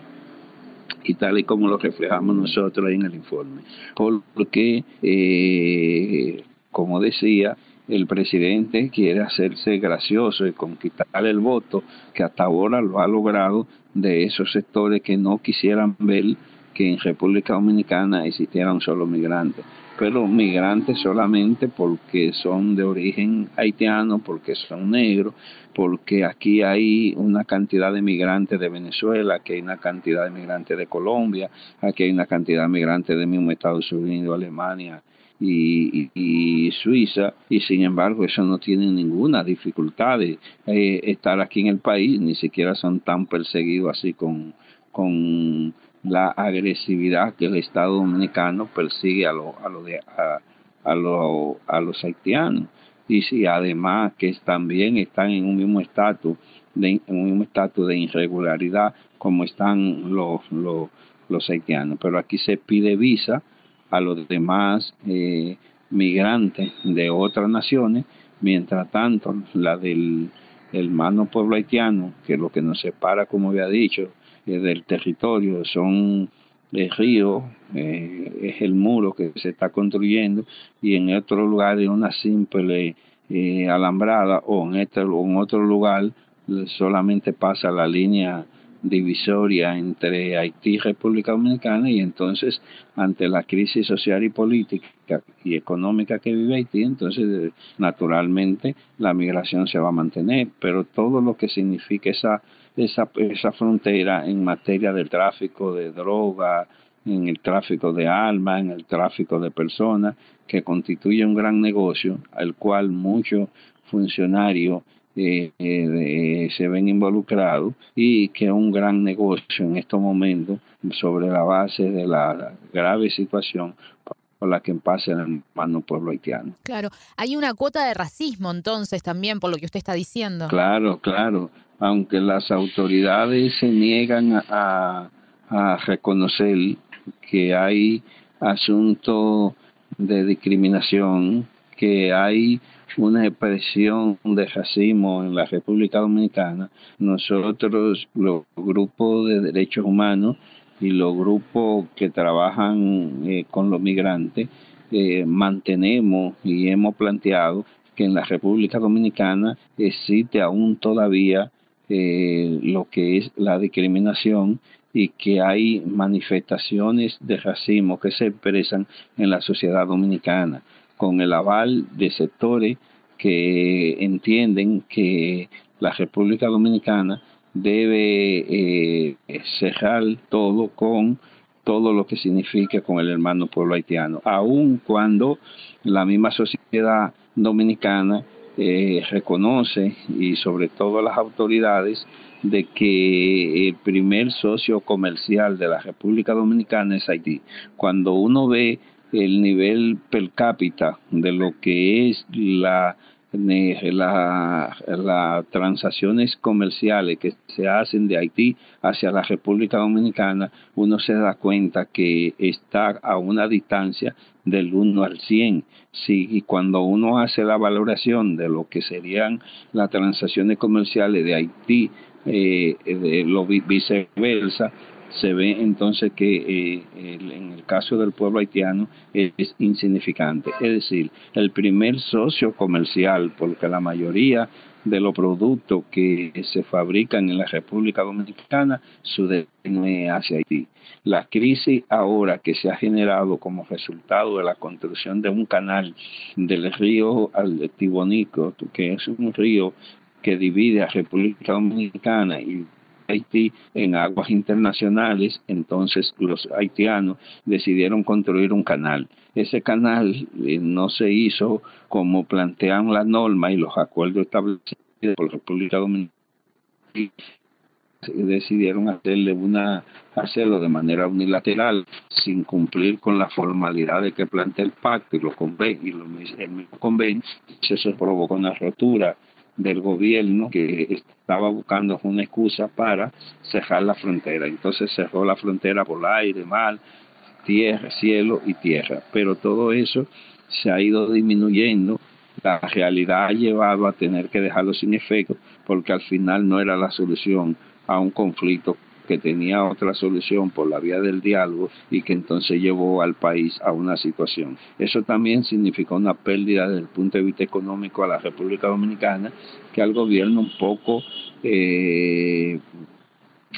y tal y como lo reflejamos nosotros en el informe. Porque, eh, como decía, el presidente quiere hacerse gracioso y conquistar el voto que hasta ahora lo ha logrado de esos sectores que no quisieran ver que en República Dominicana existiera un solo migrante, pero migrantes solamente porque son de origen haitiano, porque son negros, porque aquí hay una cantidad de migrantes de Venezuela, que hay una cantidad de migrantes de Colombia, aquí hay una cantidad de migrantes de mismo Estados Unidos, Alemania, y, Suiza y sin embargo eso no tiene ninguna dificultad de eh, estar aquí en el país ni siquiera son tan perseguidos así con con la agresividad que el Estado Dominicano persigue a, lo, a, lo de, a, a, lo, a los haitianos. Y si además que también están en un mismo estatus de, en un mismo estatus de irregularidad como están los, los, los haitianos. Pero aquí se pide visa a los demás eh, migrantes de otras naciones, mientras tanto la del hermano pueblo haitiano, que lo que nos separa, como había dicho, eh, del territorio, son el río, eh, es el muro que se está construyendo y en otro lugar es una simple eh, alambrada o en, este, o en otro lugar solamente pasa la línea divisoria entre Haití y República Dominicana y entonces ante la crisis social y política y económica que vive Haití, entonces naturalmente la migración se va a mantener, pero todo lo que significa esa, esa, esa frontera en materia del tráfico de droga, en el tráfico de almas, en el tráfico de personas, que constituye un gran negocio al cual muchos funcionarios eh, eh, se ven involucrados y que es un gran negocio en estos momentos sobre la base de la grave situación por la que pasa el hermano pueblo haitiano. Claro, hay una cuota de racismo entonces también por lo que usted está diciendo. Claro, claro, aunque las autoridades se niegan a, a reconocer que hay asuntos de discriminación, que hay una expresión de racismo en la República Dominicana, nosotros, los grupos de derechos humanos y los grupos que trabajan eh, con los migrantes, eh, mantenemos y hemos planteado que en la República Dominicana existe aún todavía eh, lo que es la discriminación y que hay manifestaciones de racismo que se expresan en la sociedad dominicana con el aval de sectores que entienden que la República Dominicana debe eh, cerrar todo con todo lo que significa con el hermano pueblo haitiano, aun cuando la misma sociedad dominicana eh, reconoce y sobre todo las autoridades de que el primer socio comercial de la República Dominicana es Haití. Cuando uno ve el nivel per cápita de lo que es la las transacciones comerciales que se hacen de Haití hacia la República Dominicana, uno se da cuenta que está a una distancia del 1 al 100. Sí, y cuando uno hace la valoración de lo que serían las transacciones comerciales de Haití, eh, de lo viceversa, se ve entonces que eh, en el caso del pueblo haitiano es, insignificante. Es decir, el primer socio comercial, porque la mayoría de los productos que se fabrican en la República Dominicana, su destino es hacia Haití. La crisis ahora que se ha generado como resultado de la construcción de un canal del río Tibonico, que es un río que divide a República Dominicana y Haití en aguas internacionales, entonces los haitianos decidieron construir un canal. Ese canal eh, no se hizo como plantean la norma y los acuerdos establecidos por la República Dominicana decidieron hacerle una hacerlo de manera unilateral sin cumplir con la formalidad de que plantea el pacto y lo convenio y lo, el mismo convenio eso provocó una rotura del gobierno que estaba buscando una excusa para cerrar la frontera. Entonces cerró la frontera por aire, mar, tierra, cielo y tierra. Pero todo eso se ha ido disminuyendo. La realidad ha llevado a tener que dejarlo sin efecto porque al final no era la solución a un conflicto que tenía otra solución por la vía del diálogo y que entonces llevó al país a una situación. Eso también significó una pérdida desde el punto de vista económico a la República Dominicana, que al gobierno un poco eh,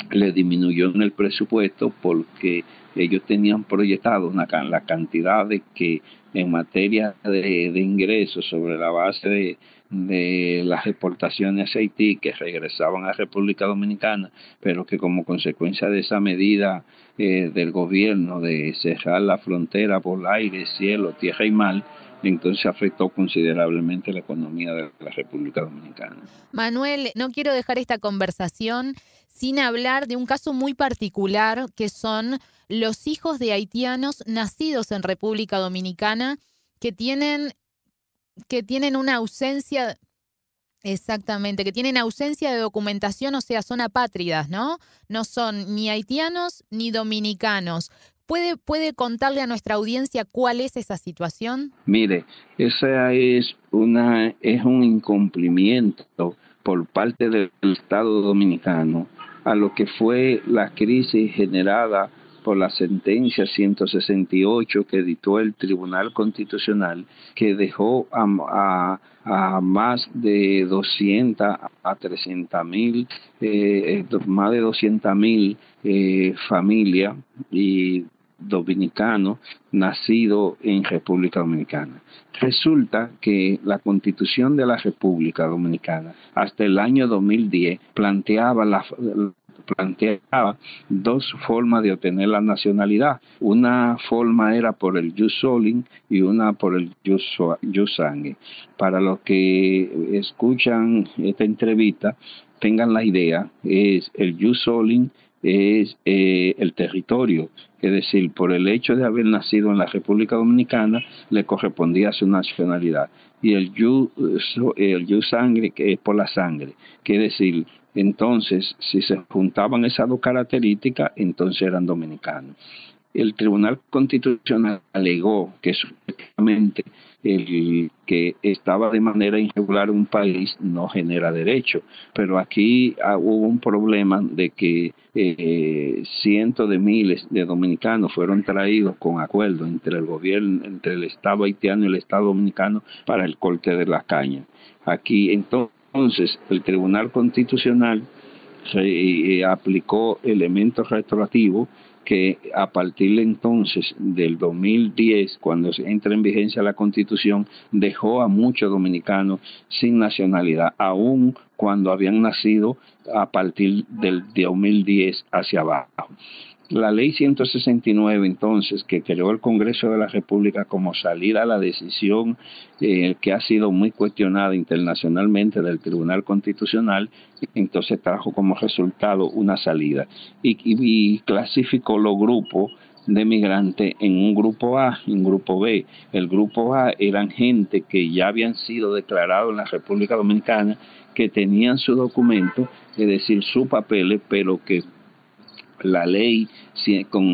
le disminuyó en el presupuesto porque ellos tenían proyectado la cantidad de que en materia de ingresos sobre la base de, de las exportaciones a Haití que regresaban a República Dominicana, pero que como consecuencia de esa medida eh, del gobierno de cerrar la frontera por aire, cielo, tierra y mar, entonces afectó considerablemente la economía de la República Dominicana. Manuel, no quiero dejar esta conversación sin hablar de un caso muy particular que son los hijos de haitianos nacidos en República Dominicana que tienen que tienen una ausencia, exactamente, que tienen ausencia de documentación, o sea, son apátridas, ¿no? No son ni haitianos ni dominicanos. ¿Puede, ¿Puede contarle a nuestra audiencia cuál es esa situación? Mire, esa es, una, es un incumplimiento por parte del Estado dominicano a lo que fue la crisis generada por la sentencia 168 que editó el Tribunal Constitucional, que dejó a, a, más de 200 a 300 mil, eh, más de 200 mil eh, familias y dominicanos nacidos en República Dominicana. Resulta que la Constitución de la República Dominicana hasta el año 2010 planteaba la, planteaba dos formas de obtener la nacionalidad. Una forma era por el jus soling y una por el jus sangue. Para los que escuchan esta entrevista, tengan la idea, es el jus soling es eh, el territorio, es decir, por el hecho de haber nacido en la República Dominicana, le correspondía su nacionalidad. Y el jus el sangre, que es por la sangre, que es decir, entonces, si se juntaban esas dos características, entonces eran dominicanos. El Tribunal Constitucional alegó que supuestamente el que estaba de manera irregular un país no genera derecho, pero aquí ah, hubo un problema de que eh, cientos de miles de dominicanos fueron traídos con acuerdo entre el gobierno, entre el Estado haitiano y el Estado dominicano para el corte de la caña. Aquí entonces entonces, el Tribunal Constitucional eh, aplicó elementos retroactivos que a partir de entonces, del 2010, cuando entra en vigencia la constitución, dejó a muchos dominicanos sin nacionalidad, aún cuando habían nacido a partir del 2010 hacia abajo. La ley 169, entonces, que creó el Congreso de la República como salida a la decisión eh, que ha sido muy cuestionada internacionalmente del Tribunal Constitucional, entonces trajo como resultado una salida y, y clasificó los grupos de migrantes en un grupo A y un grupo B. El grupo A eran gente que ya habían sido declarados en la República Dominicana, que tenían su documento, es decir, su papeles, pero que la ley con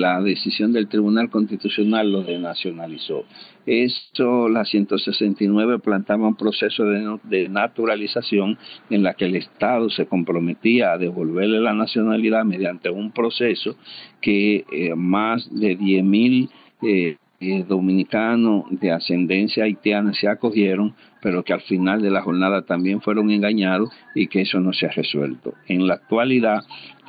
la decisión del Tribunal Constitucional lo denacionalizó. Esto, la 169 plantaba un proceso de, naturalización en la que el Estado se comprometía a devolverle la nacionalidad mediante un proceso que eh, más de 10.000 mil eh, eh, dominicanos de ascendencia haitiana se acogieron, pero que al final de la jornada también fueron engañados y que eso no se ha resuelto. En la actualidad,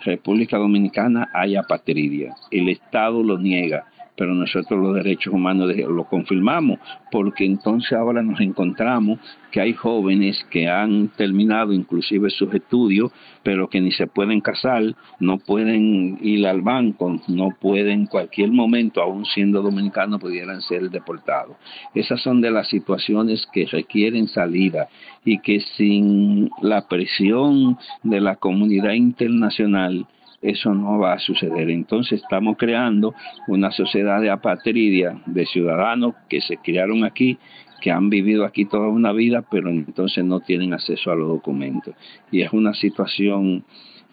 República Dominicana hay apatridia. El Estado lo niega pero nosotros los derechos humanos lo confirmamos, porque entonces ahora nos encontramos que hay jóvenes que han terminado inclusive sus estudios, pero que ni se pueden casar, no pueden ir al banco, no pueden en cualquier momento, aún siendo dominicanos, pudieran ser deportados. Esas son de las situaciones que requieren salida y que sin la presión de la comunidad internacional, eso no va a suceder. Entonces estamos creando una sociedad de apatridia, de ciudadanos que se criaron aquí, que han vivido aquí toda una vida, pero entonces no tienen acceso a los documentos. Y es una situación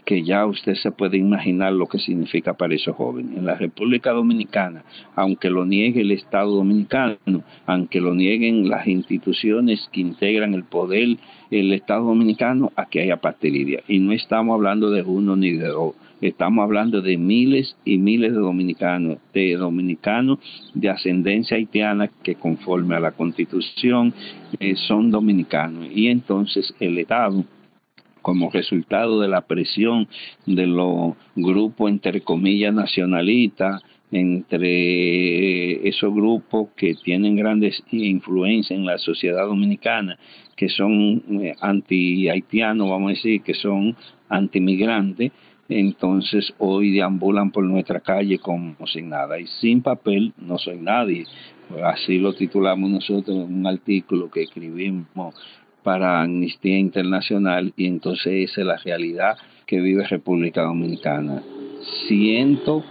que ya usted se puede imaginar lo que significa para esos jóvenes. En la República Dominicana, aunque lo niegue el Estado Dominicano, aunque lo nieguen las instituciones que integran el poder, el Estado Dominicano, aquí hay apatridia. Y no estamos hablando de uno ni de dos Estamos hablando de miles y miles de dominicanos, de dominicanos de ascendencia haitiana que conforme a la constitución eh, son dominicanos. Y entonces el Estado como resultado de la presión de los grupos, entre comillas, nacionalistas, entre esos grupos que tienen grandes influencias en la sociedad dominicana, que son eh, anti-haitianos, vamos a decir, que son anti-migrantes, entonces hoy deambulan por nuestra calle como sin nada. Y sin papel no soy nadie. Así lo titulamos nosotros en un artículo que escribimos para Amnistía Internacional y entonces esa es la realidad que vive República Dominicana. Cientos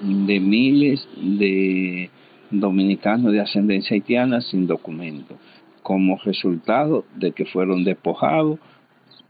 de miles de dominicanos de ascendencia haitiana sin documento, como resultado de que fueron despojados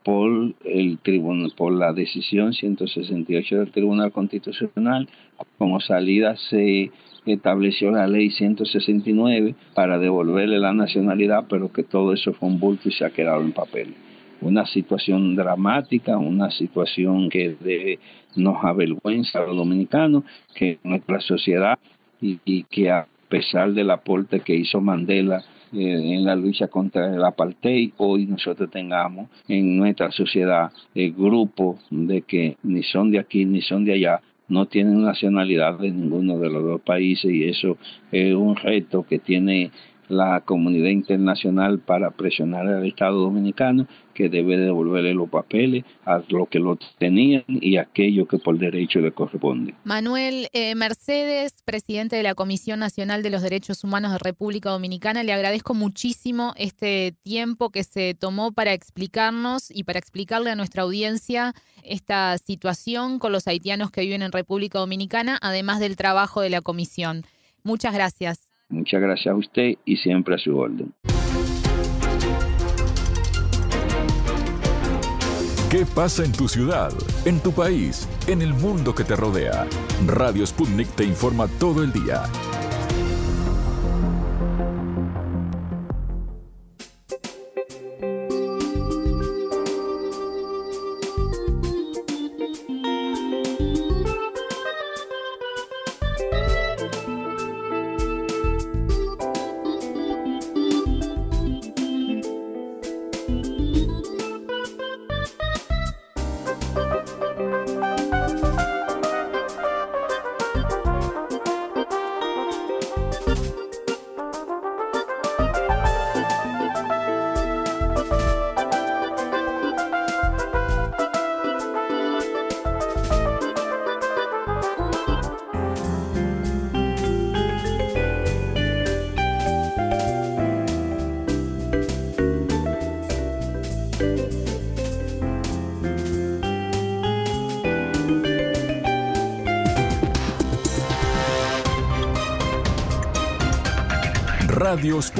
por el tribunal, por la decisión 168 del Tribunal Constitucional, como salida se estableció la ley 169 para devolverle la nacionalidad, pero que todo eso fue un bulto y se ha quedado en papel. Una situación dramática, una situación que nos avergüenza a los dominicanos, que nuestra sociedad y, y que a pesar del aporte que hizo Mandela eh, en la lucha contra el apartheid, hoy nosotros tengamos en nuestra sociedad el grupo de que ni son de aquí ni son de allá, no tienen nacionalidad de ninguno de los dos países y eso es un reto que tiene la comunidad internacional para presionar al Estado dominicano que debe devolverle los papeles a lo que lo tenían y aquello que por derecho le corresponde. Manuel eh, Mercedes, presidente de la Comisión Nacional de los Derechos Humanos de República Dominicana, le agradezco muchísimo este tiempo que se tomó para explicarnos y para explicarle a nuestra audiencia esta situación con los haitianos que viven en República Dominicana, además del trabajo de la comisión. Muchas gracias. Muchas gracias a usted y siempre a su orden. ¿Qué pasa en tu ciudad, en tu país, en el mundo que te rodea? Radio Sputnik te informa todo el día.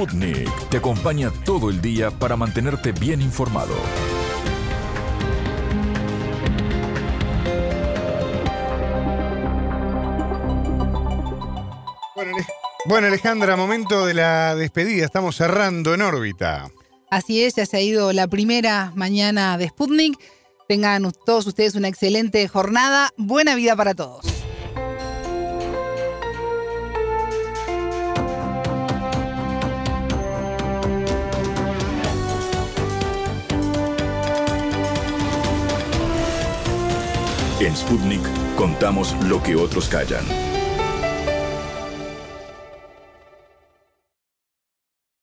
Sputnik te acompaña todo el día para mantenerte bien informado. Bueno, Alejandra, momento de la despedida. Estamos cerrando en órbita. Así es, ya se ha ido la primera mañana de Sputnik. Tengan todos ustedes una excelente jornada. Buena vida para todos. En Sputnik contamos lo que otros callan.